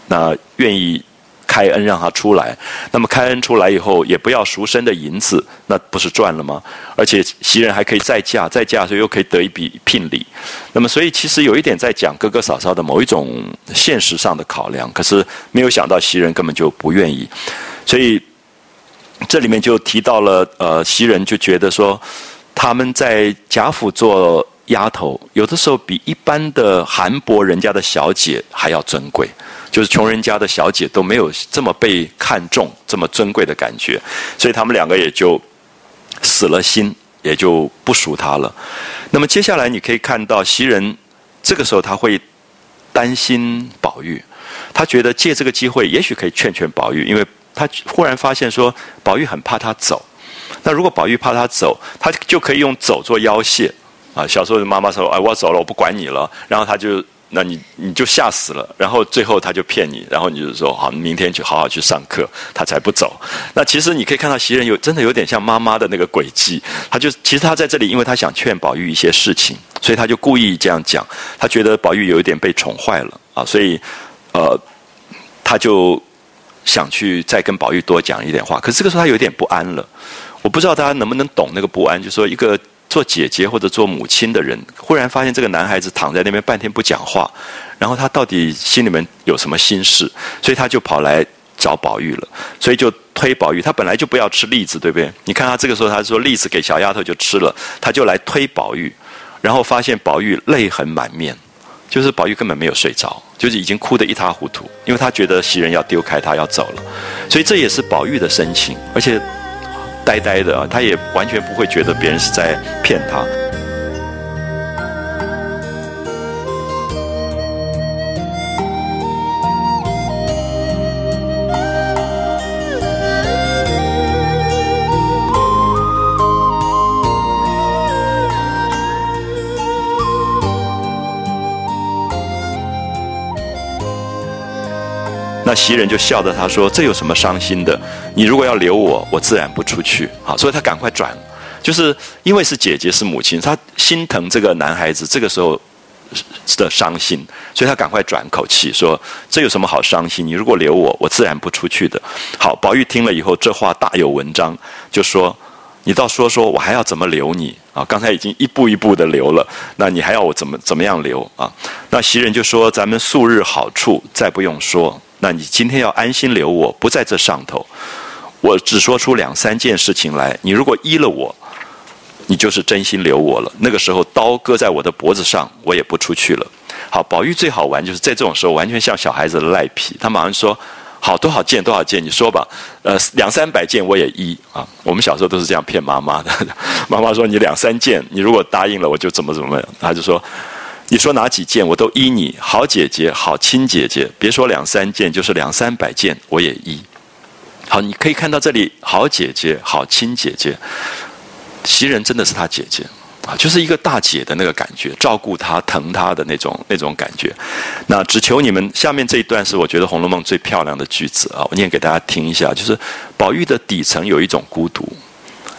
那愿意。开恩让他出来，那么开恩出来以后，也不要赎身的银子，那不是赚了吗？而且袭人还可以再嫁，再嫁时候又可以得一笔聘礼，那么所以其实有一点在讲哥哥嫂嫂的某一种现实上的考量，可是没有想到袭人根本就不愿意，所以这里面就提到了，呃，袭人就觉得说他们在贾府做丫头，有的时候比一般的韩薄人家的小姐还要尊贵。就是穷人家的小姐都没有这么被看重、这么尊贵的感觉，所以他们两个也就死了心，也就不赎他了。那么接下来你可以看到袭人这个时候他会担心宝玉，他觉得借这个机会也许可以劝劝宝玉，因为他忽然发现说宝玉很怕他走。那如果宝玉怕他走，他就可以用走做要挟啊。小时候妈妈说：“哎，我走了，我不管你了。”然后他就。那你你就吓死了。然后最后他就骗你，然后你就说好，明天去好好去上课，他才不走。那其实你可以看到袭人有真的有点像妈妈的那个诡计，他就其实他在这里，因为他想劝宝玉一些事情，所以他就故意这样讲。他觉得宝玉有一点被宠坏了啊，所以呃，他就想去再跟宝玉多讲一点话。可是这个时候他有点不安了。我不知道大家能不能懂那个不安，就说一个做姐姐或者做母亲的人，忽然发现这个男孩子躺在那边半天不讲话，然后他到底心里面有什么心事？所以他就跑来找宝玉了，所以就推宝玉。他本来就不要吃栗子，对不对？你看他这个时候，他说栗子给小丫头就吃了，他就来推宝玉，然后发现宝玉泪痕满面，就是宝玉根本没有睡着，就是已经哭得一塌糊涂，因为他觉得袭人要丢开他要走了，所以这也是宝玉的深情，而且。呆呆的，他也完全不会觉得别人是在骗他。那袭人就笑着他说：“这有什么伤心的？你如果要留我，我自然不出去。好，所以他赶快转，就是因为是姐姐是母亲，他心疼这个男孩子这个时候的伤心，所以他赶快转口气说：这有什么好伤心？你如果留我，我自然不出去的。好，宝玉听了以后，这话大有文章，就说：你倒说说，我还要怎么留你啊？刚才已经一步一步的留了，那你还要我怎么怎么样留啊？那袭人就说：咱们素日好处，再不用说。”那你今天要安心留我，不在这上头。我只说出两三件事情来，你如果依了我，你就是真心留我了。那个时候刀割在我的脖子上，我也不出去了。好，宝玉最好玩就是在这种时候，完全像小孩子的赖皮。他马上说：“好多少件，多少件，你说吧。呃，两三百件我也依啊。我们小时候都是这样骗妈妈的。妈妈说：你两三件，你如果答应了，我就怎么怎么样。他就说。”你说哪几件我都依你，好姐姐，好亲姐姐，别说两三件，就是两三百件我也依。好，你可以看到这里，好姐姐，好亲姐姐，袭人真的是她姐姐啊，就是一个大姐的那个感觉，照顾她、疼她的那种那种感觉。那只求你们，下面这一段是我觉得《红楼梦》最漂亮的句子啊，我念给大家听一下，就是宝玉的底层有一种孤独，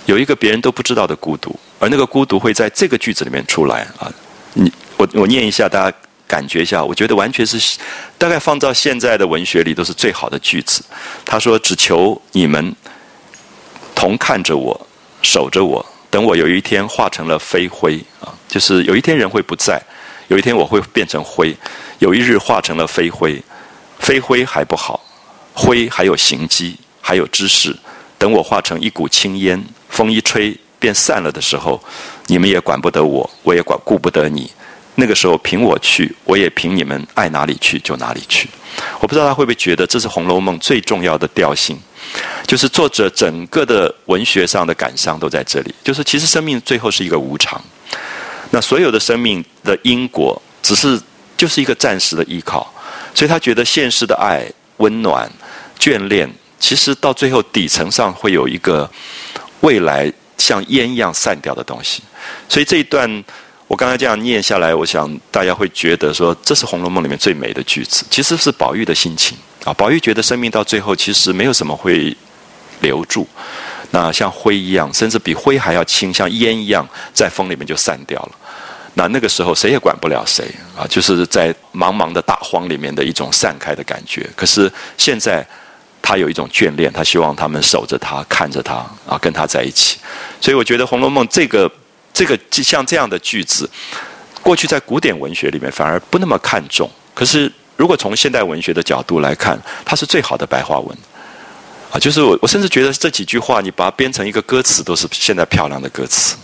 有一个别人都不知道的孤独，而那个孤独会在这个句子里面出来啊，你。我我念一下，大家感觉一下。我觉得完全是，大概放到现在的文学里都是最好的句子。他说：“只求你们同看着我，守着我，等我有一天化成了飞灰啊，就是有一天人会不在，有一天我会变成灰，有一日化成了飞灰，飞灰还不好，灰还有形迹，还有知识。等我化成一股青烟，风一吹便散了的时候，你们也管不得我，我也管顾不得你。”那个时候凭我去，我也凭你们爱哪里去就哪里去。我不知道他会不会觉得这是《红楼梦》最重要的调性，就是作者整个的文学上的感伤都在这里。就是其实生命最后是一个无常，那所有的生命的因果只是就是一个暂时的依靠，所以他觉得现实的爱、温暖、眷恋，其实到最后底层上会有一个未来像烟一样散掉的东西。所以这一段。我刚才这样念下来，我想大家会觉得说，这是《红楼梦》里面最美的句子。其实是宝玉的心情啊，宝玉觉得生命到最后其实没有什么会留住，那像灰一样，甚至比灰还要轻，像烟一样，在风里面就散掉了。那那个时候谁也管不了谁啊，就是在茫茫的大荒里面的一种散开的感觉。可是现在他有一种眷恋，他希望他们守着他，看着他啊，跟他在一起。所以我觉得《红楼梦》这个。这个像这样的句子，过去在古典文学里面反而不那么看重。可是如果从现代文学的角度来看，它是最好的白话文啊！就是我我甚至觉得这几句话，你把它编成一个歌词，都是现在漂亮的歌词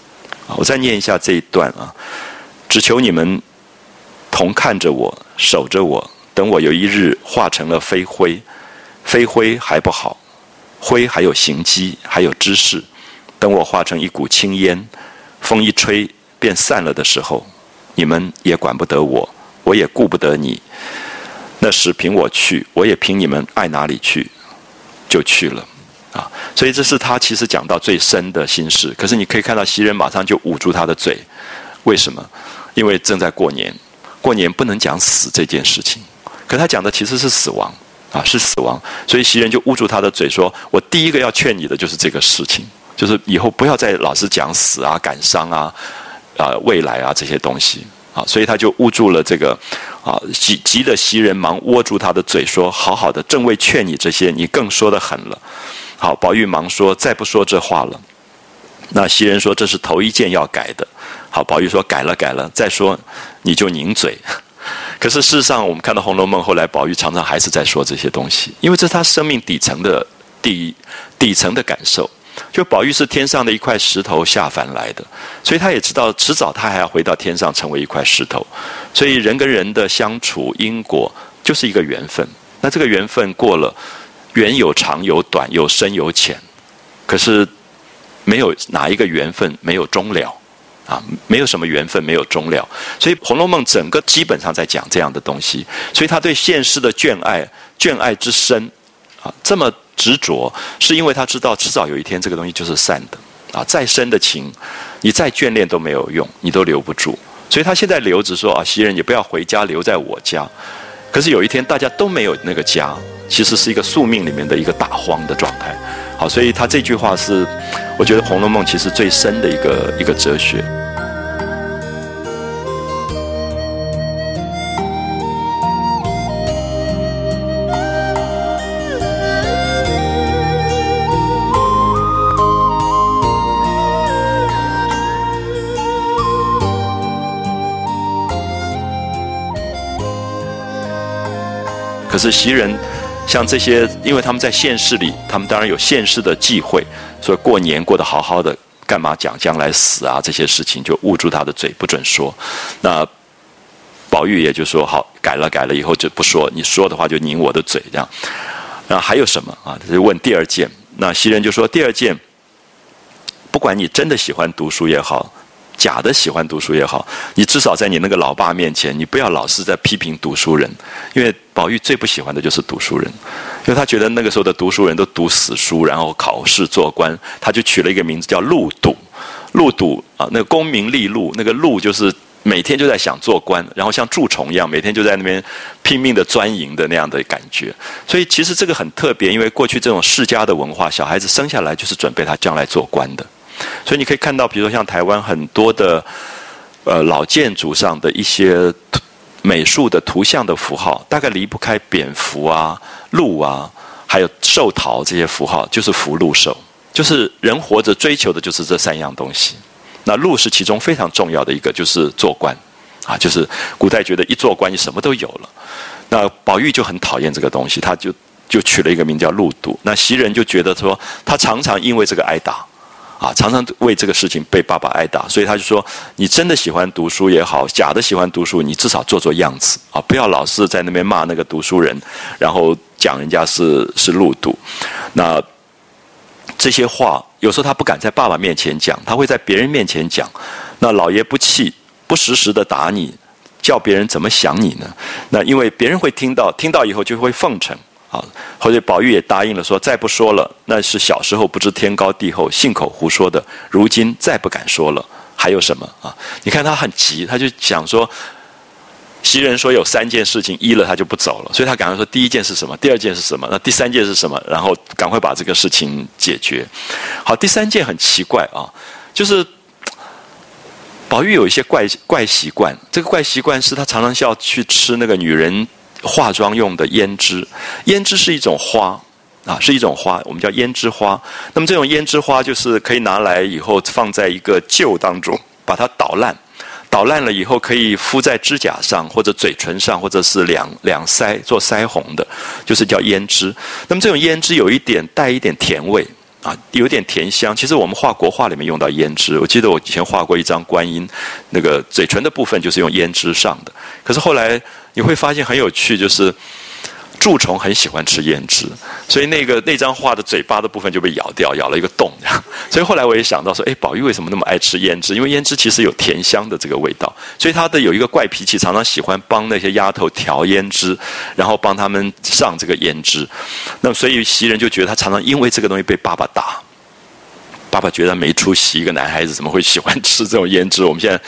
啊！我再念一下这一段啊：只求你们同看着我，守着我，等我有一日化成了飞灰，飞灰还不好，灰还有形迹，还有知识，等我化成一股青烟。风一吹便散了的时候，你们也管不得我，我也顾不得你。那时凭我去，我也凭你们爱哪里去，就去了。啊，所以这是他其实讲到最深的心事。可是你可以看到袭人马上就捂住他的嘴，为什么？因为正在过年，过年不能讲死这件事情。可他讲的其实是死亡啊，是死亡。所以袭人就捂住他的嘴，说：“我第一个要劝你的就是这个事情，就是以后不要再老是讲死啊、感伤啊、啊未来啊这些东西。”啊，所以他就捂住了这个，啊，急急的袭人忙握住他的嘴说：“好好的，正为劝你这些，你更说的狠了。”好，宝玉忙说：“再不说这话了。”那袭人说：“这是头一件要改的。”好，宝玉说：“改了，改了。再说你就拧嘴。”可是事实上，我们看到《红楼梦》后来，宝玉常常还是在说这些东西，因为这是他生命底层的底底层的感受。就宝玉是天上的一块石头下凡来的，所以他也知道迟早他还要回到天上成为一块石头。所以人跟人的相处因果就是一个缘分。那这个缘分过了，缘有长有短，有深有浅，可是没有哪一个缘分没有终了啊！没有什么缘分没有终了。所以《红楼梦》整个基本上在讲这样的东西。所以他对现世的眷爱，眷爱之深啊，这么。执着是因为他知道迟早有一天这个东西就是散的啊，再深的情，你再眷恋都没有用，你都留不住。所以他现在留着说啊，袭人你不要回家，留在我家。可是有一天大家都没有那个家，其实是一个宿命里面的一个大荒的状态。好，所以他这句话是，我觉得《红楼梦》其实最深的一个一个哲学。是袭人，像这些，因为他们在现世里，他们当然有现世的忌讳，所以过年过得好好的，干嘛讲将来死啊这些事情，就捂住他的嘴不准说。那宝玉也就说好，改了改了，以后就不说，你说的话就拧我的嘴这样。那还有什么啊？他就问第二件。那袭人就说第二件，不管你真的喜欢读书也好。假的喜欢读书也好，你至少在你那个老爸面前，你不要老是在批评读书人，因为宝玉最不喜欢的就是读书人，因为他觉得那个时候的读书人都读死书，然后考试做官，他就取了一个名字叫禄赌，禄赌啊，那个功名利禄，那个禄就是每天就在想做官，然后像蛀虫一样，每天就在那边拼命的钻营的那样的感觉，所以其实这个很特别，因为过去这种世家的文化，小孩子生下来就是准备他将来做官的。所以你可以看到，比如说像台湾很多的呃老建筑上的一些美术的图像的符号，大概离不开蝙蝠啊、鹿啊，还有寿桃这些符号，就是福禄寿，就是人活着追求的就是这三样东西。那禄是其中非常重要的一个，就是做官啊，就是古代觉得一做官你什么都有了。那宝玉就很讨厌这个东西，他就就取了一个名叫禄度。那袭人就觉得说，他常常因为这个挨打。啊，常常为这个事情被爸爸挨打，所以他就说：“你真的喜欢读书也好，假的喜欢读书，你至少做做样子啊，不要老是在那边骂那个读书人，然后讲人家是是路读。那这些话有时候他不敢在爸爸面前讲，他会在别人面前讲。那老爷不气，不时时的打你，叫别人怎么想你呢？那因为别人会听到，听到以后就会奉承。”啊，后来宝玉也答应了，说再不说了，那是小时候不知天高地厚，信口胡说的。如今再不敢说了，还有什么啊？你看他很急，他就想说，袭人说有三件事情依了，他就不走了，所以他赶快说第一件是什么？第二件是什么？那第三件是什么？然后赶快把这个事情解决。好，第三件很奇怪啊，就是宝玉有一些怪怪习惯，这个怪习惯是他常常需要去吃那个女人。化妆用的胭脂，胭脂是一种花，啊，是一种花，我们叫胭脂花。那么这种胭脂花就是可以拿来以后放在一个臼当中，把它捣烂，捣烂了以后可以敷在指甲上或者嘴唇上，或者是两两腮做腮红的，就是叫胭脂。那么这种胭脂有一点带一点甜味。啊，有点甜香。其实我们画国画里面用到胭脂，我记得我以前画过一张观音，那个嘴唇的部分就是用胭脂上的。可是后来你会发现很有趣，就是。蛀虫很喜欢吃胭脂，所以那个那张画的嘴巴的部分就被咬掉，咬了一个洞。所以后来我也想到说，哎，宝玉为什么那么爱吃胭脂？因为胭脂其实有甜香的这个味道，所以他的有一个怪脾气，常常喜欢帮那些丫头调胭脂，然后帮他们上这个胭脂。那么所以袭人就觉得他常常因为这个东西被爸爸打。爸爸觉得没出息，一个男孩子怎么会喜欢吃这种胭脂？我们现在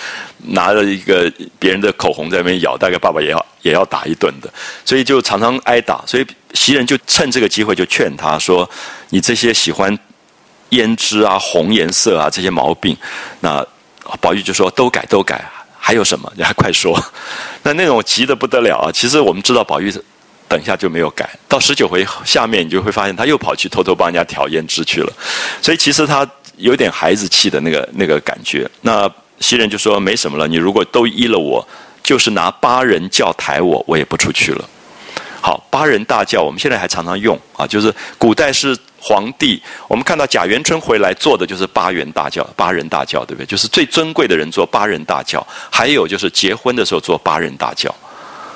拿着一个别人的口红在那边咬，大概爸爸也要也要打一顿的，所以就常常挨打。所以袭人就趁这个机会就劝他说：“你这些喜欢胭脂啊、红颜色啊这些毛病，那宝玉就说都改都改，还有什么？你还快说。”那那种急得不得了啊！其实我们知道宝玉。等一下就没有改，到十九回下面你就会发现他又跑去偷偷帮人家调胭脂去了，所以其实他有点孩子气的那个那个感觉。那袭人就说没什么了，你如果都依了我，就是拿八人轿抬我，我也不出去了。好，八人大轿我们现在还常常用啊，就是古代是皇帝，我们看到贾元春回来坐的就是八员大轿，八人大轿对不对？就是最尊贵的人坐八人大轿，还有就是结婚的时候坐八人大轿。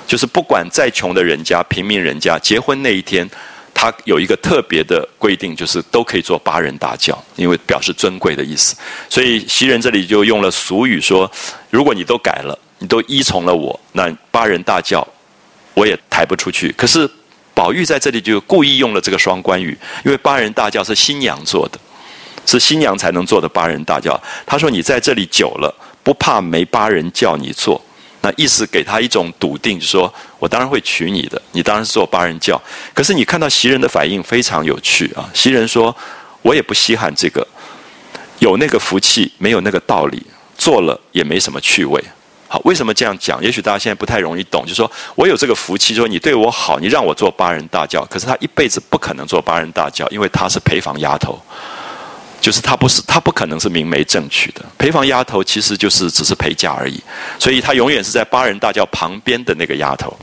就是不管再穷的人家、平民人家，结婚那一天，他有一个特别的规定，就是都可以做八人大轿，因为表示尊贵的意思。所以袭人这里就用了俗语说：如果你都改了，你都依从了我，那八人大轿我也抬不出去。可是宝玉在这里就故意用了这个双关语，因为八人大轿是新娘做的，是新娘才能做的八人大轿。他说：你在这里久了，不怕没八人叫你做。那意思给他一种笃定，就说我当然会娶你的，你当然是做八人教。可是你看到袭人的反应非常有趣啊！袭人说：“我也不稀罕这个，有那个福气，没有那个道理，做了也没什么趣味。”好，为什么这样讲？也许大家现在不太容易懂，就说我有这个福气，说你对我好，你让我做八人大教，可是他一辈子不可能做八人大教，因为他是陪房丫头。就是他不是，他不可能是明媒正娶的。陪房丫头其实就是只是陪嫁而已，所以她永远是在八人大轿旁边的那个丫头。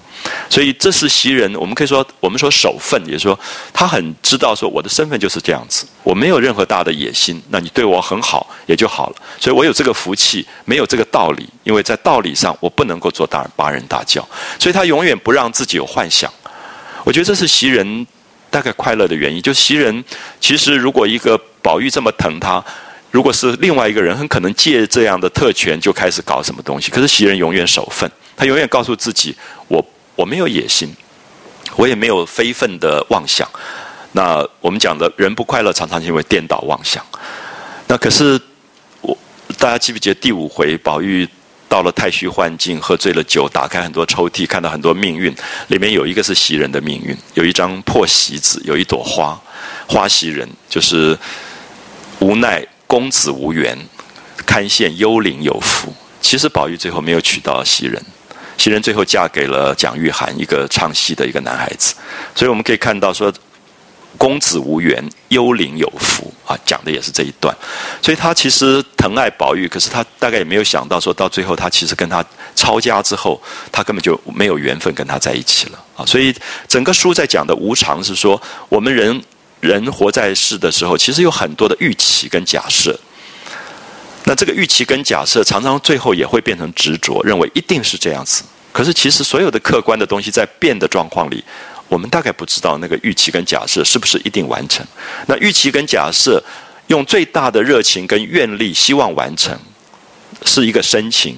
所以这是袭人，我们可以说，我们说守分，也就是说，他很知道说我的身份就是这样子，我没有任何大的野心。那你对我很好也就好了。所以我有这个福气，没有这个道理，因为在道理上我不能够做大八人大轿，所以他永远不让自己有幻想。我觉得这是袭人。大概快乐的原因，就袭人其实如果一个宝玉这么疼他，如果是另外一个人，很可能借这样的特权就开始搞什么东西。可是袭人永远守分，他永远告诉自己：我我没有野心，我也没有非分的妄想。那我们讲的人不快乐，常常因为颠倒妄想。那可是我大家记不记得第五回宝玉？到了太虚幻境，喝醉了酒，打开很多抽屉，看到很多命运，里面有一个是袭人的命运，有一张破席子，有一朵花，花袭人就是无奈公子无缘，堪羡幽灵有福。其实宝玉最后没有娶到袭人，袭人最后嫁给了蒋玉菡，一个唱戏的一个男孩子。所以我们可以看到说。公子无缘，幽灵有福啊！讲的也是这一段，所以他其实疼爱宝玉，可是他大概也没有想到，说到最后他其实跟他抄家之后，他根本就没有缘分跟他在一起了啊！所以整个书在讲的无常，是说我们人人活在世的时候，其实有很多的预期跟假设，那这个预期跟假设，常常最后也会变成执着，认为一定是这样子。可是其实所有的客观的东西，在变的状况里。我们大概不知道那个预期跟假设是不是一定完成。那预期跟假设，用最大的热情跟愿力，希望完成，是一个深情。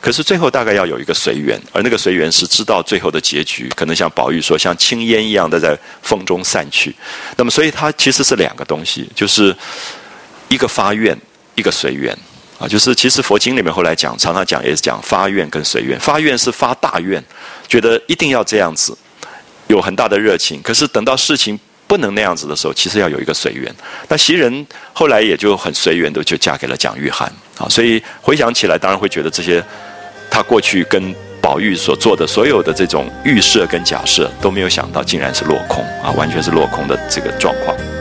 可是最后大概要有一个随缘，而那个随缘是知道最后的结局，可能像宝玉说，像青烟一样的在风中散去。那么，所以它其实是两个东西，就是一个发愿，一个随缘啊。就是其实佛经里面后来讲，常常讲也是讲发愿跟随缘。发愿是发大愿，觉得一定要这样子。有很大的热情，可是等到事情不能那样子的时候，其实要有一个随缘。那袭人后来也就很随缘的就嫁给了蒋玉菡啊，所以回想起来，当然会觉得这些他过去跟宝玉所做的所有的这种预设跟假设都没有想到，竟然是落空啊，完全是落空的这个状况。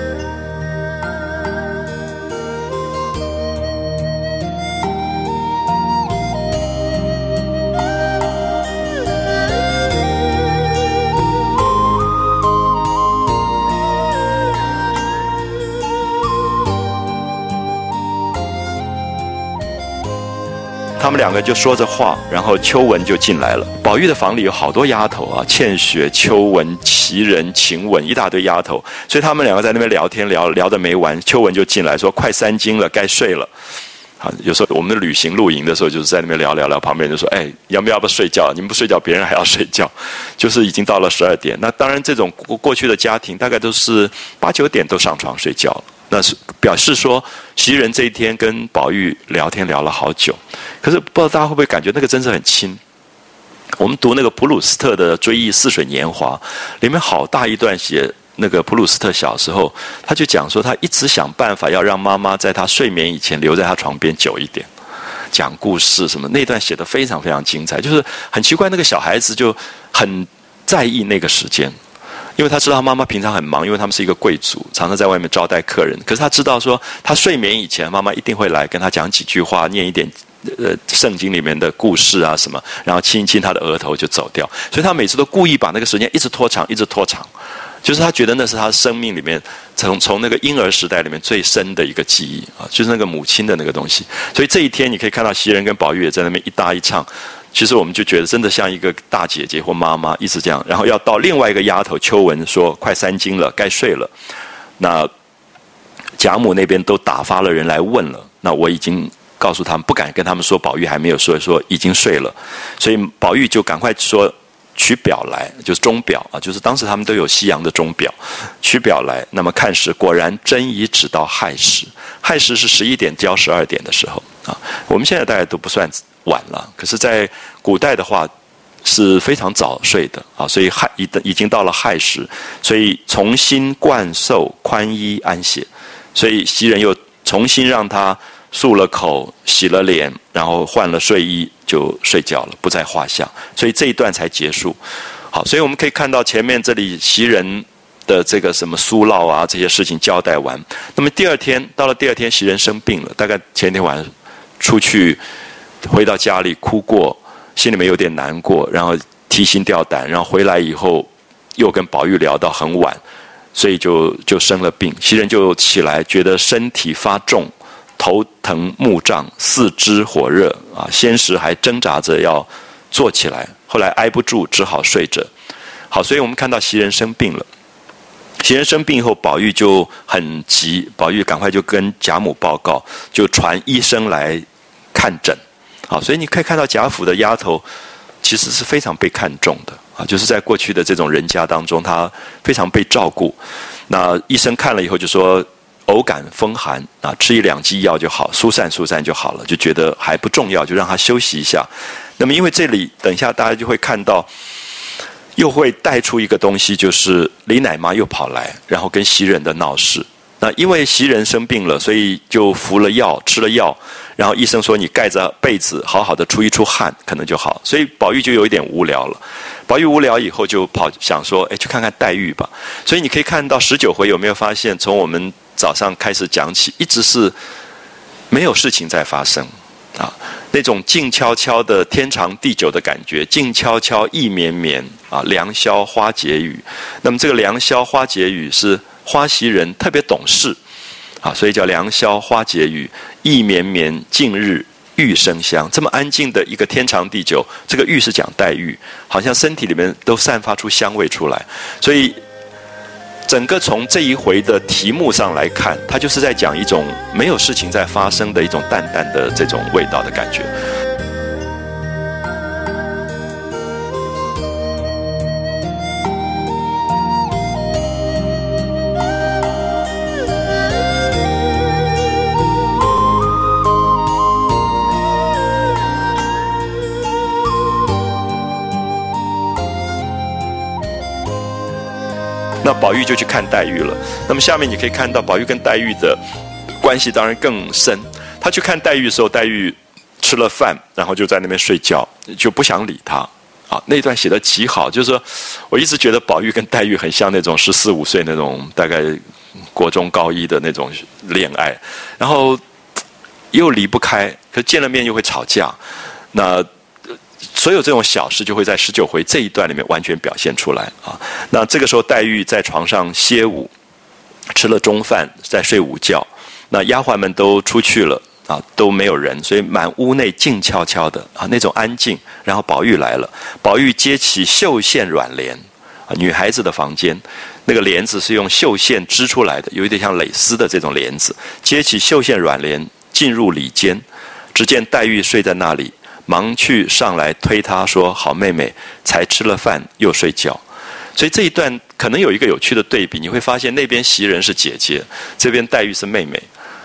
他们两个就说着话，然后秋文就进来了。宝玉的房里有好多丫头啊，倩雪、秋文、袭人、晴雯，一大堆丫头。所以他们两个在那边聊天，聊聊得没完。秋文就进来说：“快三更了，该睡了。”啊，有时候我们的旅行露营的时候，就是在那边聊聊聊，旁边就说：“哎，要不要不睡觉？你们不睡觉，别人还要睡觉。”就是已经到了十二点。那当然，这种过过去的家庭大概都是八九点都上床睡觉。那是表示说袭人这一天跟宝玉聊天聊了好久。可是不知道大家会不会感觉那个真是很亲？我们读那个普鲁斯特的《追忆似水年华》，里面好大一段写那个普鲁斯特小时候，他就讲说他一直想办法要让妈妈在他睡眠以前留在他床边久一点，讲故事什么那段写的非常非常精彩。就是很奇怪，那个小孩子就很在意那个时间，因为他知道他妈妈平常很忙，因为他们是一个贵族，常常在外面招待客人。可是他知道说他睡眠以前，妈妈一定会来跟他讲几句话，念一点。呃，圣经里面的故事啊，什么，然后亲一亲他的额头就走掉，所以他每次都故意把那个时间一直拖长，一直拖长，就是他觉得那是他生命里面从从那个婴儿时代里面最深的一个记忆啊，就是那个母亲的那个东西。所以这一天你可以看到袭人跟宝玉也在那边一搭一唱，其实我们就觉得真的像一个大姐姐或妈妈一直这样，然后要到另外一个丫头秋文说快三更了，该睡了，那贾母那边都打发了人来问了，那我已经。告诉他们不敢跟他们说宝玉还没有睡说已经睡了，所以宝玉就赶快说取表来，就是钟表啊，就是当时他们都有西洋的钟表，取表来，那么看时果然真已指到亥时，亥时是十一点交十二点的时候啊。我们现在大家都不算晚了，可是，在古代的话是非常早睡的啊，所以亥已已经到了亥时，所以重新灌寿宽衣安歇，所以袭人又重新让他。漱了口，洗了脸，然后换了睡衣就睡觉了，不在话下。所以这一段才结束。好，所以我们可以看到前面这里袭人的这个什么苏烙啊这些事情交代完。那么第二天到了第二天，袭人生病了，大概前天晚上出去回到家里哭过，心里面有点难过，然后提心吊胆，然后回来以后又跟宝玉聊到很晚，所以就就生了病。袭人就起来，觉得身体发重。头疼目胀，四肢火热啊！先时还挣扎着要坐起来，后来挨不住，只好睡着。好，所以我们看到袭人生病了。袭人生病以后，宝玉就很急，宝玉赶快就跟贾母报告，就传医生来看诊。好，所以你可以看到贾府的丫头其实是非常被看重的啊，就是在过去的这种人家当中，她非常被照顾。那医生看了以后就说。偶感风寒啊，吃一两剂药就好，疏散疏散就好了，就觉得还不重要，就让他休息一下。那么，因为这里等一下大家就会看到，又会带出一个东西，就是李奶妈又跑来，然后跟袭人的闹事。那因为袭人生病了，所以就服了药，吃了药，然后医生说你盖着被子，好好的出一出汗，可能就好。所以宝玉就有一点无聊了。宝玉无聊以后就跑想说，哎，去看看黛玉吧。所以你可以看到十九回有没有发现，从我们。早上开始讲起，一直是没有事情在发生啊，那种静悄悄的天长地久的感觉，静悄悄意绵绵啊，良宵花解语。那么这个良宵花解语是花袭人特别懂事啊，所以叫良宵花解语，意绵绵近日玉生香。这么安静的一个天长地久，这个玉是讲黛玉，好像身体里面都散发出香味出来，所以。整个从这一回的题目上来看，它就是在讲一种没有事情在发生的一种淡淡的这种味道的感觉。玉就去看黛玉了。那么下面你可以看到，宝玉跟黛玉的关系当然更深。他去看黛玉的时候，黛玉吃了饭，然后就在那边睡觉，就不想理他。啊，那段写的极好，就是说，我一直觉得宝玉跟黛玉很像那种十四五岁那种大概国中高一的那种恋爱，然后又离不开，可见了面又会吵架。那所有这种小事就会在十九回这一段里面完全表现出来啊。那这个时候，黛玉在床上歇午，吃了中饭，在睡午觉。那丫鬟们都出去了啊，都没有人，所以满屋内静悄悄的啊，那种安静。然后宝玉来了，宝玉揭起绣线软帘啊，女孩子的房间，那个帘子是用绣线织出来的，有一点像蕾丝的这种帘子。揭起绣线软帘，进入里间，只见黛玉睡在那里。忙去上来推她说：“好妹妹，才吃了饭又睡觉。”所以这一段可能有一个有趣的对比，你会发现那边袭人是姐姐，这边黛玉是妹妹，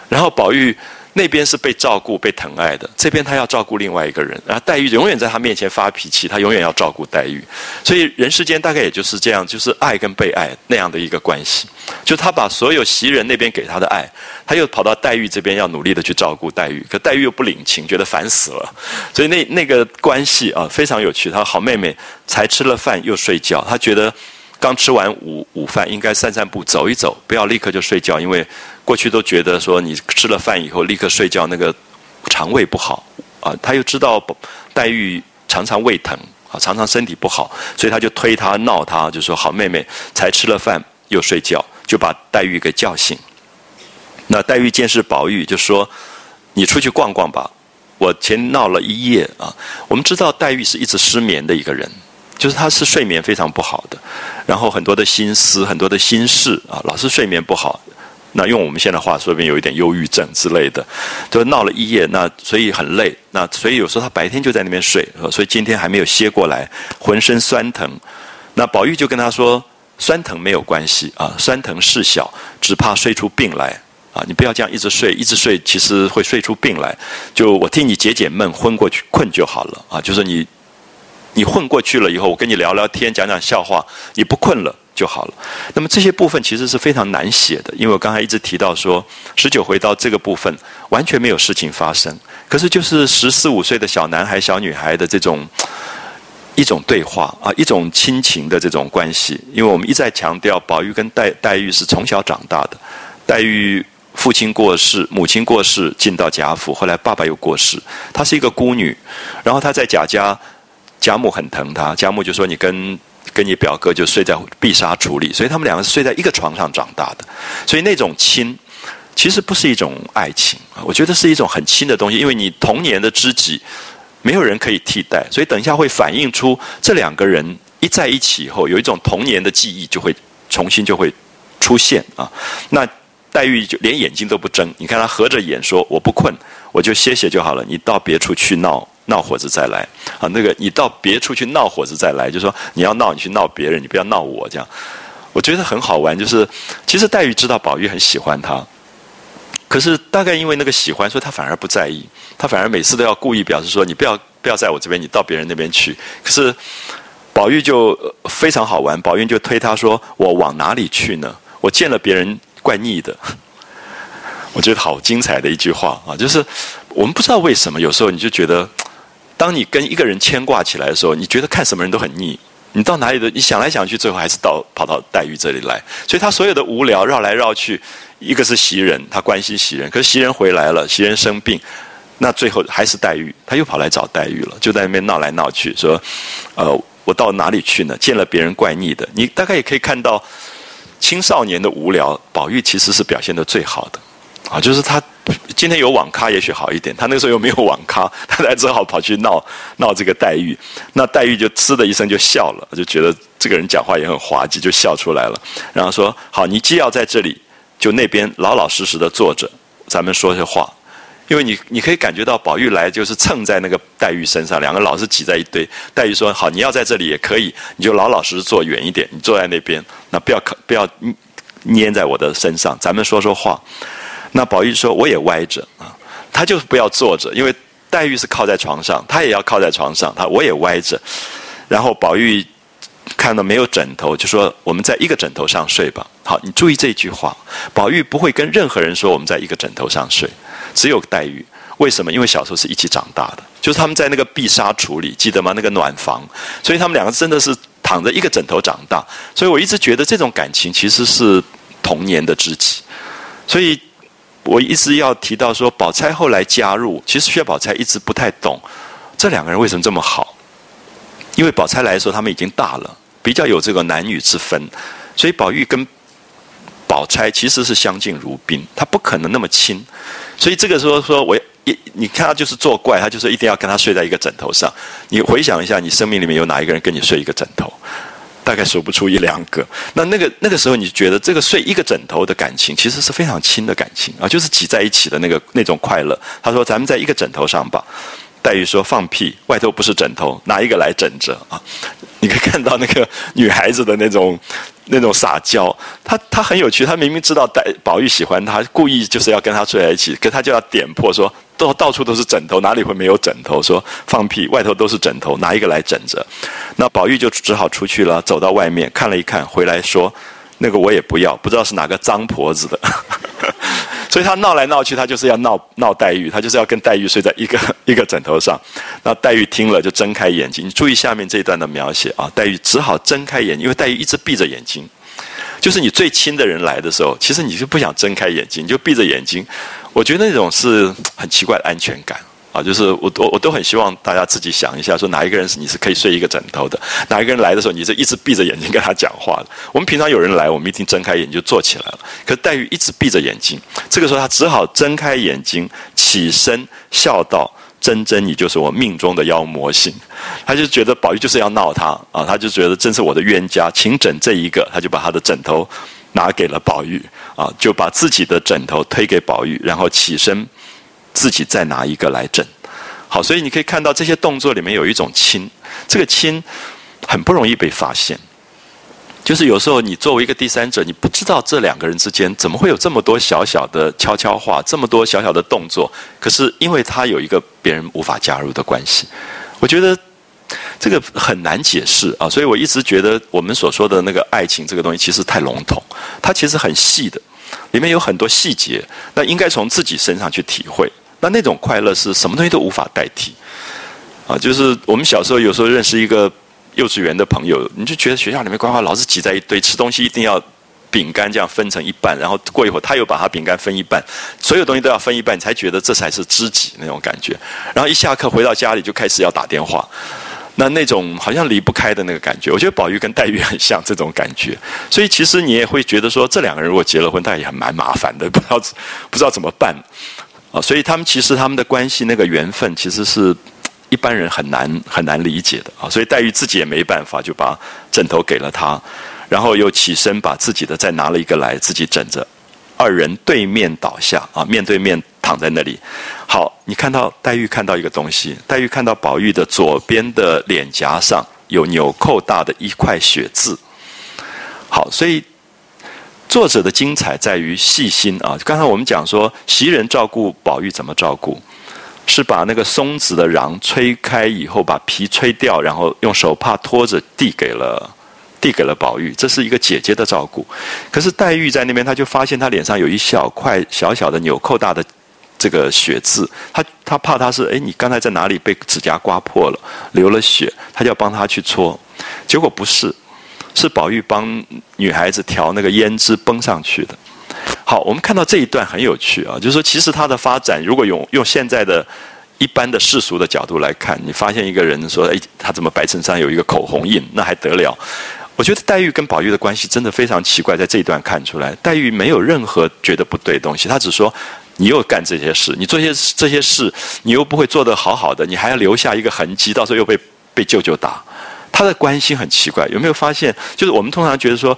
然后宝玉。那边是被照顾、被疼爱的，这边他要照顾另外一个人，然后黛玉永远在他面前发脾气，他永远要照顾黛玉，所以人世间大概也就是这样，就是爱跟被爱那样的一个关系。就他把所有袭人那边给他的爱，他又跑到黛玉这边要努力的去照顾黛玉，可黛玉又不领情，觉得烦死了，所以那那个关系啊非常有趣。他好妹妹才吃了饭又睡觉，他觉得。刚吃完午午饭，应该散散步、走一走，不要立刻就睡觉，因为过去都觉得说你吃了饭以后立刻睡觉，那个肠胃不好啊。他又知道黛玉常常胃疼啊，常常身体不好，所以他就推他闹他，就说：“好妹妹才吃了饭又睡觉，就把黛玉给叫醒。”那黛玉见是宝玉，就说：“你出去逛逛吧，我前闹了一夜啊。”我们知道黛玉是一直失眠的一个人。就是他是睡眠非常不好的，然后很多的心思、很多的心事啊，老是睡眠不好。那用我们现在话说，边有一点忧郁症之类的，就闹了一夜，那所以很累。那所以有时候他白天就在那边睡，所以今天还没有歇过来，浑身酸疼。那宝玉就跟他说：“酸疼没有关系啊，酸疼事小，只怕睡出病来啊！你不要这样一直睡，一直睡，其实会睡出病来。就我替你解解闷，昏过去困就好了啊！就是你。”你混过去了以后，我跟你聊聊天，讲讲笑话，你不困了就好了。那么这些部分其实是非常难写的，因为我刚才一直提到说，十九回到这个部分完全没有事情发生，可是就是十四五岁的小男孩、小女孩的这种一种对话啊，一种亲情的这种关系。因为我们一再强调，宝玉跟黛黛玉是从小长大的，黛玉父亲过世，母亲过世，进到贾府，后来爸爸又过世，她是一个孤女，然后她在贾家。贾母很疼他，贾母就说：“你跟跟你表哥就睡在碧纱橱里，所以他们两个是睡在一个床上长大的。所以那种亲，其实不是一种爱情，我觉得是一种很亲的东西。因为你童年的知己，没有人可以替代，所以等一下会反映出这两个人一在一起以后，有一种童年的记忆就会重新就会出现啊。那黛玉就连眼睛都不睁，你看她合着眼说：‘我不困，我就歇歇就好了。’你到别处去闹。”闹火子再来啊！那个你到别处去闹火子再来，就说你要闹，你去闹别人，你不要闹我这样。我觉得很好玩，就是其实黛玉知道宝玉很喜欢她，可是大概因为那个喜欢，所以她反而不在意，她反而每次都要故意表示说你不要不要在我这边，你到别人那边去。可是宝玉就非常好玩，宝玉就推他说：“我往哪里去呢？我见了别人怪腻的。”我觉得好精彩的一句话啊！就是我们不知道为什么，有时候你就觉得。当你跟一个人牵挂起来的时候，你觉得看什么人都很腻。你到哪里的，你想来想去，最后还是到跑到黛玉这里来。所以他所有的无聊绕来绕去，一个是袭人，他关心袭人。可是袭人回来了，袭人生病，那最后还是黛玉，他又跑来找黛玉了，就在那边闹来闹去，说：“呃，我到哪里去呢？见了别人怪腻的。”你大概也可以看到青少年的无聊，宝玉其实是表现的最好的。啊，就是他今天有网咖，也许好一点。他那时候又没有网咖，他才只好跑去闹 闹这个黛玉。那黛玉就呲的一声就笑了，就觉得这个人讲话也很滑稽，就笑出来了。然后说：“好，你既要在这里，就那边老老实实的坐着，咱们说些话。因为你你可以感觉到宝玉来就是蹭在那个黛玉身上，两个老是挤在一堆。黛玉说：好，你要在这里也可以，你就老老实实坐远一点，你坐在那边，那不要靠不要粘在我的身上，咱们说说话。”那宝玉说：“我也歪着啊，他就是不要坐着，因为黛玉是靠在床上，他也要靠在床上。他我也歪着，然后宝玉看到没有枕头，就说：我们在一个枕头上睡吧。好，你注意这句话，宝玉不会跟任何人说我们在一个枕头上睡，只有黛玉。为什么？因为小时候是一起长大的，就是他们在那个碧纱橱里，记得吗？那个暖房，所以他们两个真的是躺着一个枕头长大。所以我一直觉得这种感情其实是童年的知己，所以。”我一直要提到说，宝钗后来加入，其实薛宝钗一直不太懂这两个人为什么这么好。因为宝钗来的时候，他们已经大了，比较有这个男女之分，所以宝玉跟宝钗其实是相敬如宾，他不可能那么亲。所以这个时候说，我一你看他就是作怪，他就是一定要跟他睡在一个枕头上。你回想一下，你生命里面有哪一个人跟你睡一个枕头？大概数不出一两个。那那个那个时候，你觉得这个睡一个枕头的感情，其实是非常亲的感情啊，就是挤在一起的那个那种快乐。他说：“咱们在一个枕头上吧。”黛玉说：“放屁，外头不是枕头，拿一个来枕着啊！”你可以看到那个女孩子的那种那种撒娇，他他很有趣，他明明知道黛宝玉喜欢他，故意就是要跟他睡在一起，可他就要点破说：“到到处都是枕头，哪里会没有枕头？”说：“放屁，外头都是枕头，拿一个来枕着。”那宝玉就只好出去了，走到外面看了一看，回来说：“那个我也不要，不知道是哪个脏婆子的。”所以他闹来闹去，他就是要闹闹黛玉，他就是要跟黛玉睡在一个 一个枕头上。那黛玉听了就睁开眼睛，注意下面这一段的描写啊，黛玉只好睁开眼睛，因为黛玉一直闭着眼睛。就是你最亲的人来的时候，其实你就不想睁开眼睛，你就闭着眼睛。我觉得那种是很奇怪的安全感。啊，就是我我我都很希望大家自己想一下，说哪一个人是你是可以睡一个枕头的，哪一个人来的时候你是一直闭着眼睛跟他讲话的。我们平常有人来，我们一定睁开眼睛就坐起来了。可黛玉一直闭着眼睛，这个时候她只好睁开眼睛，起身笑道：“真真，你就是我命中的妖魔性。”他就觉得宝玉就是要闹他啊，他就觉得真是我的冤家，请枕这一个，他就把他的枕头拿给了宝玉啊，就把自己的枕头推给宝玉，然后起身。自己再拿一个来整，好，所以你可以看到这些动作里面有一种亲，这个亲很不容易被发现。就是有时候你作为一个第三者，你不知道这两个人之间怎么会有这么多小小的悄悄话，这么多小小的动作。可是因为他有一个别人无法加入的关系，我觉得这个很难解释啊。所以我一直觉得我们所说的那个爱情这个东西其实太笼统，它其实很细的，里面有很多细节，那应该从自己身上去体会。那那种快乐是什么东西都无法代替，啊，就是我们小时候有时候认识一个幼稚园的朋友，你就觉得学校里面乖乖老是挤在一堆，吃东西一定要饼干这样分成一半，然后过一会儿他又把他饼干分一半，所有东西都要分一半，你才觉得这才是知己那种感觉。然后一下课回到家里就开始要打电话，那那种好像离不开的那个感觉，我觉得宝玉跟黛玉很像这种感觉。所以其实你也会觉得说，这两个人如果结了婚，他也蛮麻烦的，不知道不知道怎么办。啊，所以他们其实他们的关系那个缘分，其实是一般人很难很难理解的啊。所以黛玉自己也没办法，就把枕头给了他，然后又起身把自己的再拿了一个来自己枕着，二人对面倒下啊，面对面躺在那里。好，你看到黛玉看到一个东西，黛玉看到宝玉的左边的脸颊上有纽扣大的一块血渍。好，所以。作者的精彩在于细心啊！刚才我们讲说，袭人照顾宝玉怎么照顾？是把那个松子的瓤吹开以后，把皮吹掉，然后用手帕托着递给了递给了宝玉。这是一个姐姐的照顾。可是黛玉在那边，她就发现她脸上有一小块小小的纽扣大的这个血渍，她她怕她是哎，你刚才在哪里被指甲刮破了，流了血，她就要帮她去搓。结果不是。是宝玉帮女孩子调那个胭脂绷上去的。好，我们看到这一段很有趣啊，就是说，其实它的发展，如果用用现在的一般的世俗的角度来看，你发现一个人说，哎，他怎么白衬衫有一个口红印，那还得了？我觉得黛玉跟宝玉的关系真的非常奇怪，在这一段看出来，黛玉没有任何觉得不对的东西，她只说，你又干这些事，你做些这些事，你又不会做得好好的，你还要留下一个痕迹，到时候又被被舅舅打。他的关心很奇怪，有没有发现？就是我们通常觉得说，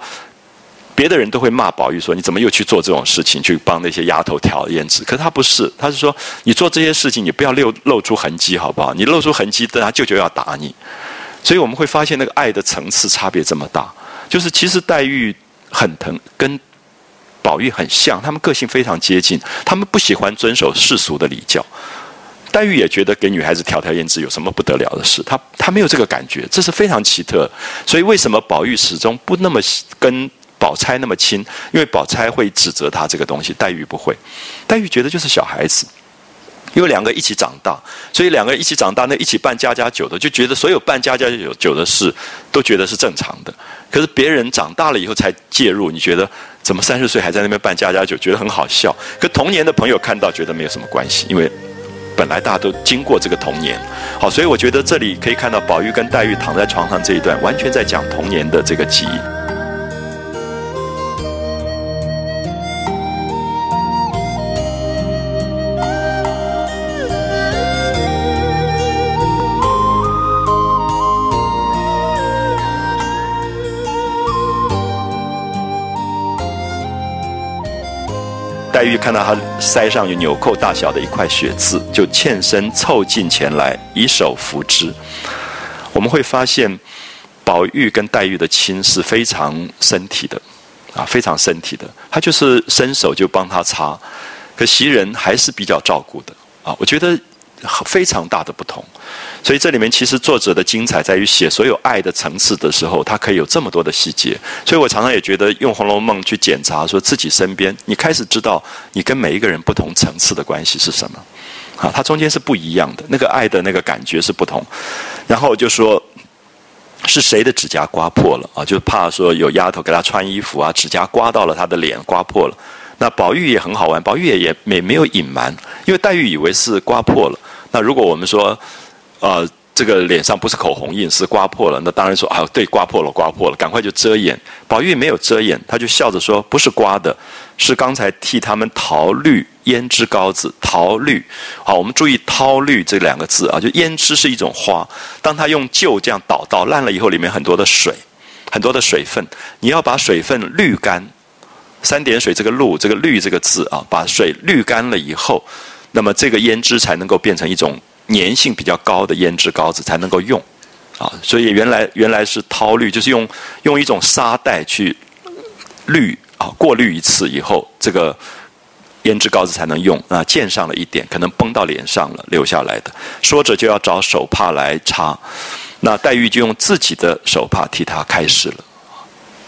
别的人都会骂宝玉说：“你怎么又去做这种事情，去帮那些丫头挑胭脂？”可是他不是，他是说：“你做这些事情，你不要露露出痕迹，好不好？你露出痕迹，等他舅舅要打你。”所以我们会发现那个爱的层次差别这么大。就是其实黛玉很疼，跟宝玉很像，他们个性非常接近，他们不喜欢遵守世俗的礼教。黛玉也觉得给女孩子调调胭脂有什么不得了的事，她她没有这个感觉，这是非常奇特。所以为什么宝玉始终不那么跟宝钗那么亲？因为宝钗会指责他这个东西，黛玉不会。黛玉觉得就是小孩子，因为两个一起长大，所以两个一起长大，那一起办家家酒的，就觉得所有办家家酒酒的事都觉得是正常的。可是别人长大了以后才介入，你觉得怎么三十岁还在那边办家家酒，觉得很好笑。可童年的朋友看到觉得没有什么关系，因为。本来大家都经过这个童年，好，所以我觉得这里可以看到宝玉跟黛玉躺在床上这一段，完全在讲童年的这个记忆。黛玉看到他腮上有纽扣大小的一块血渍，就欠身凑近前来，以手扶之。我们会发现，宝玉跟黛玉的亲是非常身体的，啊，非常身体的。他就是伸手就帮她擦，可袭人还是比较照顾的，啊，我觉得非常大的不同。所以这里面其实作者的精彩在于写所有爱的层次的时候，他可以有这么多的细节。所以我常常也觉得用《红楼梦》去检查，说自己身边，你开始知道你跟每一个人不同层次的关系是什么。啊，它中间是不一样的，那个爱的那个感觉是不同。然后就说是谁的指甲刮破了啊？就怕说有丫头给他穿衣服啊，指甲刮到了他的脸，刮破了。那宝玉也很好玩，宝玉也也没没有隐瞒，因为黛玉以为是刮破了。那如果我们说。啊，这个脸上不是口红印，是刮破了。那当然说啊，对，刮破了，刮破了，赶快就遮掩。宝玉没有遮掩，他就笑着说：“不是刮的，是刚才替他们淘绿胭脂膏子。淘绿，好，我们注意‘淘绿’这两个字啊，就胭脂是一种花，当他用旧这样捣捣烂了以后，里面很多的水，很多的水分，你要把水分滤干。三点水这个露，这个绿这个字啊，把水滤干了以后，那么这个胭脂才能够变成一种。”粘性比较高的胭脂膏子才能够用，啊，所以原来原来是掏滤，就是用用一种沙袋去滤啊，过滤一次以后，这个胭脂膏子才能用啊，溅上了一点，可能崩到脸上了，留下来的。说着就要找手帕来擦，那黛玉就用自己的手帕替他开始了。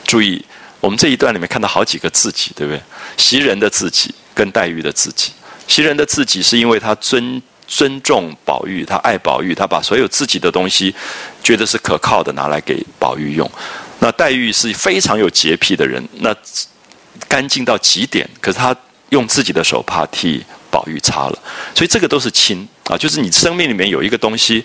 注意，我们这一段里面看到好几个自己，对不对？袭人的自己跟黛玉的自己，袭人的自己是因为他尊。尊重宝玉，他爱宝玉，他把所有自己的东西觉得是可靠的拿来给宝玉用。那黛玉是非常有洁癖的人，那干净到极点，可是他用自己的手帕替宝玉擦了，所以这个都是亲啊，就是你生命里面有一个东西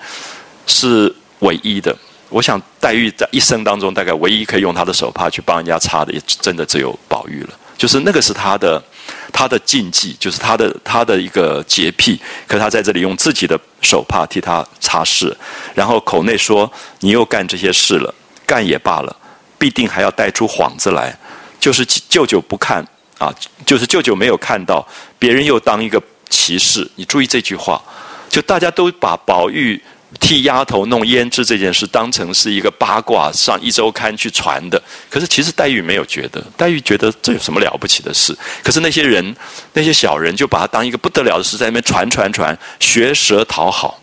是唯一的。我想黛玉在一生当中，大概唯一可以用她的手帕去帮人家擦的，也真的只有宝玉了。就是那个是她的，他的禁忌，就是他的他的一个洁癖。可他在这里用自己的手帕替他擦拭，然后口内说：“你又干这些事了，干也罢了，必定还要带出幌子来。就是舅舅不看啊，就是舅舅没有看到，别人又当一个骑士。你注意这句话，就大家都把宝玉。”替丫头弄胭脂这件事当成是一个八卦，上一周刊去传的。可是其实黛玉没有觉得，黛玉觉得这有什么了不起的事？可是那些人，那些小人就把它当一个不得了的事，在那边传传传，学舌讨好，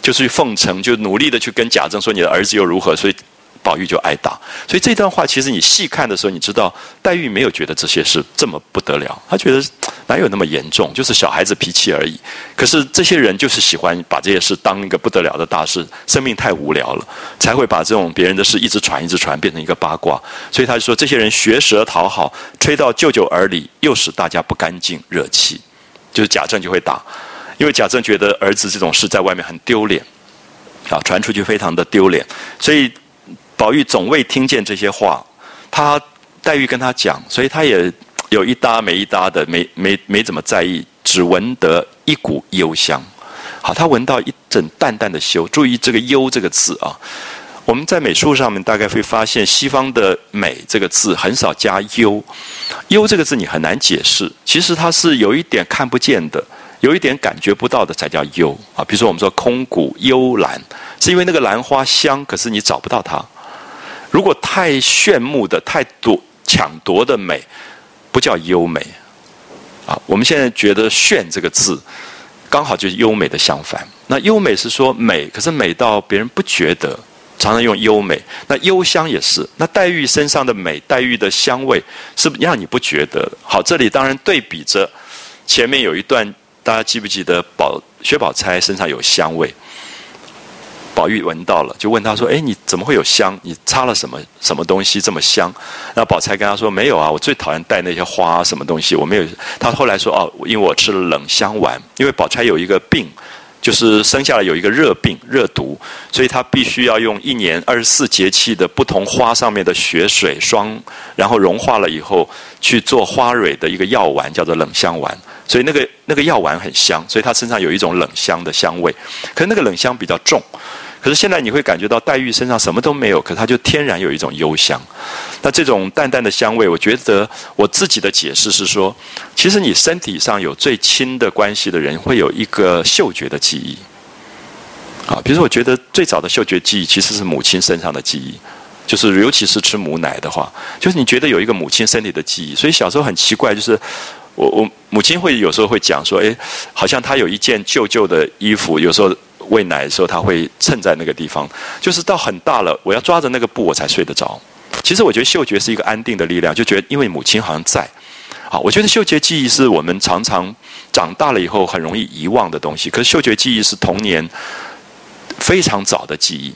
就是奉承，就努力的去跟贾政说你的儿子又如何，所以。宝玉就挨打，所以这段话其实你细看的时候，你知道黛玉没有觉得这些事这么不得了，她觉得哪有那么严重，就是小孩子脾气而已。可是这些人就是喜欢把这些事当一个不得了的大事，生命太无聊了，才会把这种别人的事一直传一直传，变成一个八卦。所以他就说，这些人学舌讨好，吹到舅舅耳里，又使大家不干净，惹气。就是贾政就会打，因为贾政觉得儿子这种事在外面很丢脸，啊，传出去非常的丢脸，所以。宝玉总未听见这些话，他黛玉跟他讲，所以他也有一搭没一搭的，没没没怎么在意，只闻得一股幽香。好，他闻到一阵淡淡的羞。注意这个“幽”这个字啊，我们在美术上面大概会发现，西方的“美”这个字很少加“幽”。幽这个字你很难解释，其实它是有一点看不见的，有一点感觉不到的才叫幽啊。比如说我们说空谷幽兰，是因为那个兰花香，可是你找不到它。如果太炫目的、太夺抢夺的美，不叫优美，啊，我们现在觉得“炫”这个字，刚好就是优美的相反。那优美是说美，可是美到别人不觉得，常常用优美。那幽香也是。那黛玉身上的美，黛玉的香味，是让你不觉得。好，这里当然对比着前面有一段，大家记不记得？宝薛宝钗身上有香味。宝玉闻到了，就问他说：“哎，你怎么会有香？你擦了什么什么东西这么香？”然后宝钗跟他说：“没有啊，我最讨厌带那些花什么东西，我没有。”他后来说：“哦，因为我吃了冷香丸，因为宝钗有一个病，就是生下来有一个热病热毒，所以他必须要用一年二十四节气的不同花上面的血水霜，然后融化了以后去做花蕊的一个药丸，叫做冷香丸。所以那个那个药丸很香，所以他身上有一种冷香的香味，可是那个冷香比较重。”可是现在你会感觉到黛玉身上什么都没有，可是她就天然有一种幽香。那这种淡淡的香味，我觉得我自己的解释是说，其实你身体上有最亲的关系的人，会有一个嗅觉的记忆。啊，比如说，我觉得最早的嗅觉记忆其实是母亲身上的记忆，就是尤其是吃母奶的话，就是你觉得有一个母亲身体的记忆。所以小时候很奇怪，就是我我母亲会有时候会讲说，哎，好像她有一件旧旧的衣服，有时候喂奶的时候，她会蹭在那个地方。就是到很大了，我要抓着那个布我才睡得着。其实我觉得嗅觉是一个安定的力量，就觉得因为母亲好像在。好，我觉得嗅觉记忆是我们常常长大了以后很容易遗忘的东西。可是嗅觉记忆是童年。非常早的记忆，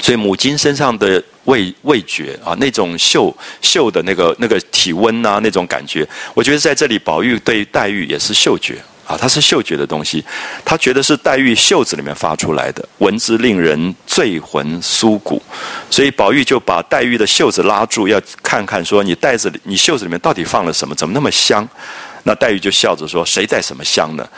所以母亲身上的味味觉啊，那种嗅嗅的那个那个体温啊，那种感觉，我觉得在这里宝玉对黛玉也是嗅觉啊，它是嗅觉的东西，他觉得是黛玉袖子里面发出来的，闻之令人醉魂酥骨，所以宝玉就把黛玉的袖子拉住，要看看说你袋子里你袖子里面到底放了什么，怎么那么香？那黛玉就笑着说：“谁带什么香呢？”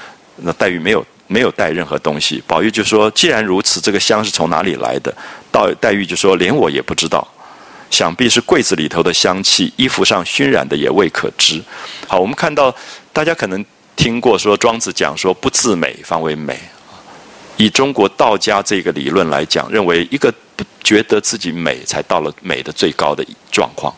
那黛玉没有。没有带任何东西，宝玉就说：“既然如此，这个香是从哪里来的？”到黛玉就说：“连我也不知道，想必是柜子里头的香气，衣服上熏染的也未可知。”好，我们看到大家可能听过说庄子讲说：“不自美方为美。”以中国道家这个理论来讲，认为一个不觉得自己美，才到了美的最高的状况。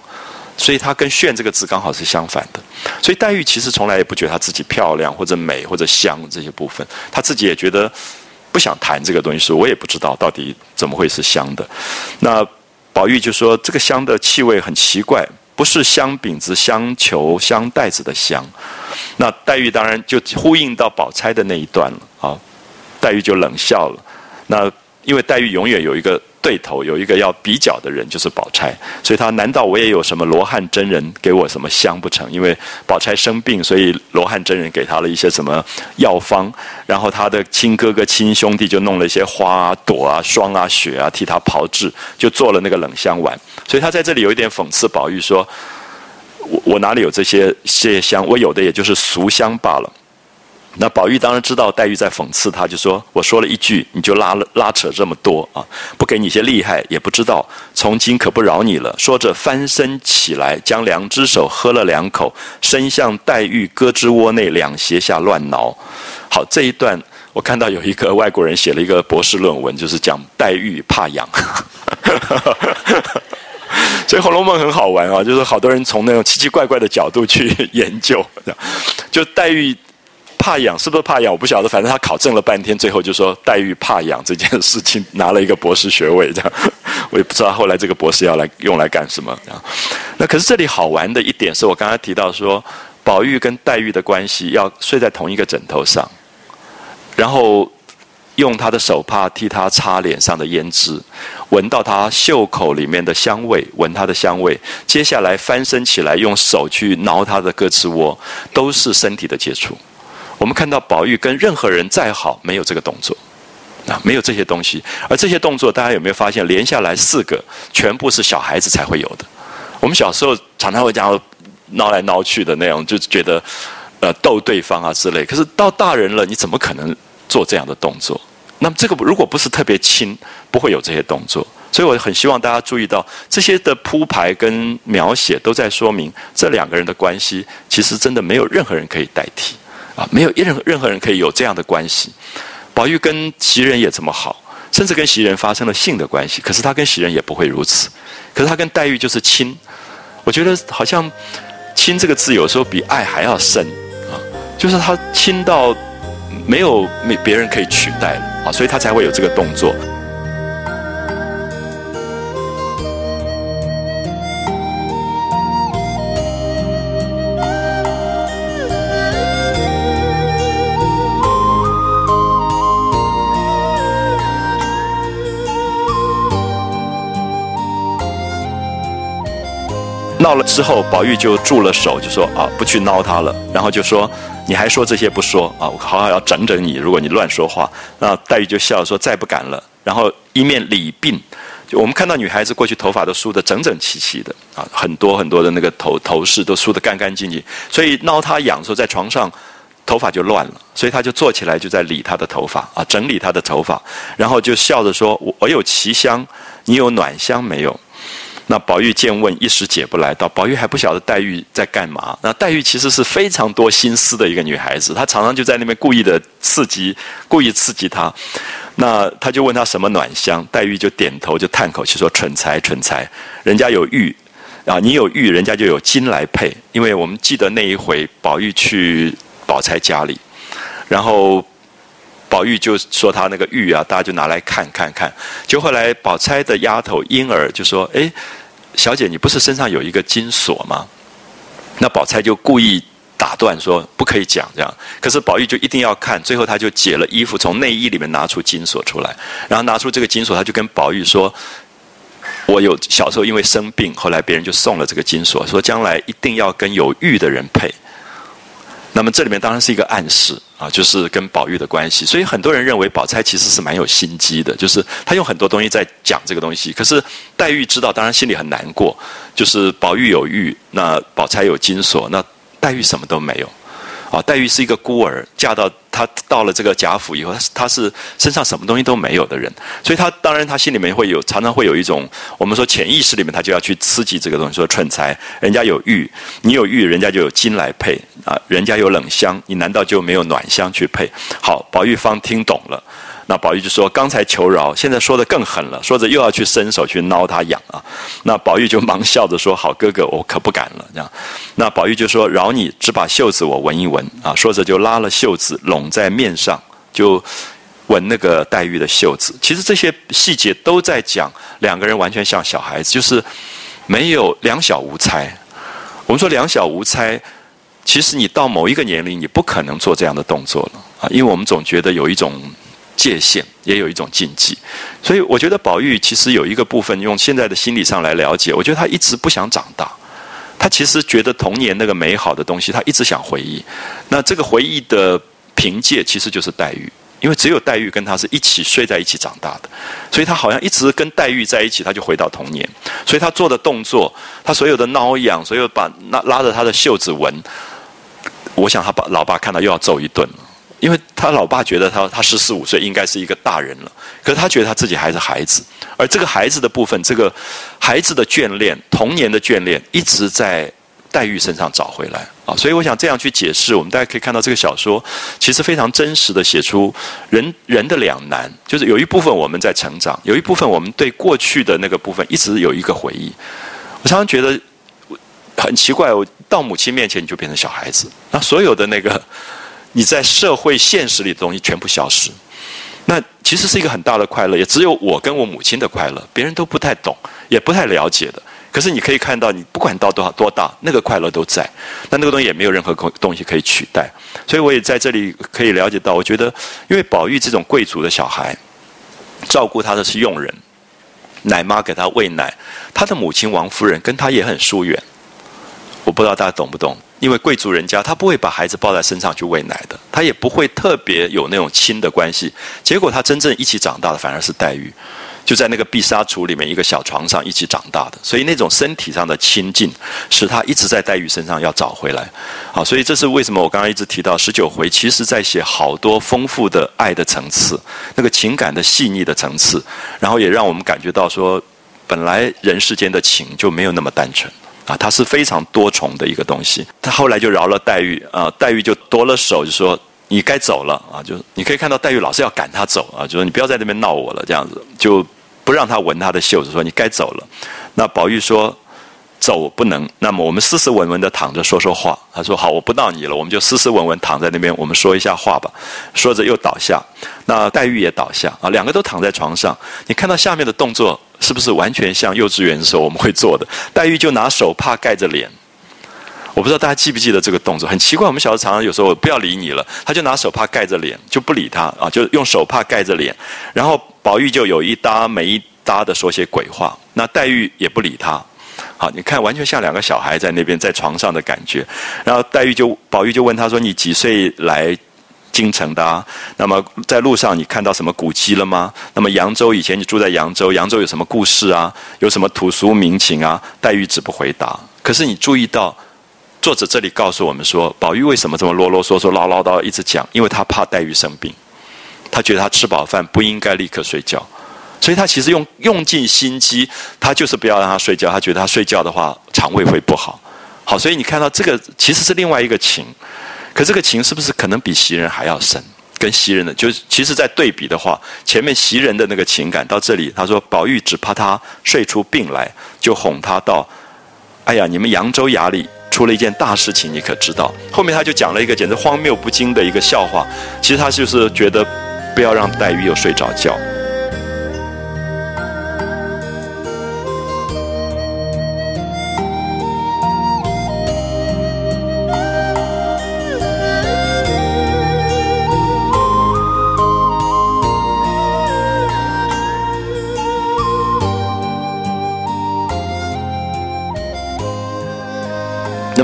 所以它跟炫这个字刚好是相反的，所以黛玉其实从来也不觉得她自己漂亮或者美或者香这些部分，她自己也觉得不想谈这个东西，说我也不知道到底怎么会是香的。那宝玉就说这个香的气味很奇怪，不是香饼子、香球、香袋子的香。那黛玉当然就呼应到宝钗的那一段了啊，黛玉就冷笑了。那因为黛玉永远有一个。对头有一个要比较的人，就是宝钗，所以他难道我也有什么罗汉真人给我什么香不成？因为宝钗生病，所以罗汉真人给他了一些什么药方，然后他的亲哥哥亲兄弟就弄了一些花啊、朵啊、霜啊、雪啊，替他炮制，就做了那个冷香丸。所以他在这里有一点讽刺宝玉说：“我我哪里有这些这些香？我有的也就是俗香罢了。”那宝玉当然知道黛玉在讽刺他，就说：“我说了一句，你就拉了拉扯这么多啊！不给你些厉害，也不知道。从今可不饶你了。”说着翻身起来，将两只手喝了两口，伸向黛玉胳肢窝内两胁下乱挠。好，这一段我看到有一个外国人写了一个博士论文，就是讲黛玉怕痒。所以《红楼梦》很好玩啊，就是好多人从那种奇奇怪怪的角度去 研究，就黛玉。怕痒是不是怕痒？我不晓得，反正他考证了半天，最后就说黛玉怕痒这件事情拿了一个博士学位，这样 我也不知道后来这个博士要来用来干什么。那可是这里好玩的一点是我刚才提到说，宝玉跟黛玉的关系要睡在同一个枕头上，然后用他的手帕替他擦脸上的胭脂，闻到他袖口里面的香味，闻他的香味，接下来翻身起来用手去挠他的胳肢窝，都是身体的接触。我们看到宝玉跟任何人再好，没有这个动作，啊，没有这些东西。而这些动作，大家有没有发现，连下来四个，全部是小孩子才会有的。我们小时候常常会这样挠来闹去的那种，就觉得呃逗对方啊之类。可是到大人了，你怎么可能做这样的动作？那么这个如果不是特别亲，不会有这些动作。所以我很希望大家注意到，这些的铺排跟描写都在说明这两个人的关系，其实真的没有任何人可以代替。啊，没有任任何人可以有这样的关系。宝玉跟袭人也这么好，甚至跟袭人发生了性的关系。可是他跟袭人也不会如此。可是他跟黛玉就是亲。我觉得好像“亲”这个字有时候比爱还要深啊，就是他亲到没有没别人可以取代了啊，所以他才会有这个动作。闹了之后，宝玉就住了手，就说啊，不去闹他了。然后就说，你还说这些不说啊？我好好要整整你，如果你乱说话。那黛玉就笑说，再不敢了。然后一面理鬓，就我们看到女孩子过去头发都梳得整整齐齐的啊，很多很多的那个头头饰都梳得干干净净。所以闹他痒说在床上头发就乱了，所以他就坐起来就在理他的头发啊，整理他的头发，然后就笑着说：“我有奇香，你有暖香没有？”那宝玉见问，一时解不来。到宝玉还不晓得黛玉在干嘛。那黛玉其实是非常多心思的一个女孩子，她常常就在那边故意的刺激，故意刺激他。那他就问他什么暖香，黛玉就点头，就叹口气说：“蠢材，蠢材！人家有玉啊，你有玉，人家就有金来配。因为我们记得那一回，宝玉去宝钗家里，然后。”宝玉就说他那个玉啊，大家就拿来看看看。就后来宝钗的丫头婴儿就说：“哎，小姐，你不是身上有一个金锁吗？”那宝钗就故意打断说：“不可以讲这样。”可是宝玉就一定要看。最后他就解了衣服，从内衣里面拿出金锁出来，然后拿出这个金锁，他就跟宝玉说：“我有小时候因为生病，后来别人就送了这个金锁，说将来一定要跟有玉的人配。”那么这里面当然是一个暗示啊，就是跟宝玉的关系。所以很多人认为宝钗其实是蛮有心机的，就是她用很多东西在讲这个东西。可是黛玉知道，当然心里很难过。就是宝玉有玉，那宝钗有金锁，那黛玉什么都没有。啊，黛玉是一个孤儿，嫁到她到了这个贾府以后，她她是身上什么东西都没有的人，所以她当然她心里面会有常常会有一种我们说潜意识里面，她就要去刺激这个东西，说蠢材，人家有玉，你有玉，人家就有金来配啊，人家有冷香，你难道就没有暖香去配？好，宝玉方听懂了。那宝玉就说：“刚才求饶，现在说的更狠了，说着又要去伸手去挠他痒啊。”那宝玉就忙笑着说：“好哥哥，我可不敢了。”这样，那宝玉就说：“饶你，只把袖子我闻一闻啊。”说着就拉了袖子拢在面上，就闻那个黛玉的袖子。其实这些细节都在讲两个人完全像小孩子，就是没有两小无猜。我们说两小无猜，其实你到某一个年龄，你不可能做这样的动作了啊，因为我们总觉得有一种。界限也有一种禁忌，所以我觉得宝玉其实有一个部分用现在的心理上来了解，我觉得他一直不想长大，他其实觉得童年那个美好的东西，他一直想回忆。那这个回忆的凭借其实就是黛玉，因为只有黛玉跟他是一起睡在一起长大的，所以他好像一直跟黛玉在一起，他就回到童年。所以他做的动作，他所有的挠痒，所有把拉拉着他的袖子闻，我想他把老爸看到又要揍一顿了。因为他老爸觉得他他十四五岁应该是一个大人了，可是他觉得他自己还是孩子，而这个孩子的部分，这个孩子的眷恋、童年的眷恋，一直在黛玉身上找回来啊。所以我想这样去解释，我们大家可以看到这个小说其实非常真实的写出人人的两难，就是有一部分我们在成长，有一部分我们对过去的那个部分一直有一个回忆。我常常觉得很奇怪，我到母亲面前你就变成小孩子，那所有的那个。你在社会现实里的东西全部消失，那其实是一个很大的快乐，也只有我跟我母亲的快乐，别人都不太懂，也不太了解的。可是你可以看到，你不管到多少多大，那个快乐都在，那那个东西也没有任何东西可以取代。所以我也在这里可以了解到，我觉得，因为宝玉这种贵族的小孩，照顾他的是佣人，奶妈给他喂奶，他的母亲王夫人跟他也很疏远。我不知道大家懂不懂。因为贵族人家，他不会把孩子抱在身上去喂奶的，他也不会特别有那种亲的关系。结果他真正一起长大的反而是黛玉，就在那个碧纱橱里面一个小床上一起长大的。所以那种身体上的亲近，使他一直在黛玉身上要找回来。好，所以这是为什么我刚刚一直提到十九回，其实在写好多丰富的爱的层次，那个情感的细腻的层次，然后也让我们感觉到说，本来人世间的情就没有那么单纯。啊，他是非常多重的一个东西。他后来就饶了黛玉啊，黛玉就夺了手，就说你该走了啊。就你可以看到黛玉老是要赶他走啊，就说你不要在那边闹我了，这样子就不让他闻他的袖子，说你该走了。那宝玉说走不能，那么我们斯斯文文的躺着说说话。他说好，我不闹你了，我们就斯斯文文躺在那边，我们说一下话吧。说着又倒下，那黛玉也倒下啊，两个都躺在床上。你看到下面的动作。是不是完全像幼稚园的时候我们会做的？黛玉就拿手帕盖着脸，我不知道大家记不记得这个动作，很奇怪。我们小时候常常有时候不要理你了，他就拿手帕盖着脸，就不理他啊，就用手帕盖着脸。然后宝玉就有一搭没一搭的说些鬼话，那黛玉也不理他。好，你看完全像两个小孩在那边在床上的感觉。然后黛玉就宝玉就问他说：“你几岁来？”京城的，啊。那么在路上你看到什么古迹了吗？那么扬州以前你住在扬州，扬州有什么故事啊？有什么土俗民情啊？黛玉只不回答。可是你注意到，作者这里告诉我们说，宝玉为什么这么啰啰嗦嗦、唠唠叨一直讲？因为他怕黛玉生病，他觉得他吃饱饭不应该立刻睡觉，所以他其实用用尽心机，他就是不要让他睡觉。他觉得他睡觉的话，肠胃会不好。好，所以你看到这个其实是另外一个情，可这个情是不是可能比袭人还要深？跟袭人的，就是其实在对比的话，前面袭人的那个情感到这里，他说宝玉只怕他睡出病来，就哄他到，哎呀，你们扬州衙里出了一件大事情，你可知道？后面他就讲了一个简直荒谬不经的一个笑话，其实他就是觉得不要让黛玉又睡着觉。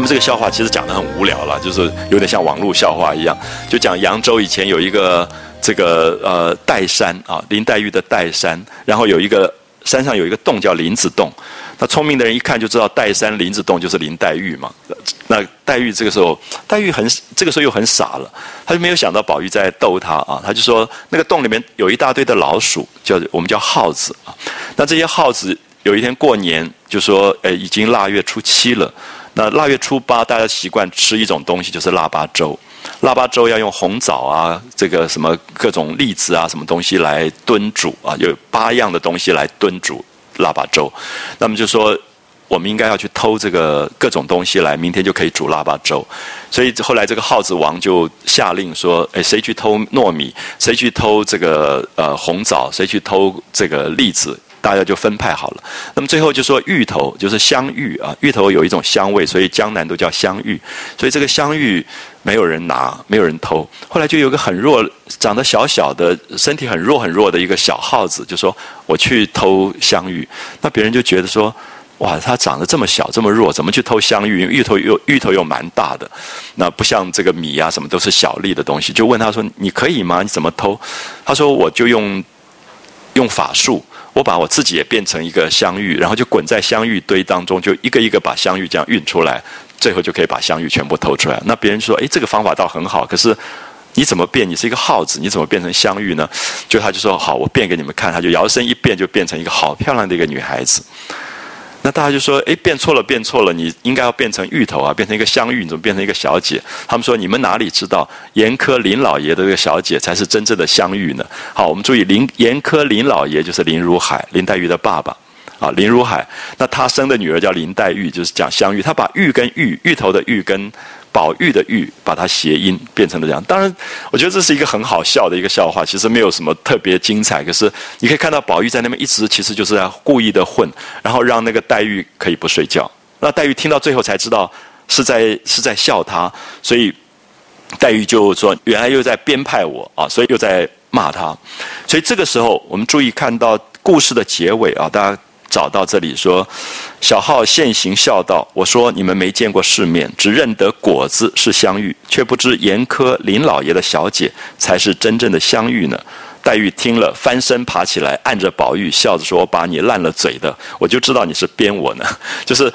那么这个笑话其实讲的很无聊了，就是有点像网络笑话一样，就讲扬州以前有一个这个呃岱山啊，林黛玉的岱山，然后有一个山上有一个洞叫林子洞，那聪明的人一看就知道岱山林子洞就是林黛玉嘛。那黛玉这个时候，黛玉很这个时候又很傻了，她就没有想到宝玉在逗她啊，她就说那个洞里面有一大堆的老鼠，叫我们叫耗子啊。那这些耗子有一天过年，就说诶已经腊月初七了。那腊月初八，大家习惯吃一种东西，就是腊八粥。腊八粥要用红枣啊，这个什么各种栗子啊，什么东西来炖煮啊，有八样的东西来炖煮腊八粥。那么就说，我们应该要去偷这个各种东西来，明天就可以煮腊八粥。所以后来这个耗子王就下令说：，哎，谁去偷糯米，谁去偷这个呃红枣，谁去偷这个栗子。大家就分派好了。那么最后就说芋头就是香芋啊，芋头有一种香味，所以江南都叫香芋。所以这个香芋没有人拿，没有人偷。后来就有个很弱、长得小小的、身体很弱很弱的一个小耗子，就说我去偷香芋。那别人就觉得说，哇，他长得这么小这么弱，怎么去偷香芋？芋头又芋头又蛮大的，那不像这个米啊什么都是小粒的东西。就问他说，你可以吗？你怎么偷？他说我就用用法术。我把我自己也变成一个香芋，然后就滚在香芋堆当中，就一个一个把香芋这样运出来，最后就可以把香芋全部偷出来。那别人说：“哎，这个方法倒很好。”可是你怎么变？你是一个耗子，你怎么变成香芋呢？就他就说：“好，我变给你们看。”他就摇身一变，就变成一个好漂亮的一个女孩子。那大家就说：“哎，变错了，变错了！你应该要变成芋头啊，变成一个香芋，你怎么变成一个小姐？”他们说：“你们哪里知道，严苛林老爷的这个小姐才是真正的香芋呢？”好，我们注意，林严苛林老爷就是林如海，林黛玉的爸爸啊，林如海。那他生的女儿叫林黛玉，就是讲香芋。他把芋跟芋，芋头的芋跟。宝玉的玉，把它谐音变成了这样。当然，我觉得这是一个很好笑的一个笑话，其实没有什么特别精彩。可是你可以看到宝玉在那边一直其实就是在故意的混，然后让那个黛玉可以不睡觉。那黛玉听到最后才知道是在是在笑他，所以黛玉就说：“原来又在编排我啊！”所以又在骂他。所以这个时候，我们注意看到故事的结尾啊，大家。找到这里说，小号现行笑道。我说你们没见过世面，只认得果子是香玉，却不知严苛林老爷的小姐才是真正的香玉呢。黛玉听了，翻身爬起来，按着宝玉笑着说：“我把你烂了嘴的，我就知道你是编我呢。”就是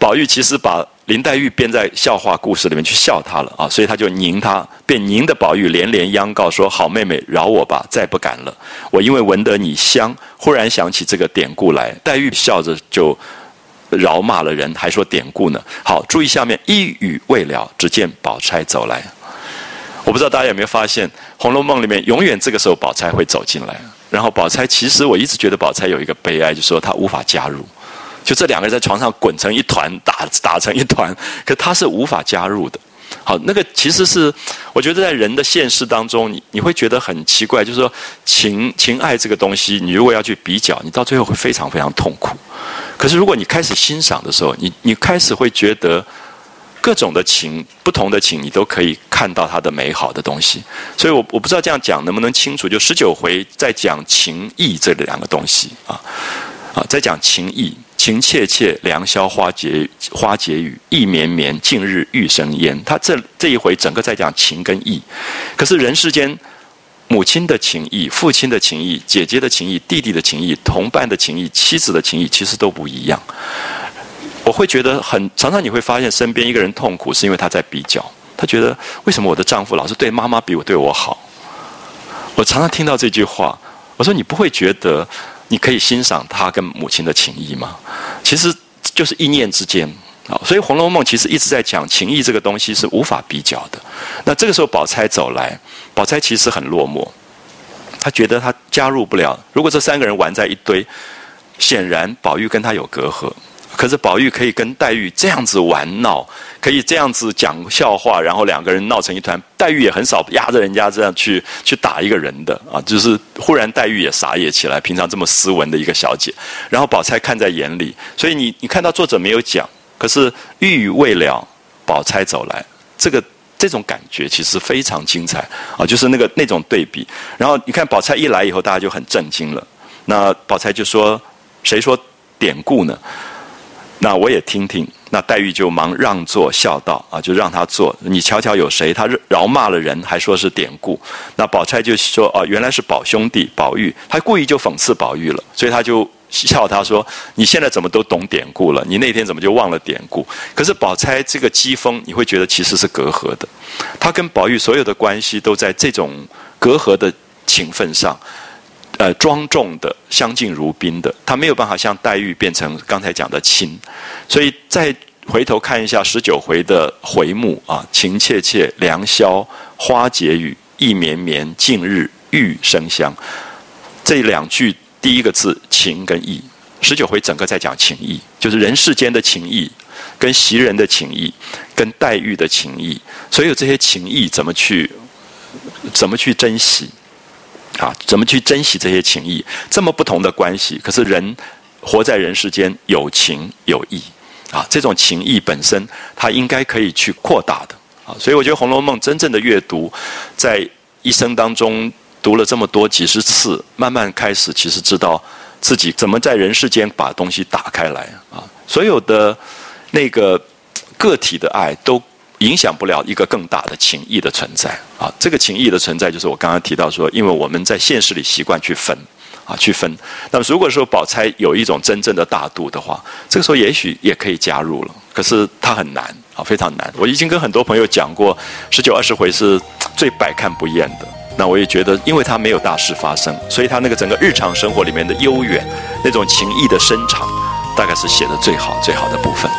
宝玉其实把。林黛玉编在笑话故事里面去笑他了啊，所以他就拧他，便拧的宝玉连连央告说：“好妹妹，饶我吧，再不敢了。我因为闻得你香，忽然想起这个典故来。”黛玉笑着就饶骂了人，还说典故呢。好，注意下面一语未了，只见宝钗走来。我不知道大家有没有发现，《红楼梦》里面永远这个时候宝钗会走进来。然后宝钗其实我一直觉得宝钗有一个悲哀，就是说她无法加入。就这两个人在床上滚成一团，打打成一团，可他是无法加入的。好，那个其实是我觉得在人的现实当中，你你会觉得很奇怪，就是说情情爱这个东西，你如果要去比较，你到最后会非常非常痛苦。可是如果你开始欣赏的时候，你你开始会觉得各种的情，不同的情，你都可以看到它的美好的东西。所以我我不知道这样讲能不能清楚。就十九回在讲情义这两个东西啊啊，在讲情义。情切切，良宵花节花节语；意绵绵，近日欲生烟。他这这一回整个在讲情跟义，可是人世间母亲的情义、父亲的情义、姐姐的情义、弟弟的情义、同伴的情义、妻子的情义，其实都不一样。我会觉得很常常你会发现身边一个人痛苦，是因为他在比较。他觉得为什么我的丈夫老是对妈妈比我对我好？我常常听到这句话，我说你不会觉得你可以欣赏他跟母亲的情谊吗？其实就是一念之间啊。所以《红楼梦》其实一直在讲情谊这个东西是无法比较的。那这个时候宝钗走来，宝钗其实很落寞，她觉得她加入不了。如果这三个人玩在一堆，显然宝玉跟她有隔阂。可是宝玉可以跟黛玉这样子玩闹，可以这样子讲笑话，然后两个人闹成一团。黛玉也很少压着人家这样去去打一个人的啊，就是忽然黛玉也傻眼起来，平常这么斯文的一个小姐，然后宝钗看在眼里，所以你你看到作者没有讲，可是玉未了，宝钗走来，这个这种感觉其实非常精彩啊，就是那个那种对比。然后你看宝钗一来以后，大家就很震惊了。那宝钗就说：“谁说典故呢？”那我也听听，那黛玉就忙让座笑道：“啊，就让他坐。你瞧瞧有谁？他饶骂了人，还说是典故。那宝钗就说：哦，原来是宝兄弟宝玉，他故意就讽刺宝玉了。所以他就笑他说：你现在怎么都懂典故了？你那天怎么就忘了典故？可是宝钗这个机锋，你会觉得其实是隔阂的。他跟宝玉所有的关系都在这种隔阂的情分上。”呃，庄重的、相敬如宾的，他没有办法像黛玉变成刚才讲的亲，所以再回头看一下十九回的回目啊，情切切，良宵，花解语，意绵绵，近日玉生香，这两句第一个字情跟意，十九回整个在讲情义，就是人世间的情意，跟袭人的情义，跟黛玉的情义，所有这些情义怎么去，怎么去珍惜？啊，怎么去珍惜这些情谊？这么不同的关系，可是人活在人世间，有情有义啊。这种情谊本身，它应该可以去扩大的啊。所以我觉得《红楼梦》真正的阅读，在一生当中读了这么多几十次，慢慢开始，其实知道自己怎么在人世间把东西打开来啊。所有的那个个体的爱都。影响不了一个更大的情谊的存在啊！这个情谊的存在，就是我刚刚提到说，因为我们在现实里习惯去分啊，去分。那么如果说宝钗有一种真正的大度的话，这个时候也许也可以加入了。可是它很难啊，非常难。我已经跟很多朋友讲过，十九二十回是最百看不厌的。那我也觉得，因为它没有大事发生，所以它那个整个日常生活里面的悠远，那种情谊的深长，大概是写的最好最好的部分。